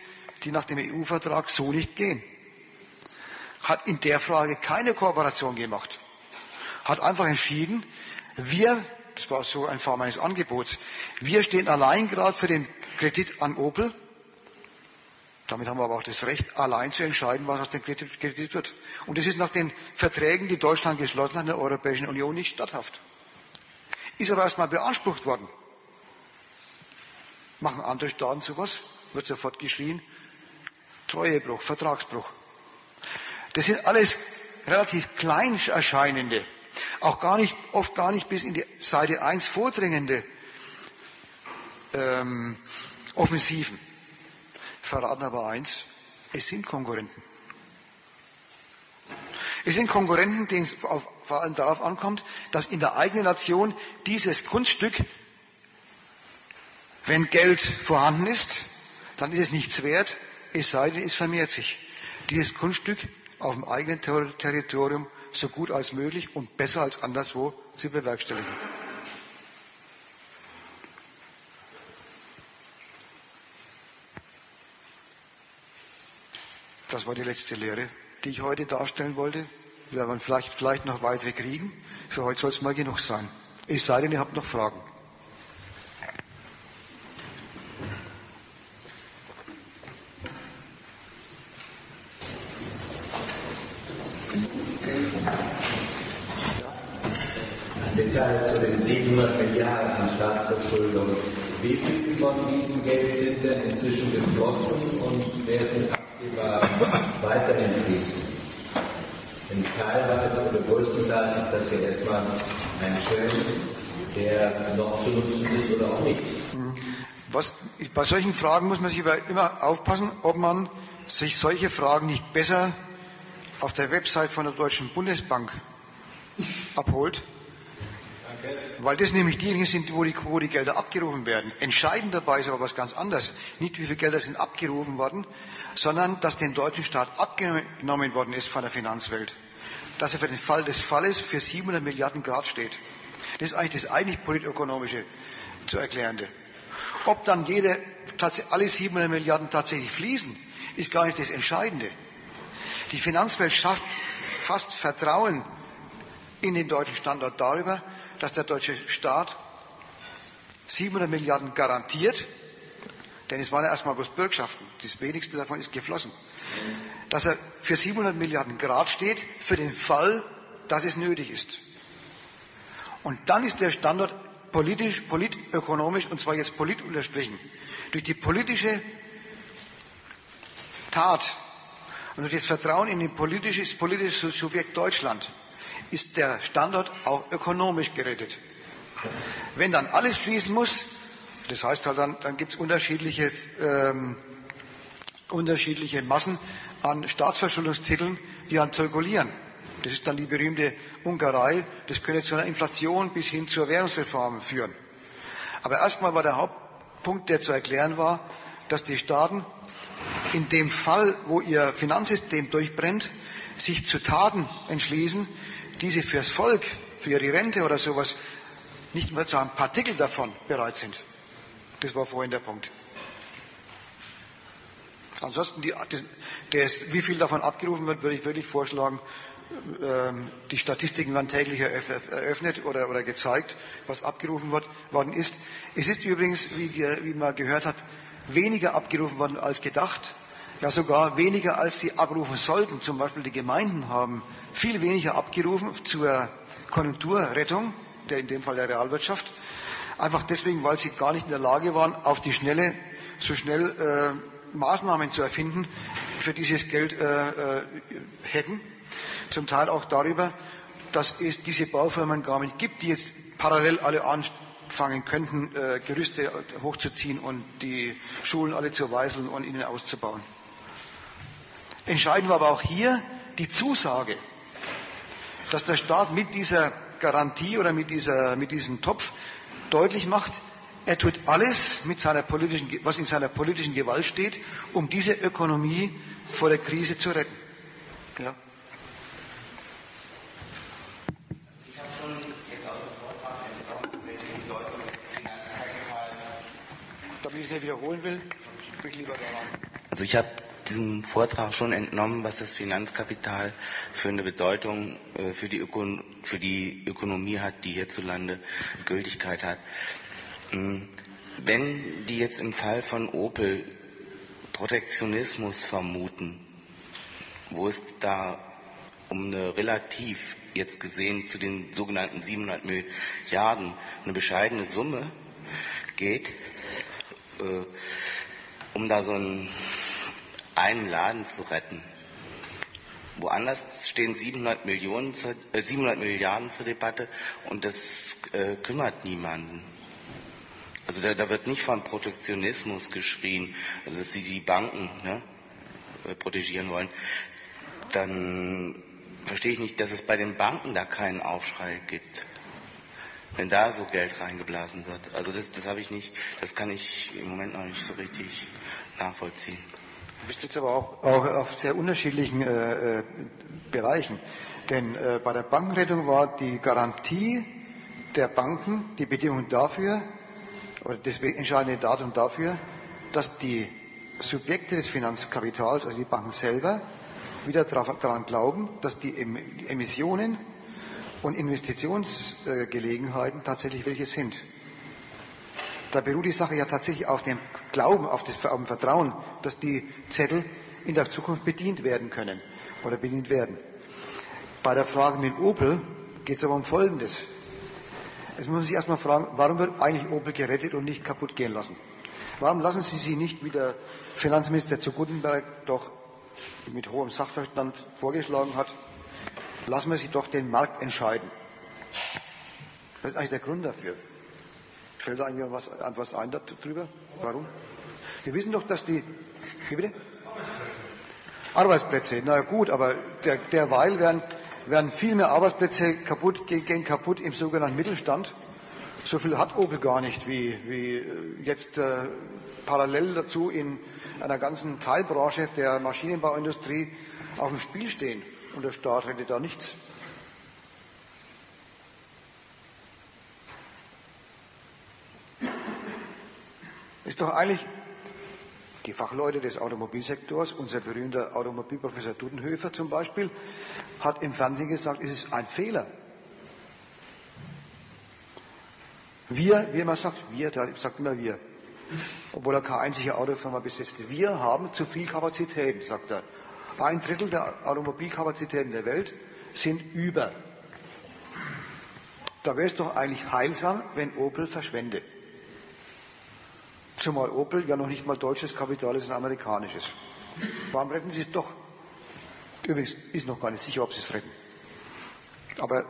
die nach dem EU-Vertrag so nicht gehen. Hat in der Frage keine Kooperation gemacht. Hat einfach entschieden, wir, das war so ein Fall meines Angebots, wir stehen allein gerade für den Kredit an Opel damit haben wir aber auch das Recht, allein zu entscheiden, was aus dem Kredit, Kredit wird. Und das ist nach den Verträgen, die Deutschland geschlossen hat in der Europäischen Union, nicht statthaft. Ist aber erstmal beansprucht worden. Machen andere Staaten sowas, wird sofort geschrien. Treuebruch, Vertragsbruch. Das sind alles relativ klein erscheinende, auch gar nicht, oft gar nicht bis in die Seite 1 vordringende ähm, Offensiven verraten aber eins, es sind Konkurrenten. Es sind Konkurrenten, denen es vor allem darauf ankommt, dass in der eigenen Nation dieses Kunststück, wenn Geld vorhanden ist, dann ist es nichts wert, es sei denn, es vermehrt sich. Dieses Kunststück auf dem eigenen Territorium so gut als möglich und besser als anderswo zu bewerkstelligen. Das war die letzte Lehre, die ich heute darstellen wollte. Wir werden vielleicht, vielleicht noch weitere kriegen. Für heute soll es mal genug sein. Es sei denn, ihr habt noch Fragen. Detail zu den 700 Milliarden Staatsverschuldung. Wie viel von diesem Geld sind denn inzwischen geflossen und werden absehbar weiterhin fließen? Denn teilweise oder größtenteils ist das ja erstmal ein Schirm, der noch zu nutzen ist oder auch nicht. Was, bei solchen Fragen muss man sich aber immer aufpassen, ob man sich solche Fragen nicht besser auf der Website von der Deutschen Bundesbank abholt. Weil das nämlich diejenigen sind, wo die, wo die Gelder abgerufen werden. Entscheidend dabei ist aber was ganz anderes. Nicht wie viele Gelder sind abgerufen worden, sondern dass dem deutschen Staat abgenommen worden ist von der Finanzwelt. Dass er für den Fall des Falles für 700 Milliarden Grad steht. Das ist eigentlich das eigentlich politökonomische zu erklärende. Ob dann jede, alle 700 Milliarden tatsächlich fließen, ist gar nicht das Entscheidende. Die Finanzwelt schafft fast Vertrauen in den deutschen Standort darüber, dass der deutsche Staat 700 Milliarden garantiert, denn es waren ja erstmal bloß Bürgschaften, das wenigste davon ist geflossen, dass er für 700 Milliarden Grad steht, für den Fall, dass es nötig ist. Und dann ist der Standort politisch, politökonomisch, und zwar jetzt polit unterstrichen, durch die politische Tat und durch das Vertrauen in das politische Subjekt Deutschland ist der Standort auch ökonomisch gerettet. Wenn dann alles fließen muss, das heißt halt dann, dann gibt es unterschiedliche, ähm, unterschiedliche Massen an Staatsverschuldungstiteln, die dann zirkulieren. Das ist dann die berühmte Ungarei. Das könnte zu einer Inflation bis hin zur Währungsreform führen. Aber erstmal war der Hauptpunkt, der zu erklären war, dass die Staaten in dem Fall, wo ihr Finanzsystem durchbrennt, sich zu Taten entschließen, diese fürs Volk, für ihre Rente oder sowas, nicht mehr zu einem Partikel davon bereit sind. Das war vorhin der Punkt. Ansonsten, die, das, wie viel davon abgerufen wird, würde ich wirklich vorschlagen, ähm, die Statistiken werden täglich eröffnet oder, oder gezeigt, was abgerufen worden ist. Es ist übrigens, wie, wie man gehört hat, weniger abgerufen worden als gedacht. Ja, sogar weniger als sie abrufen sollten. Zum Beispiel die Gemeinden haben viel weniger abgerufen zur Konjunkturrettung, der in dem Fall der Realwirtschaft. Einfach deswegen, weil sie gar nicht in der Lage waren, auf die Schnelle, so schnell äh, Maßnahmen zu erfinden, für dieses Geld äh, äh, hätten. Zum Teil auch darüber, dass es diese Baufirmen gar nicht gibt, die jetzt parallel alle anfangen könnten, äh, Gerüste hochzuziehen und die Schulen alle zu weißeln und ihnen auszubauen. Entscheidend war aber auch hier die Zusage, dass der Staat mit dieser Garantie oder mit, dieser, mit diesem Topf deutlich macht, er tut alles, mit seiner politischen, was in seiner politischen Gewalt steht, um diese Ökonomie vor der Krise zu retten. Ja. ich es nicht wiederholen will, sprich lieber daran. Also ich habe diesem Vortrag schon entnommen, was das Finanzkapital für eine Bedeutung äh, für, die Ökon für die Ökonomie hat, die hierzulande Gültigkeit hat. Hm, wenn die jetzt im Fall von Opel Protektionismus vermuten, wo es da um eine relativ jetzt gesehen zu den sogenannten 700 Milliarden eine bescheidene Summe geht, äh, um da so einen, einen Laden zu retten. Woanders stehen 700, Millionen zur, äh, 700 Milliarden zur Debatte und das äh, kümmert niemanden. Also da, da, wird nicht von Protektionismus geschrien, also dass sie die Banken ne, äh, protegieren wollen. Dann verstehe ich nicht, dass es bei den Banken da keinen Aufschrei gibt wenn da so Geld reingeblasen wird. Also das, das habe ich nicht, das kann ich im Moment noch nicht so richtig nachvollziehen. Du bist jetzt aber auch, auch auf sehr unterschiedlichen äh, äh, Bereichen. Denn äh, bei der Bankenrettung war die Garantie der Banken die Bedingung dafür, oder das entscheidende Datum dafür, dass die Subjekte des Finanzkapitals, also die Banken selber, wieder daran glauben, dass die Emissionen und Investitionsgelegenheiten tatsächlich welche sind. Da beruht die Sache ja tatsächlich auf dem Glauben, auf, das, auf dem Vertrauen, dass die Zettel in der Zukunft bedient werden können oder bedient werden. Bei der Frage mit Opel geht es aber um Folgendes. Jetzt muss man sich erstmal fragen, warum wird eigentlich Opel gerettet und nicht kaputt gehen lassen? Warum lassen Sie sie nicht, wie der Finanzminister zu Gutenberg doch mit hohem Sachverstand vorgeschlagen hat, lassen wir sie doch den Markt entscheiden? Was ist eigentlich der Grund dafür? Fällt da eigentlich was, was ein darüber? Warum? Wir wissen doch, dass die. Wie bitte? Arbeitsplätze. Na gut, aber der, derweil werden, werden viel mehr Arbeitsplätze kaputt, gehen kaputt im sogenannten Mittelstand. So viel hat Opel gar nicht, wie, wie äh, jetzt äh, parallel dazu in einer ganzen Teilbranche der Maschinenbauindustrie auf dem Spiel stehen. Und der Staat rettet da nichts. Doch eigentlich die Fachleute des Automobilsektors, unser berühmter Automobilprofessor Dudenhöfer zum Beispiel, hat im Fernsehen gesagt, es ist ein Fehler. Wir, wie man sagt, wir, der sagt immer wir, obwohl er keine einzige Autofirma besitzt. Wir haben zu viel Kapazitäten, sagt er. Ein Drittel der Automobilkapazitäten der Welt sind über. Da wäre es doch eigentlich heilsam, wenn Opel verschwende. Zumal Opel ja noch nicht mal deutsches Kapital ist, sondern amerikanisches. Warum retten Sie es doch? Übrigens ist noch gar nicht sicher, ob Sie es retten. Aber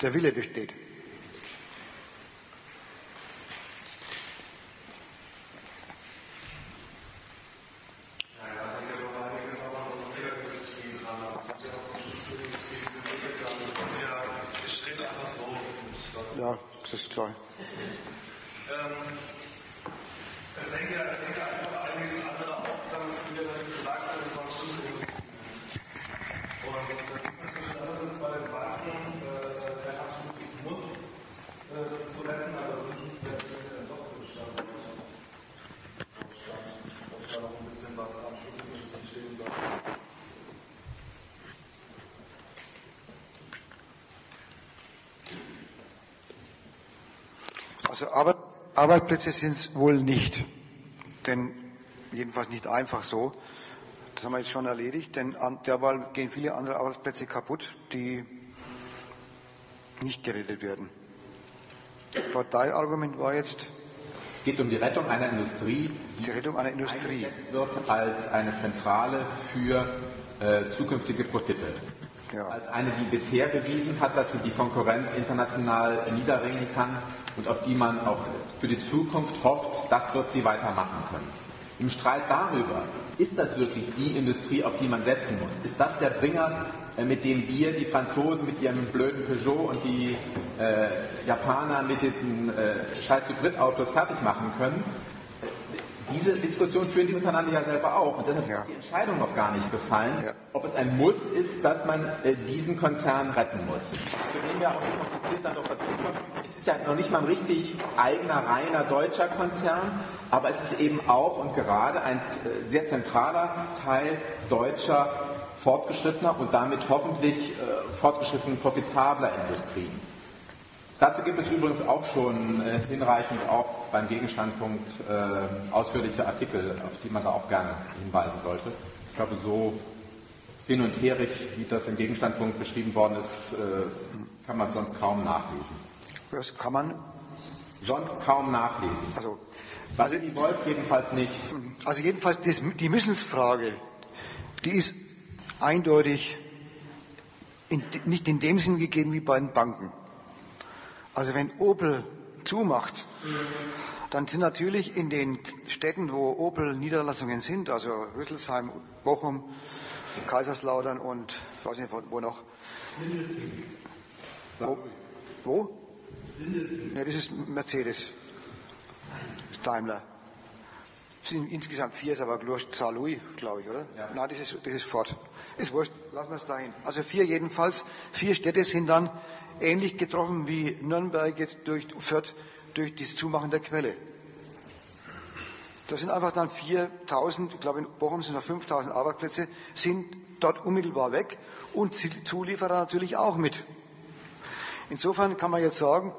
der Wille besteht. Ja, das ist klar. Ähm, es hängt ja, es hängt ja einfach einiges andere auch, dass wir gesagt haben, es war Schlüsselindustrie. Und das ist natürlich alles ist bei den Banken äh, kein absolutes Muss, äh, das zu retten, aber wünschenswert ist ja doch für Bestand. Dass da noch ein bisschen was am Schlüsselindustrie stehen bleibt. Also Arbeit, Arbeitsplätze sind es wohl nicht. Denn jedenfalls nicht einfach so. Das haben wir jetzt schon erledigt, denn derweil gehen viele andere Arbeitsplätze kaputt, die nicht gerettet werden. Parteiargument war jetzt. Es geht um die Rettung einer Industrie, die, die Rettung einer Industrie wird als eine Zentrale für äh, zukünftige Profite. Ja. Als eine, die bisher bewiesen hat, dass sie die Konkurrenz international niederringen kann und auf die man auch für die Zukunft hofft, das wird sie weitermachen können. Im Streit darüber, ist das wirklich die Industrie, auf die man setzen muss? Ist das der Bringer, äh, mit dem wir die Franzosen mit ihrem blöden Peugeot und die äh, Japaner mit diesen äh, scheiß Hybridautos fertig machen können? Diese Diskussion führen die untereinander ja selber auch. Und deshalb ja. ist die Entscheidung noch gar nicht gefallen, ja. ob es ein Muss ist, dass man äh, diesen Konzern retten muss. Für den ja auch kompliziert dann noch dazu kommt. Es ist ja noch nicht mal ein richtig eigener, reiner deutscher Konzern, aber es ist eben auch und gerade ein äh, sehr zentraler Teil deutscher fortgeschrittener und damit hoffentlich äh, fortgeschritten profitabler Industrien. Dazu gibt es übrigens auch schon äh, hinreichend auch beim Gegenstandpunkt äh, ausführliche Artikel, auf die man da auch gerne hinweisen sollte. Ich glaube, so hin und herig, wie das im Gegenstandpunkt beschrieben worden ist, äh, kann man sonst kaum nachlesen. Das kann man sonst kaum nachlesen. Also, was also, die Wolf jedenfalls nicht. Also jedenfalls das, die Missensfrage, die ist eindeutig in, nicht in dem Sinn gegeben wie bei den Banken. Also wenn Opel zumacht, dann sind natürlich in den Städten, wo Opel Niederlassungen sind, also Rüsselsheim, Bochum, Kaiserslautern und ich weiß nicht wo noch. Wo? wo? Ja, das ist Mercedes. Daimler. Es sind insgesamt vier, ist aber Saarlouis, glaube ich, oder? Ja. Nein, das ist, das ist Ford. Ist wurscht, lassen wir es dahin. Also vier jedenfalls. Vier Städte sind dann ähnlich getroffen wie Nürnberg jetzt durch Fürth durch das Zumachen der Quelle. Da sind einfach dann 4.000, ich glaube in Bochum sind noch 5.000 Arbeitsplätze, sind dort unmittelbar weg und Zulieferer natürlich auch mit. Insofern kann man jetzt sagen,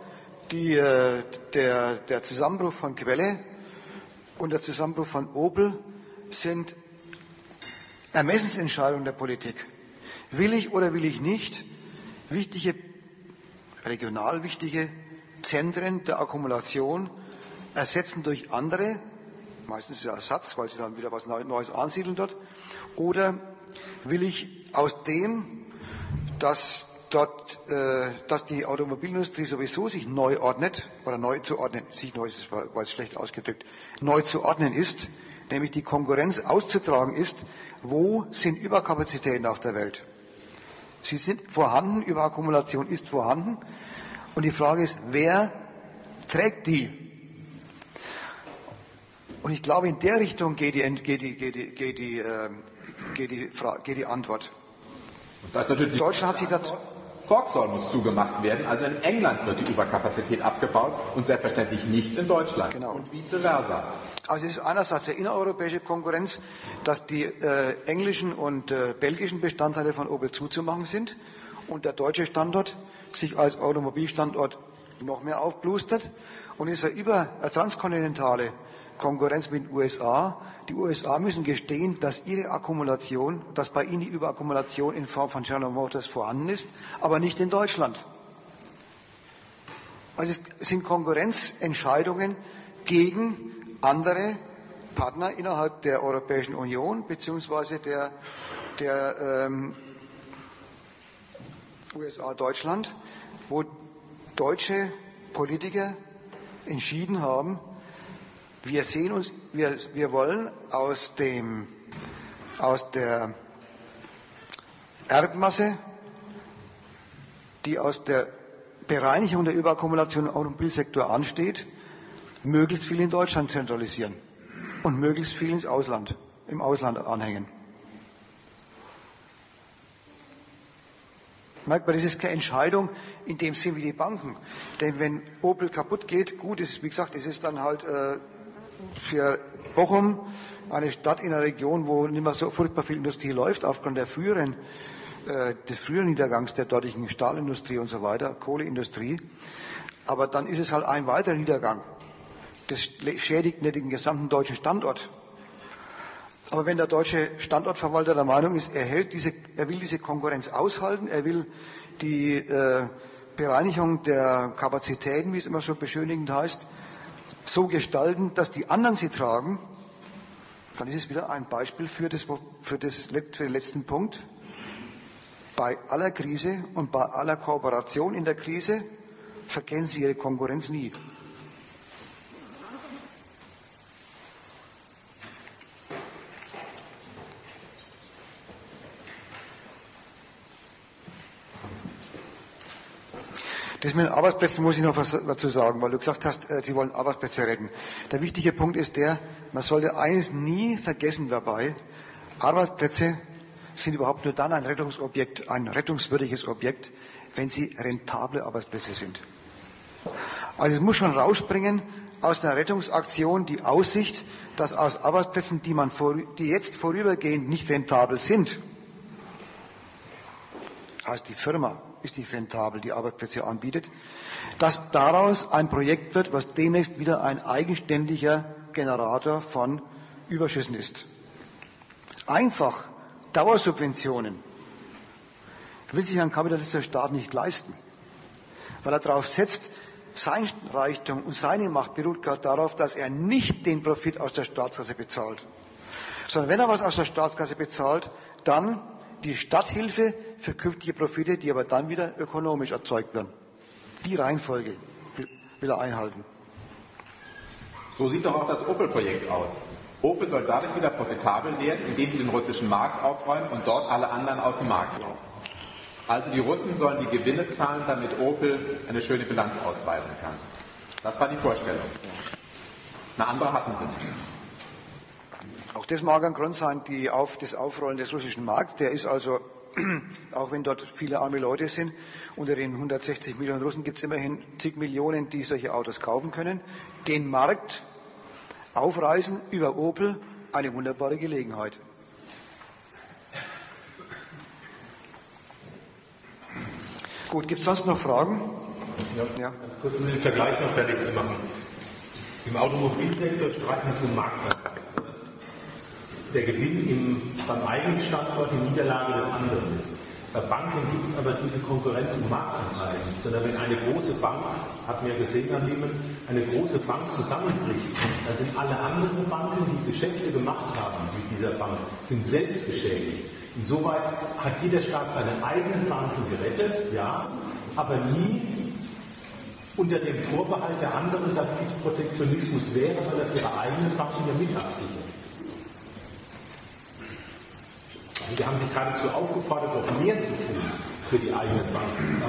die, äh, der, der Zusammenbruch von Quelle und der Zusammenbruch von Opel sind Ermessensentscheidungen der Politik. Will ich oder will ich nicht wichtige regional wichtige Zentren der Akkumulation ersetzen durch andere, meistens der Ersatz, weil sie dann wieder was Neues ansiedeln dort, oder will ich aus dem, dass dort, äh, dass die Automobilindustrie sowieso sich neu ordnet oder neu zu ordnen, sich neu ist, war, war schlecht ausgedrückt, neu zu ordnen ist, nämlich die Konkurrenz auszutragen ist, wo sind Überkapazitäten auf der Welt? Sie sind vorhanden, Überakkumulation ist vorhanden. Und die Frage ist, wer trägt die? Und ich glaube, in der Richtung geht die, geht die, geht die, geht die, äh, geht die, geht die Antwort. Deutschland hat sich dazu. Vauxhall muss zugemacht werden. Also in England wird die Überkapazität abgebaut und selbstverständlich nicht in Deutschland. Genau. Und vice versa. Also es ist einerseits der innereuropäische Konkurrenz, dass die äh, englischen und äh, belgischen Bestandteile von Opel zuzumachen sind und der deutsche Standort sich als Automobilstandort noch mehr aufblustert. Und eine, über, eine transkontinentale Konkurrenz mit den USA. Die USA müssen gestehen, dass ihre Akkumulation, dass bei ihnen die Überakkumulation in Form von General Motors vorhanden ist, aber nicht in Deutschland. Also es sind Konkurrenzentscheidungen gegen andere Partner innerhalb der Europäischen Union beziehungsweise der, der ähm, USA Deutschland, wo deutsche Politiker entschieden haben, wir sehen uns, wir, wir wollen aus dem, aus der Erdmasse, die aus der Bereinigung der Überakkumulation im Automobilsektor ansteht, möglichst viel in Deutschland zentralisieren und möglichst viel ins Ausland, im Ausland anhängen. Merkt man, das ist keine Entscheidung in dem Sinn wie die Banken. Denn wenn Opel kaputt geht, gut, ist, wie gesagt, das ist dann halt äh, für Bochum eine Stadt in einer Region, wo nicht mehr so furchtbar viel Industrie läuft, aufgrund der früheren, äh, des früheren Niedergangs der dortigen Stahlindustrie und so weiter, Kohleindustrie. Aber dann ist es halt ein weiterer Niedergang. Das schädigt nicht den gesamten deutschen Standort. Aber wenn der deutsche Standortverwalter der Meinung ist, er, hält diese, er will diese Konkurrenz aushalten, er will die äh, Bereinigung der Kapazitäten, wie es immer so beschönigend heißt, so gestalten, dass die anderen sie tragen, dann ist es wieder ein Beispiel für, das, für, das, für den letzten Punkt. Bei aller Krise und bei aller Kooperation in der Krise verkennen Sie Ihre Konkurrenz nie. Das mit den Arbeitsplätzen muss ich noch was dazu sagen, weil du gesagt hast, äh, Sie wollen Arbeitsplätze retten. Der wichtige Punkt ist der, man sollte eines nie vergessen dabei, Arbeitsplätze sind überhaupt nur dann ein Rettungsobjekt, ein rettungswürdiges Objekt, wenn sie rentable Arbeitsplätze sind. Also es muss schon rausspringen aus einer Rettungsaktion die Aussicht, dass aus Arbeitsplätzen, die, man vor, die jetzt vorübergehend nicht rentabel sind, also die Firma ist nicht rentabel, die Arbeitsplätze anbietet, dass daraus ein Projekt wird, was demnächst wieder ein eigenständiger Generator von Überschüssen ist. Einfach Dauersubventionen will sich ein kapitalistischer Staat nicht leisten, weil er darauf setzt, sein Reichtum und seine Macht beruht gerade darauf, dass er nicht den Profit aus der Staatskasse bezahlt, sondern wenn er was aus der Staatskasse bezahlt, dann die Stadthilfe für künftige Profite, die aber dann wieder ökonomisch erzeugt werden. Die Reihenfolge will er einhalten. So sieht doch auch das Opel-Projekt aus. Opel soll dadurch wieder profitabel werden, indem sie den russischen Markt aufräumen und dort alle anderen aus dem Markt ziehen. Also die Russen sollen die Gewinne zahlen, damit Opel eine schöne Bilanz ausweisen kann. Das war die Vorstellung. Eine andere hatten sie nicht. Das mag ein Grund sein, die auf, das Aufrollen des russischen Markts. Der ist also, auch wenn dort viele arme Leute sind, unter den 160 Millionen Russen gibt es immerhin zig Millionen, die solche Autos kaufen können. Den Markt aufreißen über Opel, eine wunderbare Gelegenheit. Gut, gibt es sonst noch Fragen? Ja, ja. kurz um den Vergleich noch fertig zu machen. Im Automobilsektor streiten es um Marktwert der Gewinn im, beim eigenen Standort die Niederlage des anderen ist. Bei Banken gibt es aber diese Konkurrenz um Marktanteilen nicht, sondern wenn eine große Bank, hat mir gesehen an Lehman, eine große Bank zusammenbricht, dann sind alle anderen Banken, die Geschäfte gemacht haben mit dieser Bank, sind selbst beschädigt. Insoweit hat jeder Staat seine eigenen Banken gerettet, ja, aber nie unter dem Vorbehalt der anderen, dass dies Protektionismus wäre, weil das ihre eigenen Banken ja mit absichern. Die haben sich geradezu aufgefordert, noch mehr zu tun für die eigenen Banken.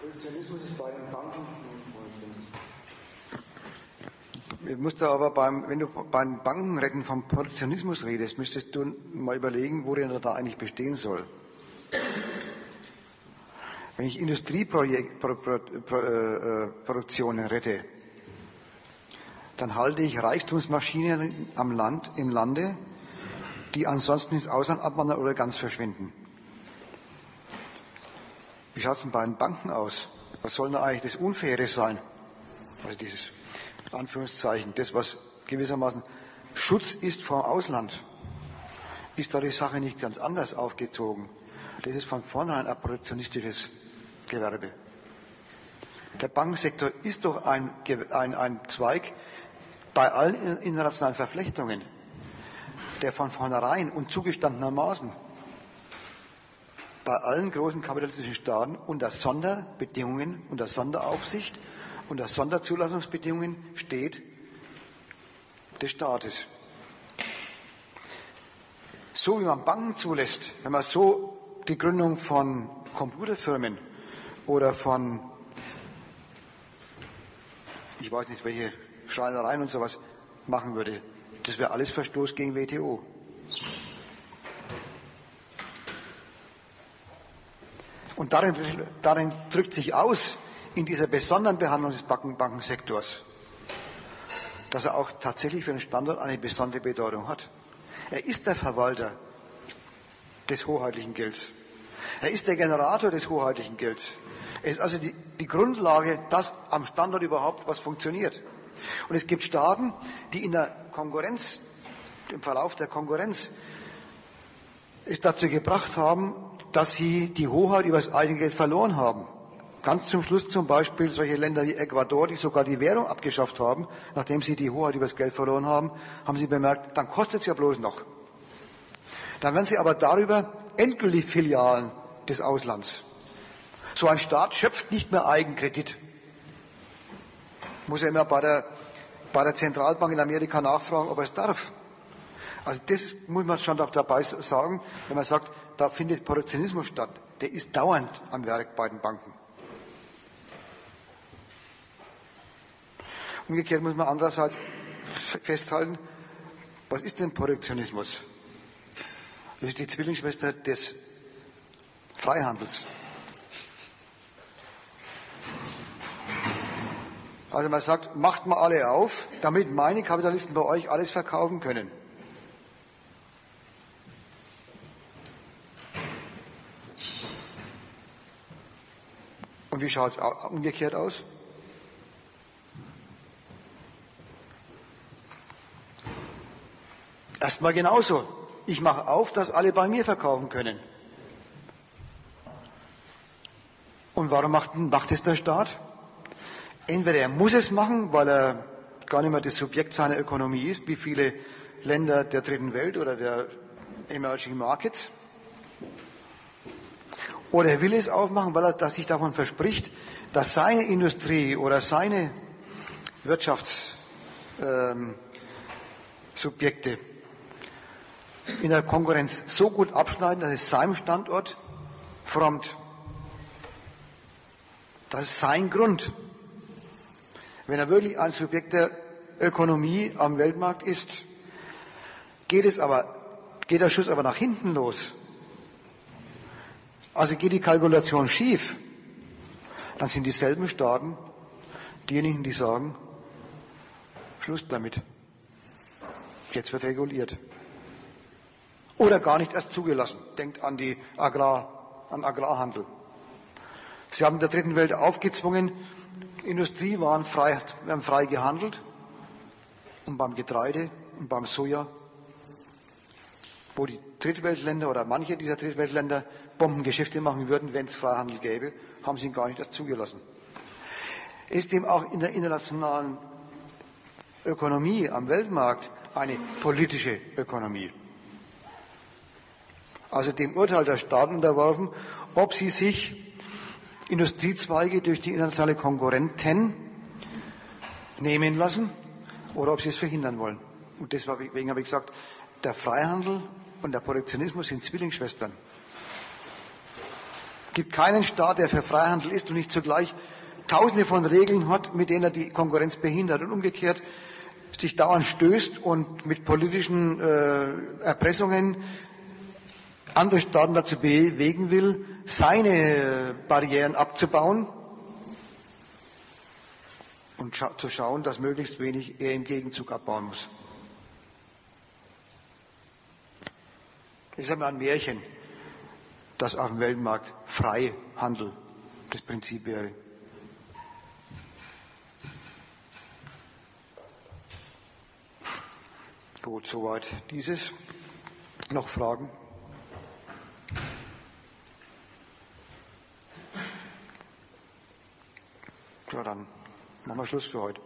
Protektionismus ist bei den Banken. Ich musste aber beim, wenn du beim Bankenretten vom Protektionismus redest, müsstest du mal überlegen, worin er da eigentlich bestehen soll. Wenn ich Industrieproduktionen äh, rette, dann halte ich Reichtumsmaschinen am Land, im Lande, die ansonsten ins Ausland abwandern oder ganz verschwinden. Wie schaut es denn bei den Banken aus? Was soll denn eigentlich das Unfaire sein? Also dieses Anführungszeichen, das, was gewissermaßen Schutz ist vor Ausland. Ist da die Sache nicht ganz anders aufgezogen? Das ist von vornherein ein protektionistisches Gewerbe. Der Bankensektor ist doch ein, ein, ein Zweig, bei allen internationalen Verflechtungen, der von vornherein und zugestandenermaßen bei allen großen kapitalistischen Staaten unter Sonderbedingungen, unter Sonderaufsicht, unter Sonderzulassungsbedingungen steht des Staates. So wie man Banken zulässt, wenn man so die Gründung von Computerfirmen oder von, ich weiß nicht welche Schreinereien und sowas machen würde. Das wäre alles Verstoß gegen WTO. Und darin, darin, drückt sich aus, in dieser besonderen Behandlung des Bankensektors, dass er auch tatsächlich für den Standort eine besondere Bedeutung hat. Er ist der Verwalter des hoheitlichen Gelds. Er ist der Generator des hoheitlichen Gelds. Er ist also die, die Grundlage, dass am Standort überhaupt was funktioniert. Und es gibt Staaten, die in der Konkurrenz, im Verlauf der Konkurrenz, es dazu gebracht haben, dass sie die Hoheit über das eigene Geld verloren haben. Ganz zum Schluss zum Beispiel solche Länder wie Ecuador, die sogar die Währung abgeschafft haben, nachdem sie die Hoheit über das Geld verloren haben, haben sie bemerkt, dann kostet es ja bloß noch. Dann werden sie aber darüber endgültig Filialen des Auslands. So ein Staat schöpft nicht mehr Eigenkredit muss er immer bei der, bei der Zentralbank in Amerika nachfragen, ob er es darf. Also das muss man schon dabei sagen, wenn man sagt, da findet Protektionismus statt. Der ist dauernd am Werk bei den Banken. Umgekehrt muss man andererseits festhalten, was ist denn Protektionismus? Das ist die Zwillingsschwester des Freihandels. Also man sagt, macht mal alle auf, damit meine Kapitalisten bei euch alles verkaufen können. Und wie schaut es umgekehrt aus? Erstmal genauso. Ich mache auf, dass alle bei mir verkaufen können. Und warum macht, macht es der Staat? Entweder er muss es machen, weil er gar nicht mehr das Subjekt seiner Ökonomie ist, wie viele Länder der dritten Welt oder der Emerging Markets. Oder er will es aufmachen, weil er sich davon verspricht, dass seine Industrie oder seine Wirtschaftssubjekte ähm, in der Konkurrenz so gut abschneiden, dass es seinem Standort frommt. Das ist sein Grund. Wenn er wirklich ein Subjekt der Ökonomie am Weltmarkt ist, geht es aber, geht der Schuss aber nach hinten los. Also geht die Kalkulation schief, dann sind dieselben Staaten diejenigen, die sagen, Schluss damit. Jetzt wird reguliert. Oder gar nicht erst zugelassen. Denkt an die Agrar, an Agrarhandel. Sie haben der dritten Welt aufgezwungen, Industrie waren frei, haben frei gehandelt und beim Getreide und beim Soja, wo die Drittweltländer oder manche dieser Drittweltländer Bombengeschäfte machen würden, wenn es Freihandel gäbe, haben sie ihn gar nicht zugelassen. Ist dem auch in der internationalen Ökonomie am Weltmarkt eine politische Ökonomie. Also dem Urteil der Staaten unterworfen, ob sie sich Industriezweige durch die internationale Konkurrenten nehmen lassen oder ob sie es verhindern wollen. Und deswegen habe ich gesagt, der Freihandel und der Protektionismus sind Zwillingsschwestern. Es gibt keinen Staat, der für Freihandel ist und nicht zugleich tausende von Regeln hat, mit denen er die Konkurrenz behindert und umgekehrt sich dauernd stößt und mit politischen äh, Erpressungen andere Staaten dazu bewegen will, seine Barrieren abzubauen und zu schauen, dass möglichst wenig er im Gegenzug abbauen muss. Es ist einmal ein Märchen, dass auf dem Weltmarkt Freihandel das Prinzip wäre. Gut, soweit dieses. Noch Fragen? Ja, dann machen wir Schluss für heute.